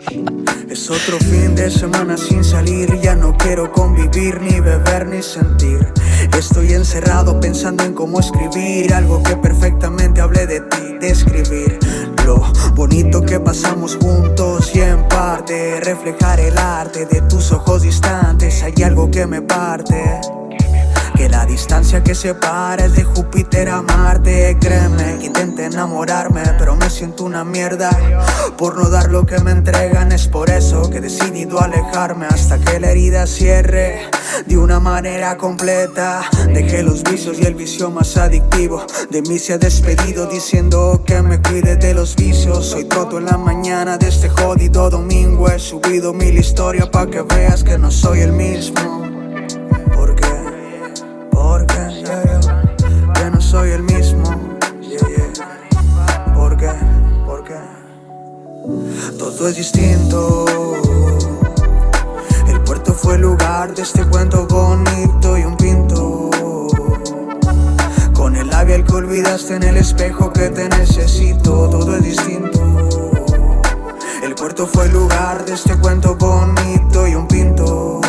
Es otro fin de semana sin salir, ya no quiero convivir, ni beber, ni sentir. Estoy encerrado pensando en cómo escribir algo que perfectamente hablé de ti, de escribir lo bonito que pasamos juntos y en parte reflejar el arte de tus ojos distantes. Hay algo que me parte. Que la distancia que separa es de Júpiter a Marte. Créeme que intenté enamorarme Pero me siento una mierda. Por no dar lo que me entregan Es por eso que he decidido alejarme Hasta que la herida cierre De una manera completa. Dejé los vicios y el vicio más adictivo. De mí se ha despedido diciendo que me cuide de los vicios. Hoy todo en la mañana de este jodido domingo. He subido mil historias pa' que veas que no soy el mismo soy el mismo. Yeah, yeah. ¿Por qué? Todo es distinto. El puerto fue el lugar de este cuento bonito y un pinto. Con el labial que olvidaste en el espejo que te necesito. Todo es distinto. El puerto fue el lugar de este cuento bonito y un pinto.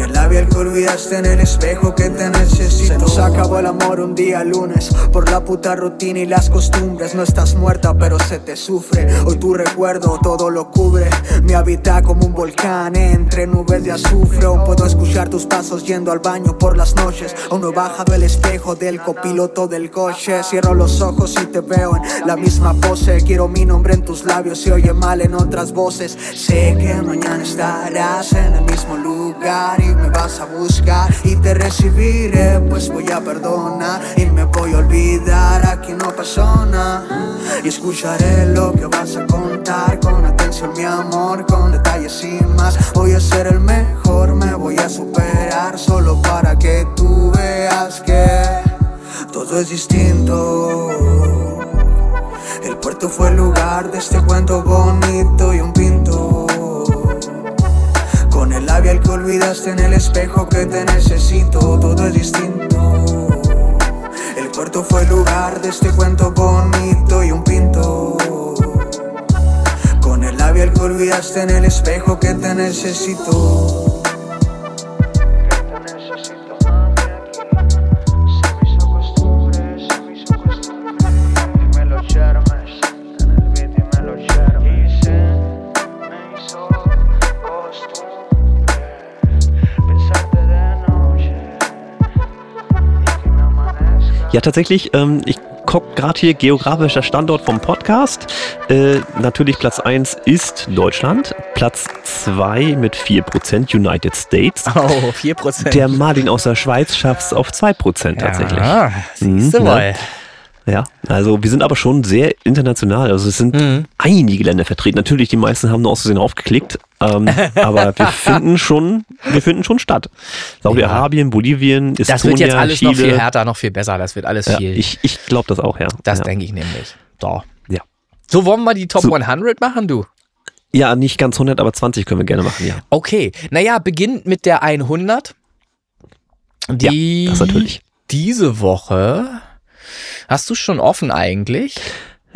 El labial que olvidaste en el espejo que te necesito. Se nos acabó el amor un día lunes. Por la puta rutina y las costumbres. No estás muerta, pero se te sufre. Hoy tu recuerdo todo lo cubre. Me habita como un volcán entre nubes de azufre. Aún puedo escuchar tus pasos yendo al baño por las noches. Aún no he bajado el espejo del copiloto del coche. Cierro los ojos y te veo en la misma pose. Quiero mi nombre en tus labios. Se oye mal en otras voces. Sé que mañana estarás en el mismo lugar y me vas a buscar y te recibiré. Pues voy a perdonar y me voy a olvidar. Aquí no nada. Y escucharé lo que vas a contar con atención, mi amor, con detalles y más. Voy a ser el mejor, me voy a superar solo para que tú veas que todo es distinto. El puerto fue el lugar de este cuento bonito y un pinto. Con el labial que olvidaste en el espejo que te necesito, todo es distinto. El puerto fue el lugar de este cuento bonito y un pinto. Con el labial que olvidaste en el espejo que te necesito. Ja, tatsächlich, ähm, ich gucke gerade hier geografischer Standort vom Podcast. Äh, natürlich Platz 1 ist Deutschland, Platz 2 mit 4% United States. Oh, 4%. Der Martin aus der Schweiz schafft es auf 2% tatsächlich. Ja, siehst du Mhm, mal. Ja, also wir sind aber schon sehr international. Also es sind Mhm. einige Länder vertreten. Natürlich, die meisten haben nur aus Versehen aufgeklickt. Ähm, aber wir finden schon, wir finden schon statt. Saudi-Arabien, Bolivien, Estonia, Das wird jetzt alles Chile. noch viel härter, noch viel besser. Das wird alles Ja, viel. ich ich glaube das auch, ja. das ja. denke ich nämlich. So. Ja. So wollen wir die Top So. 100 machen, du? Ja, nicht ganz 100, aber 20 können wir gerne machen, ja. Okay, naja, beginnt mit der 100. Die ja, das natürlich. diese Woche hast du schon offen eigentlich.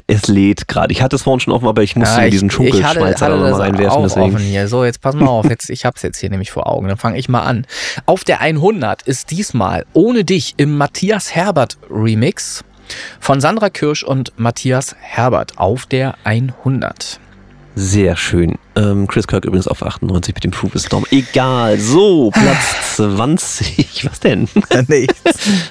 Es lädt gerade. Ich hatte es vorhin schon offen, aber ich musste Ja, mir ich- diesen ich hatte, Schunkelschmalzer hatte noch mal das reinwerfen. Deswegen. offen hier. So, jetzt pass mal auf. Jetzt, ich hab's jetzt hier nämlich vor Augen. Dann fange ich mal an. Auf der 100 ist diesmal Ohne dich im Matthias Herbert Remix von Sandra Kirsch und Matthias Herbert auf der 100. Sehr schön. Ähm, Chris Kirk übrigens auf 98 mit dem Storm. Egal. So, Platz 20. Was denn? Nichts.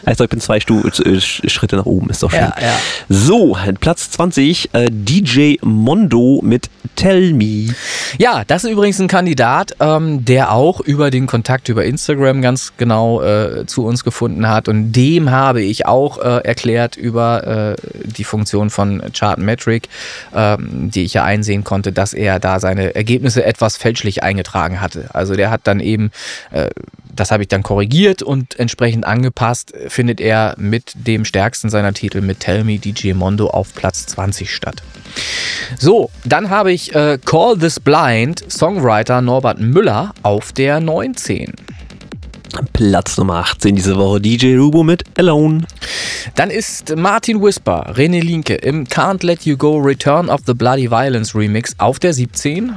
Also ich bin zwei Stu äh, Schritte nach oben, ist doch schön. Ja, ja. So, Platz 20, äh, DJ Mondo mit Tell Me. Ja, das ist übrigens ein Kandidat, ähm, der auch über den Kontakt über Instagram ganz genau äh, zu uns gefunden hat. Und dem habe ich auch äh, erklärt über äh, die Funktion von Chartmetric, ähm, die ich ja einsehen konnte, dass er da seine Ergebnisse etwas fälschlich eingetragen hatte. Also der hat dann eben, äh, das habe ich dann korrigiert und entsprechend angepasst, findet er mit dem stärksten seiner Titel mit Tell Me DJ Mondo auf Platz 20 statt. So, dann habe ich äh, Call This Blind, Songwriter Norbert Müller auf der 19. Platz Nummer 18 diese Woche, DJ Rubo mit Alone. Dann ist Martin Whisper, René Linke im Can't Let You Go Return of the Bloody Violence Remix auf der 17.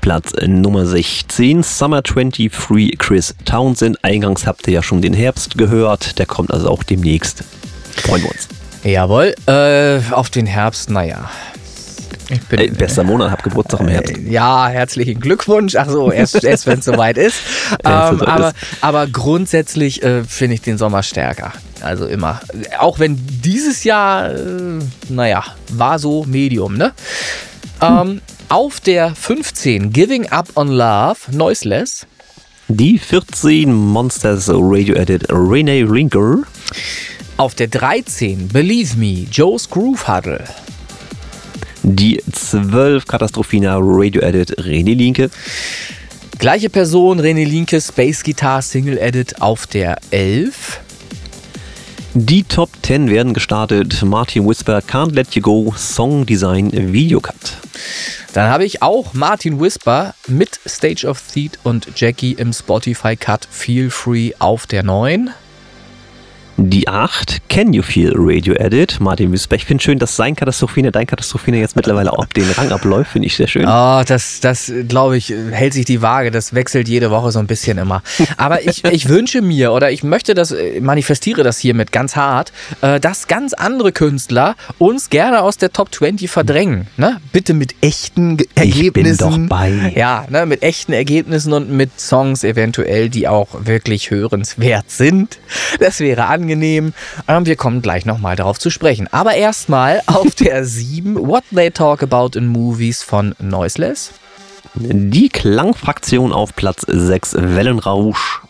Platz äh, Nummer 16, Summer 23, Chris Townsend. Eingangs habt ihr ja schon den Herbst gehört, der kommt also auch demnächst. Freuen wir uns. Jawohl, äh, auf den Herbst, naja. Bin, Äh, bester Monat, hab Geburtstag im Herbst. Äh, Ja, herzlichen Glückwunsch. Ach so, erst, erst wenn es soweit ist. Ähm, aber, ist. aber grundsätzlich äh, finde ich den Sommer stärker. Also immer. Auch wenn dieses Jahr, äh, naja, war so Medium, ne? Ähm, auf der 15 Giving Up on Love, Noiseless. Die 14 Monsters Radio Edit Renee Rinker. Auf der 13 Believe Me, Joe's Groove Huddle. Die 12 Katastrophina Radio Edit René Linke. Gleiche Person, René Linke, Space Guitar Single Edit auf der 11. Die Top 10 werden gestartet. Martin Whisper, Can't Let You Go, Song Design, Videocut. Dann habe ich auch Martin Whisper mit Stage of Theat und Jackie im Spotify Cut Feel Free auf der 9. Die 8, Can You Feel Radio Edit, Martin Whisper. Ich finde schön, dass sein Katastrophine, dein Katastrophine jetzt mittlerweile auch den Rang abläuft, finde ich sehr schön. Oh, das, das glaube ich, hält sich die Waage. Das wechselt jede Woche so ein bisschen immer. Aber ich, ich wünsche mir oder ich möchte das, äh, manifestiere das hiermit ganz hart, äh, dass ganz andere Künstler uns gerne aus der Top 20 verdrängen. Ne? Bitte mit echten Ge- Ich bin Ergebnissen. doch bei. Ja, ne, mit echten Ergebnissen und mit Songs eventuell, die auch wirklich hörenswert sind. Das wäre angenehm. Ähm, wir kommen gleich nochmal darauf zu sprechen. Aber erstmal auf der 7 What They Talk About in Movies von Noiseless. Die Klangfraktion auf Platz 6, Wellenrausch.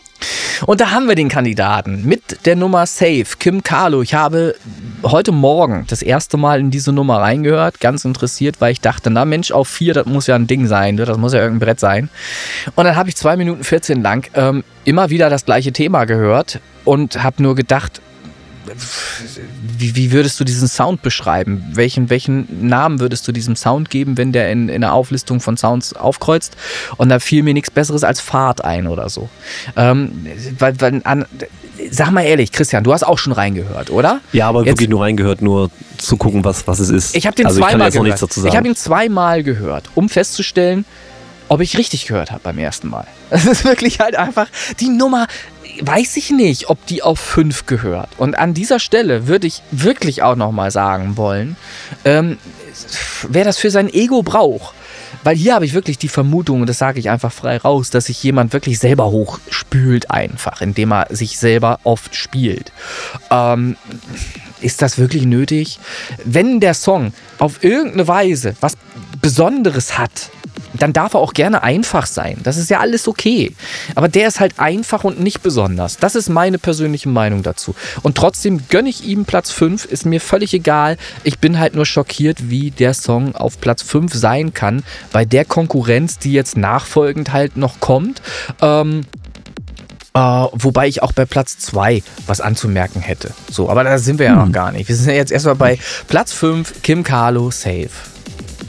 Und da haben wir den Kandidaten mit der Nummer Safe, Kim Carlo. Ich habe heute Morgen das erste Mal in diese Nummer reingehört, ganz interessiert, weil ich dachte, na Mensch, auf vier, das muss ja ein Ding sein, ne? das muss ja irgendein Brett sein. Und dann habe ich zwei Minuten 14 lang ähm, immer wieder das gleiche Thema gehört und habe nur gedacht, wie, wie würdest du diesen Sound beschreiben? Welchen, welchen Namen würdest du diesem Sound geben, wenn der in, in der Auflistung von Sounds aufkreuzt? Und da fiel mir nichts Besseres als Fahrt ein oder so. Ähm, weil, weil an, sag mal ehrlich, Christian, du hast auch schon reingehört, oder? Ja, aber Jetzt- wirklich nur reingehört, nur zu gucken, was, was es ist. Ich habe den also zweimal gehört. Ich habe ihn zweimal gehört, um festzustellen, ob ich richtig gehört habe beim ersten Mal. Es ist wirklich halt einfach die Nummer, weiß ich nicht, ob die auf 5 gehört. Und an dieser Stelle würde ich wirklich auch nochmal sagen wollen, ähm, wer das für sein Ego braucht. Weil hier habe ich wirklich die Vermutung, und das sage ich einfach frei raus, dass sich jemand wirklich selber hochspült einfach, indem er sich selber oft spielt. Ähm, ist das wirklich nötig? Wenn der Song auf irgendeine Weise was Besonderes hat, dann darf er auch gerne einfach sein. Das ist ja alles okay. Aber der ist halt einfach und nicht besonders. Das ist meine persönliche Meinung dazu. Und trotzdem gönne ich ihm Platz 5, ist mir völlig egal. Ich bin halt nur schockiert, wie der Song auf Platz 5 sein kann, bei der Konkurrenz, die jetzt nachfolgend halt noch kommt. Ähm, äh, wobei ich auch bei Platz 2 was anzumerken hätte. So, aber da sind wir ja noch gar nicht. Wir sind ja jetzt erstmal bei Platz 5, Kim Carlo, Safe.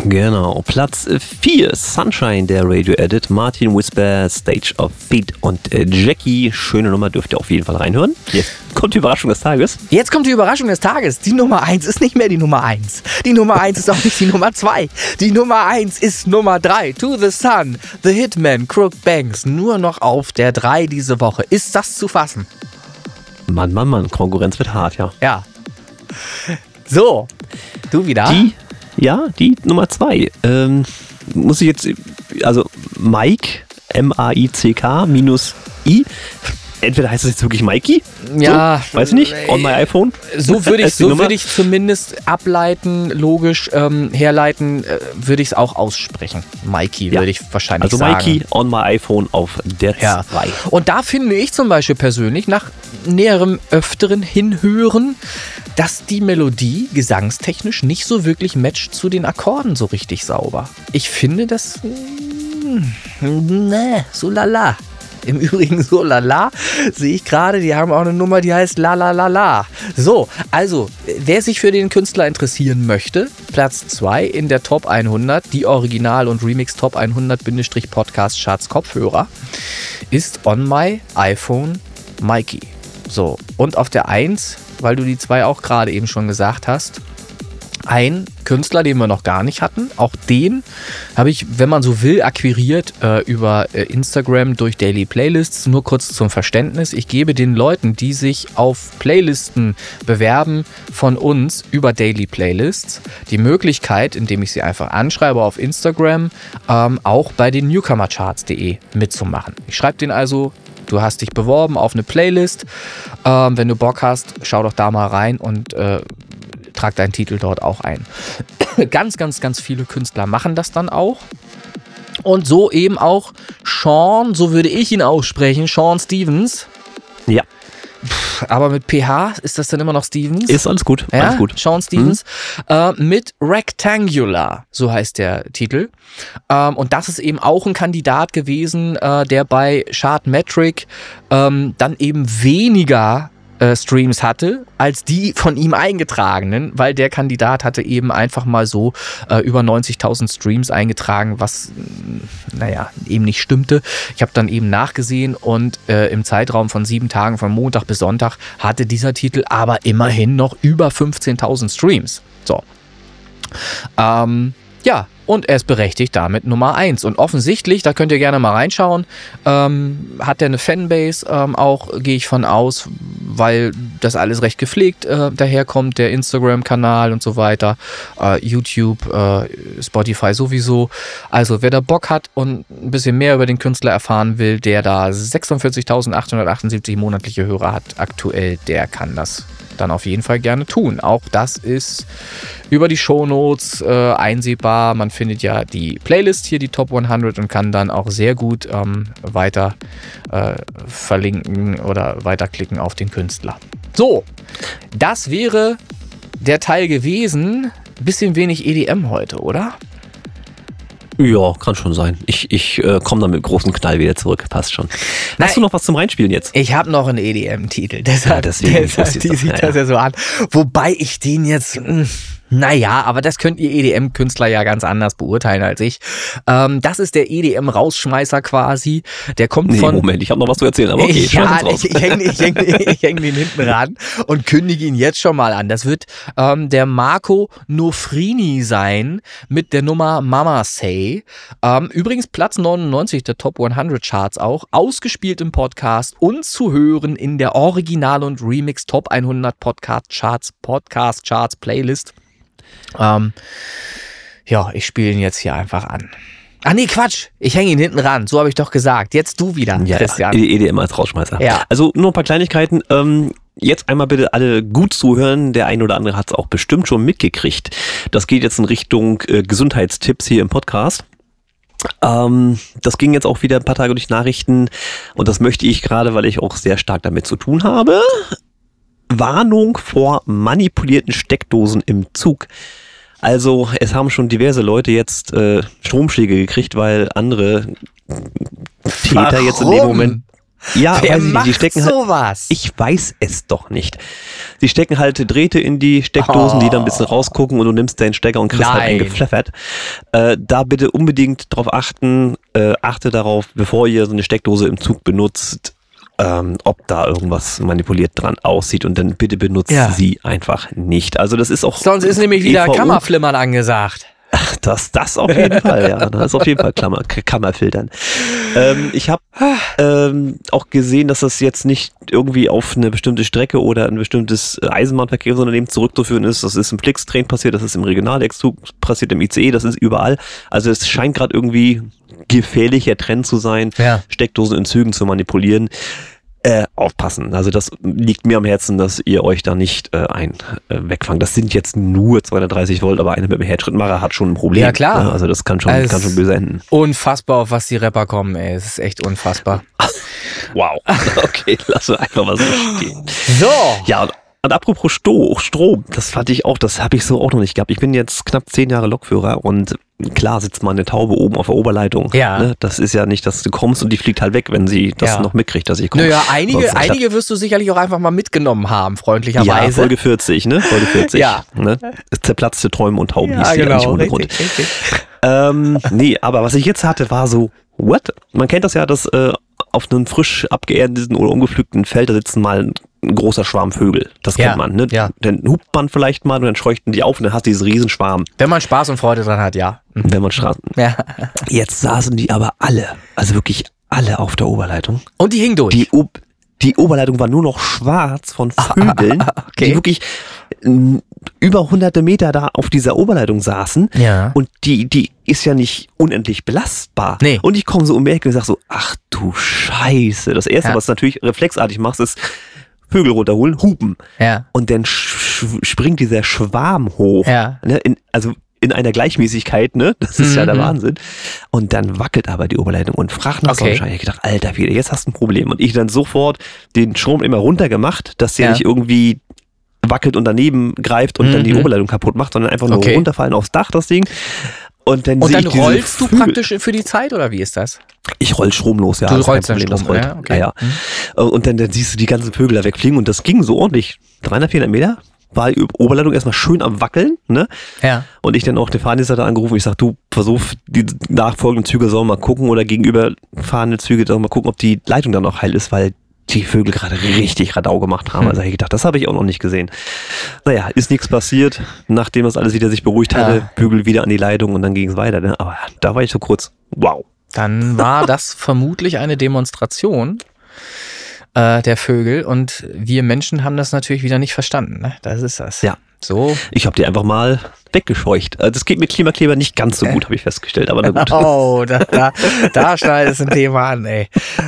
Genau, Platz 4, Sunshine, der Radio Edit, Martin Whisper, Stage of Feet und äh, Jackie. Schöne Nummer, dürft ihr auf jeden Fall reinhören. Jetzt kommt die Überraschung des Tages. Jetzt kommt die Überraschung des Tages. Die Nummer 1 ist nicht mehr die Nummer 1. Die Nummer 1 ist auch nicht die Nummer 2. Die Nummer 1 ist Nummer 3. To the Sun, The Hitman, Crook Banks. Nur noch auf der 3 diese Woche. Ist das zu fassen? Mann, Mann, Mann, Konkurrenz wird hart, ja. Ja. So, du wieder? Die, ja, die Nummer 2. Ähm, muss ich jetzt, also Mike, M-A-I-C-K minus I. Entweder heißt es jetzt wirklich Mikey? Ja, So, weiß ich nicht. On my iPhone. So würde ich, so würde ich zumindest ableiten, logisch ähm, herleiten, äh, würde ich es auch aussprechen. Mikey Ja. würde ich wahrscheinlich Also sagen. Mikey on my iPhone auf der Ja. 2. Und da finde ich zum Beispiel persönlich nach näherem öfteren Hinhören, dass die Melodie gesangstechnisch nicht so wirklich matcht zu den Akkorden so richtig sauber. Ich finde das. mm, Ne, so lala. Im Übrigen so lala sehe ich gerade, die haben auch eine Nummer, die heißt la la la la. So, also, wer sich für den Künstler interessieren möchte, Platz 2 in der Top 100, die Original- und Remix Top 100-Podcast Charts Kopfhörer, ist on my iPhone Mikey. So, und auf der 1, weil du die 2 auch gerade eben schon gesagt hast, ein Künstler, den wir noch gar nicht hatten. Auch den habe ich, wenn man so will, akquiriert äh, über äh, Instagram durch Daily Playlists. Nur kurz zum Verständnis. Ich gebe den Leuten, die sich auf Playlisten bewerben von uns über Daily Playlists, die Möglichkeit, indem ich sie einfach anschreibe auf Instagram, ähm, auch bei den newcomercharts.de mitzumachen. Ich schreibe den also Du hast dich beworben auf eine Playlist. Ähm, wenn du Bock hast, schau doch da mal rein und äh, trag deinen Titel dort auch ein. ganz, ganz, ganz viele Künstler machen das dann auch. Und so eben auch Sean, so würde ich ihn aussprechen, Sean Stevens. Ja, Aber mit PH ist das dann immer noch Stevens? ist alles gut. Ja, Alles gut. Sean Stevens äh, mit Rectangular, so heißt der Titel. Ähm, und das ist eben auch ein Kandidat gewesen, äh, der bei Chartmetric ähm, dann eben weniger äh, Streams hatte als die von ihm eingetragenen, weil der Kandidat hatte eben einfach mal so äh, über 90.000 Streams eingetragen, was mh, naja eben nicht stimmte. Ich habe dann eben nachgesehen und äh, im Zeitraum von sieben Tagen von Montag bis Sonntag hatte dieser Titel aber immerhin noch über 15.000 Streams. So. Ähm, ja, und er ist berechtigt damit Nummer 1. Und offensichtlich, da könnt ihr gerne mal reinschauen, ähm, hat er eine Fanbase, ähm, auch gehe ich von aus, weil das alles recht gepflegt äh, daherkommt, der Instagram-Kanal und so weiter, äh, YouTube, äh, Spotify sowieso. Also wer da Bock hat und ein bisschen mehr über den Künstler erfahren will, der da 46.878 monatliche Hörer hat aktuell, der kann das dann auf jeden Fall gerne tun. Auch das ist über die Shownotes äh, einsehbar. Man findet ja die Playlist hier, die Top 100 und kann dann auch sehr gut ähm, weiter äh, verlinken oder weiterklicken auf den Künstler. So, das wäre der Teil gewesen. Bisschen wenig EDM heute, oder? Ja, kann schon sein. Ich, ich äh, komme dann mit großem Knall wieder zurück. Passt schon. Nein. Hast du noch was zum Reinspielen jetzt? Ich habe noch einen EDM-Titel. Deshalb, Ja, deswegen deshalb die sieht das ja. ja so an. Wobei ich den jetzt. mh, Naja, aber das könnt ihr EDM-Künstler ja ganz anders beurteilen als ich. Ähm, das ist der EDM-Rausschmeißer quasi. Der kommt Nee, von. Moment, ich habe noch was zu erzählen, aber okay, ja, ich, ich hänge ich häng, ich häng den hinten ran und kündige ihn jetzt schon mal an. Das wird ähm, der Marco Nofrini sein mit der Nummer Mama Say. Ähm, übrigens Platz 99 der Top 100 Charts auch. Ausgespielt im Podcast und zu hören in der Original- und Remix Top 100 Podcast Charts, Podcast Charts Playlist. Ähm, ja, ich spiele ihn jetzt hier einfach an. Ah nee, Quatsch. Ich hänge ihn hinten ran. So habe ich doch gesagt. Jetzt du wieder, Ja, Christian. ja, EDM als Rausschmeißer. Ja. Also nur ein paar Kleinigkeiten. Ähm, jetzt einmal bitte alle gut zuhören. Der ein oder andere hat es auch bestimmt schon mitgekriegt. Das geht jetzt in Richtung äh, Gesundheitstipps hier im Podcast. Ähm, das ging jetzt auch wieder ein paar Tage durch Nachrichten und das möchte ich gerade, weil ich auch sehr stark damit zu tun habe. Warnung vor manipulierten Steckdosen im Zug. Also es haben schon diverse Leute jetzt äh, Stromschläge gekriegt, weil andere Täter jetzt in dem? Moment Ja, Wer weiß ich Die stecken halt, sowas? Ich weiß es doch nicht. Sie stecken halt Drähte in die Steckdosen, die dann ein bisschen rausgucken und du nimmst den Stecker und kriegst halt Oh. Nein. einen gepfeffert. Äh, da bitte unbedingt drauf achten, äh, achte darauf, bevor ihr so eine Steckdose im Zug benutzt, ähm, ob da irgendwas manipuliert dran aussieht und dann bitte benutzt Ja. sie einfach nicht. Also das ist auch Sonst ist nämlich wieder EVU Kammerflimmern angesagt. das, das auf jeden Fall, ja. Das ist auf jeden Fall Klammer, Kammerfiltern. Ähm, ich habe ähm, auch gesehen, dass das jetzt nicht irgendwie auf eine bestimmte Strecke oder ein bestimmtes äh, Eisenbahnverkehrsunternehmen zurückzuführen ist. Das ist im Flixtrain passiert, das ist im Regionalexzug passiert, im ICE, das ist überall. Also es scheint gerade irgendwie gefährlicher Trend zu sein, Ja. Steckdosen in Zügen zu manipulieren. Äh, aufpassen. Also das liegt mir am Herzen, dass ihr euch da nicht äh, ein äh, wegfangt. Das sind jetzt nur 230 Volt, aber einer mit dem Herzschrittmacher hat schon ein Problem. Ja, klar. Ne? Also das kann schon, Also kann schon böse enden. Unfassbar, auf was die Rapper kommen, ey. Es ist echt unfassbar. Wow. Okay, lassen wir einfach mal so stehen. So. Ja, und, apropos Sto Strom, das fand ich auch, das habe ich so auch noch nicht gehabt. Ich bin jetzt knapp zehn Jahre Lokführer und klar sitzt mal eine Taube oben auf der Oberleitung. Ja. Ne? Das ist ja nicht, dass du kommst und die fliegt halt weg, wenn sie das Ja. noch mitkriegt, dass ich komme. Naja, Sonst einige, das- einige wirst du sicherlich auch einfach mal mitgenommen haben, Ja, freundlicherweise. Folge 40, ne? Folge 40. Ja. Ne? Zerplatzte Träume und Tauben hieß ja, die genau, eigentlich ohne richtig, Grund. richtig. Ähm, nee, aber was ich jetzt hatte, war so, what? Man kennt das ja, dass äh, auf einem frisch abgeerdeten oder umgepflückten Feld, da sitzen mal ein, großer Schwarm Vögel. Das Ja, kennt man, ne? ja. Dann hupt man vielleicht mal und dann scheuchten die auf und dann hast du diesen Riesenschwarm, Wenn man Spaß und Freude dran hat, ja. Mhm. wenn man Straßen. ja. Jetzt saßen die aber alle, also wirklich alle auf der Oberleitung. Und die hing durch. Die, Ob die Oberleitung war nur noch schwarz von Vögeln, Okay. die wirklich über hunderte Meter da auf dieser Oberleitung saßen. Ja. Und die, die ist ja nicht unendlich belastbar. Nee. Und ich komme so um die Ecke und sag so, ach du Scheiße. Das erste, Ja. was du natürlich reflexartig machst, ist Vögel runterholen, hupen. ja. Und dann springt dieser Schwarm hoch. Ja. Ne, in, also in einer Gleichmäßigkeit, ne? Das ist ja der Mhm. Wahnsinn. Und dann wackelt aber die Oberleitung und fragt nach Okay. Sonnenschein. Ich gedacht, Alter, wieder, jetzt hast du ein Problem. Und ich dann sofort den Strom immer runtergemacht, dass der Ja. nicht irgendwie wackelt und daneben greift und dann die Mhm. Oberleitung kaputt macht, sondern einfach nur Okay. runterfallen aufs Dach, das Ding. Und dann, Und dann rollst du Vögel. praktisch für die Zeit oder wie ist das? Ich roll stromlos, ja. Du das rollst Problem, das Strom, rollt. ja, okay. ja, ja. Und dann, dann siehst du die ganzen Vögel da wegfliegen und das ging so ordentlich. 300, 400 Meter war die Oberleitung erstmal schön am Wackeln, ne? Ja. Und ich dann auch den Fahrdienstleiter angerufen. Ich sag, du, versuch, die nachfolgenden Züge sollen mal gucken oder gegenüber fahrende Züge sollen mal gucken, ob die Leitung dann noch heil ist, weil die Vögel gerade richtig Radau gemacht haben. Hm. Also hab ich gedacht, das habe ich auch noch nicht gesehen. Naja, ist nichts passiert. Nachdem das alles wieder sich beruhigt hatte, Ja. Vögel wieder an die Leitung und dann ging es weiter. Ne? Aber da war ich so kurz, wow. Dann war das vermutlich eine Demonstration äh, der Vögel und wir Menschen haben das natürlich wieder nicht verstanden. Ne? Das ist das. Ja. So. Ich habe die einfach mal weggescheucht. Äh, Das geht mit Klimakleber nicht ganz so gut, habe ich festgestellt, aber na gut. Oh, da, da, da schneidest du ein Thema an, ey. Äh,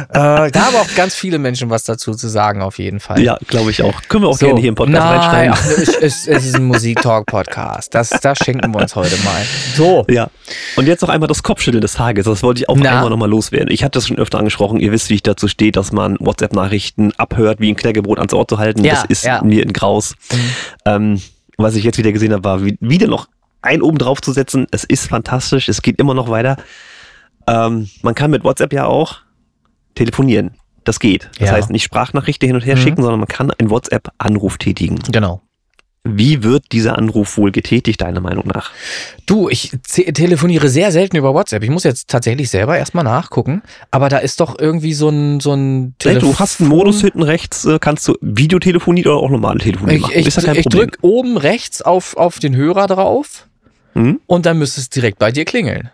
da haben auch ganz viele Menschen was dazu zu sagen, auf jeden Fall. Ja, glaube ich auch. Können wir auch So, gerne hier im Podcast nein, reinschreiben. ach, es, es, es ist ein Musik-Talk-Podcast. Das, das schenken wir uns heute mal. So. Ja. Und jetzt noch einmal das Kopfschütteln des Tages. Das wollte ich auch Na? einmal nochmal loswerden. Ich hatte das schon öfter angesprochen. Ihr wisst, wie ich dazu stehe, dass man WhatsApp-Nachrichten abhört, wie ein Knäckebrot ans Ohr zu halten. Ja, das ist ja. mir ein Graus. Ähm, was ich jetzt wieder gesehen habe, war wie- wieder noch ein oben drauf zu setzen. Es ist fantastisch. Es geht immer noch weiter. Ähm, man kann mit WhatsApp ja auch telefonieren. Das geht. Das Ja. heißt, nicht Sprachnachrichten hin und her Mhm. schicken, sondern man kann einen WhatsApp-Anruf tätigen. Genau. Wie wird dieser Anruf wohl getätigt, deiner Meinung nach? Du, ich telefoniere sehr selten über WhatsApp. Ich muss jetzt tatsächlich selber erstmal nachgucken. Aber da ist doch irgendwie so ein, so ein Nee, du hast einen Modus hinten rechts, äh, kannst du Videotelefonie oder auch normale Telefonie Ich, machen. ich, ja ich Problem. drück oben rechts auf, auf den Hörer drauf Hm? und dann müsste es direkt bei dir klingeln.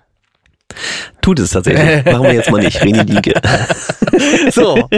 Tut es tatsächlich. Machen wir jetzt mal nicht. Reni Liege. So,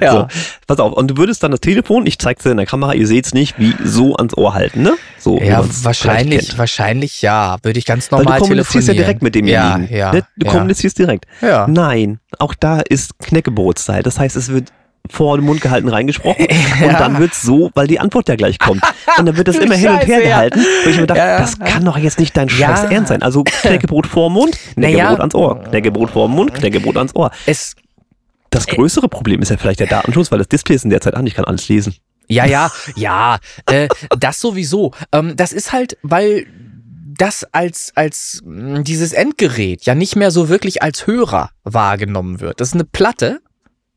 ja. So, pass auf. Und du würdest dann das Telefon, ich zeig's dir in der Kamera, ihr seht's nicht, wie so ans Ohr halten, ne? So, Ja, wahrscheinlich, wahrscheinlich ja. Würde ich ganz Weil normal du kommunizierst ja direkt mit demjenigen. Ja, ja. ne? Du ja. kommunizierst direkt. Ja. Nein, auch da ist Knäckebrotzeit. Das heißt, es wird vor den Mund gehalten reingesprochen und dann wird's so, weil die Antwort ja gleich kommt. Und dann wird das immer hin und her Scheiße, ja. gehalten. Wo ich mir dachte, Ja, ja. das kann doch jetzt nicht dein Ja. scheiß Ernst sein. Also Knäckebrot vor den Mund, Knäckebrot ans Ohr, Knäckebrot vor den Mund, Knäckebrot ans Ohr. Es, Das größere Problem ist ja vielleicht der Datenschutz, weil das Display ist in der Zeit an, ich kann alles lesen. ja, ja, ja, äh, das sowieso. Ähm, das ist halt, weil das als, als mh, dieses Endgerät ja nicht mehr so wirklich als Hörer wahrgenommen wird. Das ist eine Platte,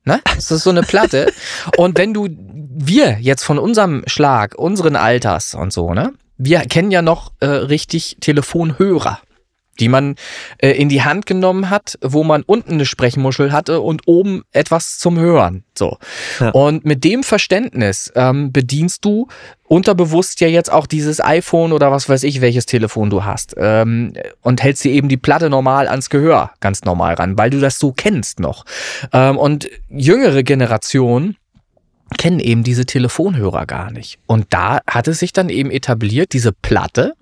Ne? Das ist so eine Platte. und wenn du, wir jetzt von unserem Schlag, unseren Alters und so, ne? Wir kennen ja noch äh, richtig Telefonhörer die man äh, in die Hand genommen hat, wo man unten eine Sprechmuschel hatte und oben etwas zum Hören. So. Ja. Und mit dem Verständnis ähm, bedienst du unterbewusst ja jetzt auch dieses iPhone oder was weiß ich, welches Telefon du hast. Ähm, und hältst dir eben die Platte normal ans Gehör, ganz normal ran, weil du das so kennst noch. Ähm, und jüngere Generationen kennen eben diese Telefonhörer gar nicht. Und da hat es sich dann eben etabliert, diese Platte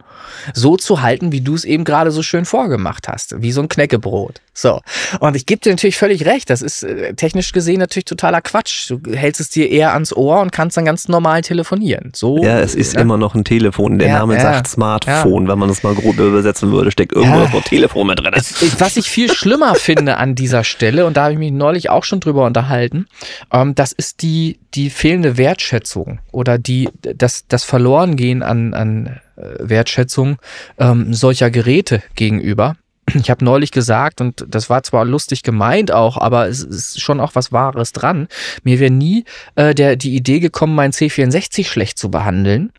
so zu halten, wie du es eben gerade so schön vorgemacht hast, wie so ein Knäckebrot. So. Und ich gebe dir natürlich völlig recht, das ist äh, technisch gesehen natürlich totaler Quatsch. Du hältst es dir eher ans Ohr und kannst dann ganz normal telefonieren. So, Ja, es ist ne? immer noch ein Telefon. Der Ja, Name ja, sagt Smartphone. Wenn man das mal grob übersetzen würde, steckt irgendwo Ja. das Wort Telefon mit drin. Es- Was ich viel schlimmer finde an dieser Stelle, und da habe ich mich neulich auch schon drüber unterhalten, ähm, das ist die, die fehlende Wertschätzung oder die, das, das Verlorengehen an, an Wertschätzung ähm, solcher Geräte gegenüber. Ich habe neulich gesagt, und das war zwar lustig gemeint auch, aber es ist schon auch was Wahres dran. Mir wäre nie äh, der, die Idee gekommen, meinen C64 schlecht zu behandeln.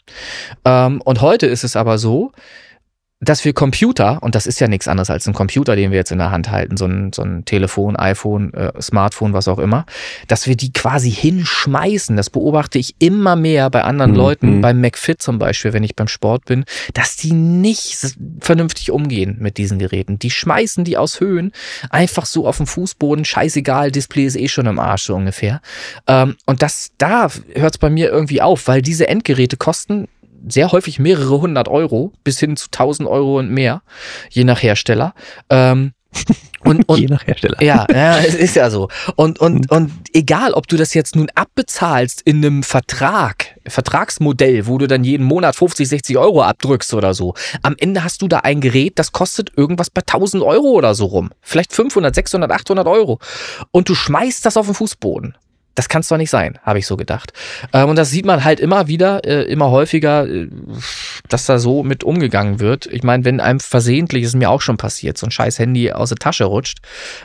Ähm, und heute ist es aber so, dass wir Computer, und das ist ja nichts anderes als ein Computer, den wir jetzt in der Hand halten, so ein, so ein Telefon, iPhone, äh, Smartphone, was auch immer, dass wir die quasi hinschmeißen. Das beobachte ich immer mehr bei anderen Mhm. Leuten, beim McFit zum Beispiel, wenn ich beim Sport bin, dass die nicht vernünftig umgehen mit diesen Geräten. Die schmeißen die aus Höhen einfach so auf den Fußboden, scheißegal, Display ist eh schon im Arsch so ungefähr. Ähm, und das, da hört es bei mir irgendwie auf, weil diese Endgeräte kosten sehr häufig mehrere hundert Euro bis hin zu tausend Euro und mehr, je nach Hersteller. Ähm, und, und Je nach Hersteller. ja, ja, es ist ja so. Und, und, und egal, ob du das jetzt nun abbezahlst in einem Vertrag, Vertragsmodell, wo du dann jeden Monat 50, 60 Euro abdrückst oder so, am Ende hast du da ein Gerät, das kostet irgendwas bei 1000 Euro oder so rum. Vielleicht 500, 600, 800 Euro. Und du schmeißt das auf den Fußboden. Das kann es doch nicht sein, habe ich so gedacht. Ähm, und das sieht man halt immer wieder, äh, immer häufiger, äh, dass da so mit umgegangen wird. Ich meine, wenn einem versehentlich, ist mir auch schon passiert, so ein scheiß Handy aus der Tasche rutscht,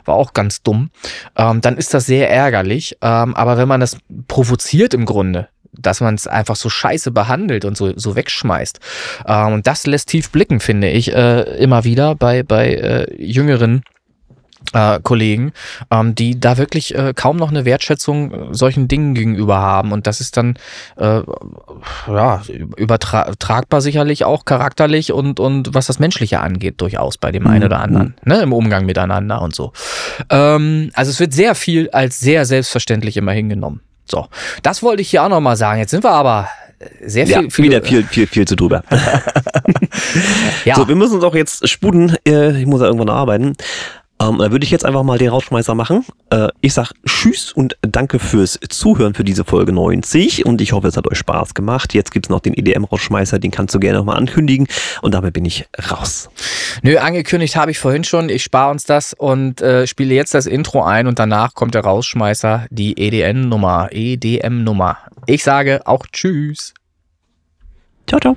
war auch ganz dumm, ähm, dann ist das sehr ärgerlich. Ähm, aber wenn man das provoziert im Grunde, dass man es einfach so scheiße behandelt und so, so wegschmeißt. Ähm, und das lässt tief blicken, finde ich, äh, immer wieder bei, bei äh, jüngeren äh, Kollegen, ähm, die da wirklich äh, kaum noch eine Wertschätzung äh, solchen Dingen gegenüber haben. Und das ist dann äh, ja, übertragbar sicherlich auch charakterlich und, und was das Menschliche angeht, durchaus bei dem einen oder anderen, ne, im Umgang miteinander und so. Ähm, also es wird sehr viel als sehr selbstverständlich immer hingenommen. So, das wollte ich hier auch nochmal sagen. Jetzt sind wir aber sehr viel, Ja, wieder viel, viel, viel zu drüber. Ja. So, wir müssen uns auch jetzt sputen. Äh, Ich muss ja irgendwann arbeiten. Ähm, da würde ich jetzt einfach mal den Rausschmeißer machen. Äh, ich sag Tschüss und danke fürs Zuhören für diese Folge 90 und ich hoffe, es hat euch Spaß gemacht. Jetzt gibt's noch den EDM-Rausschmeißer, den kannst du gerne nochmal ankündigen und damit bin ich raus. Nö, angekündigt habe ich vorhin schon. Ich spare uns das und äh, spiele jetzt das Intro ein und danach kommt der Rausschmeißer, die EDN-Nummer, EDM-Nummer. Ich sage auch Tschüss. Ciao, ciao.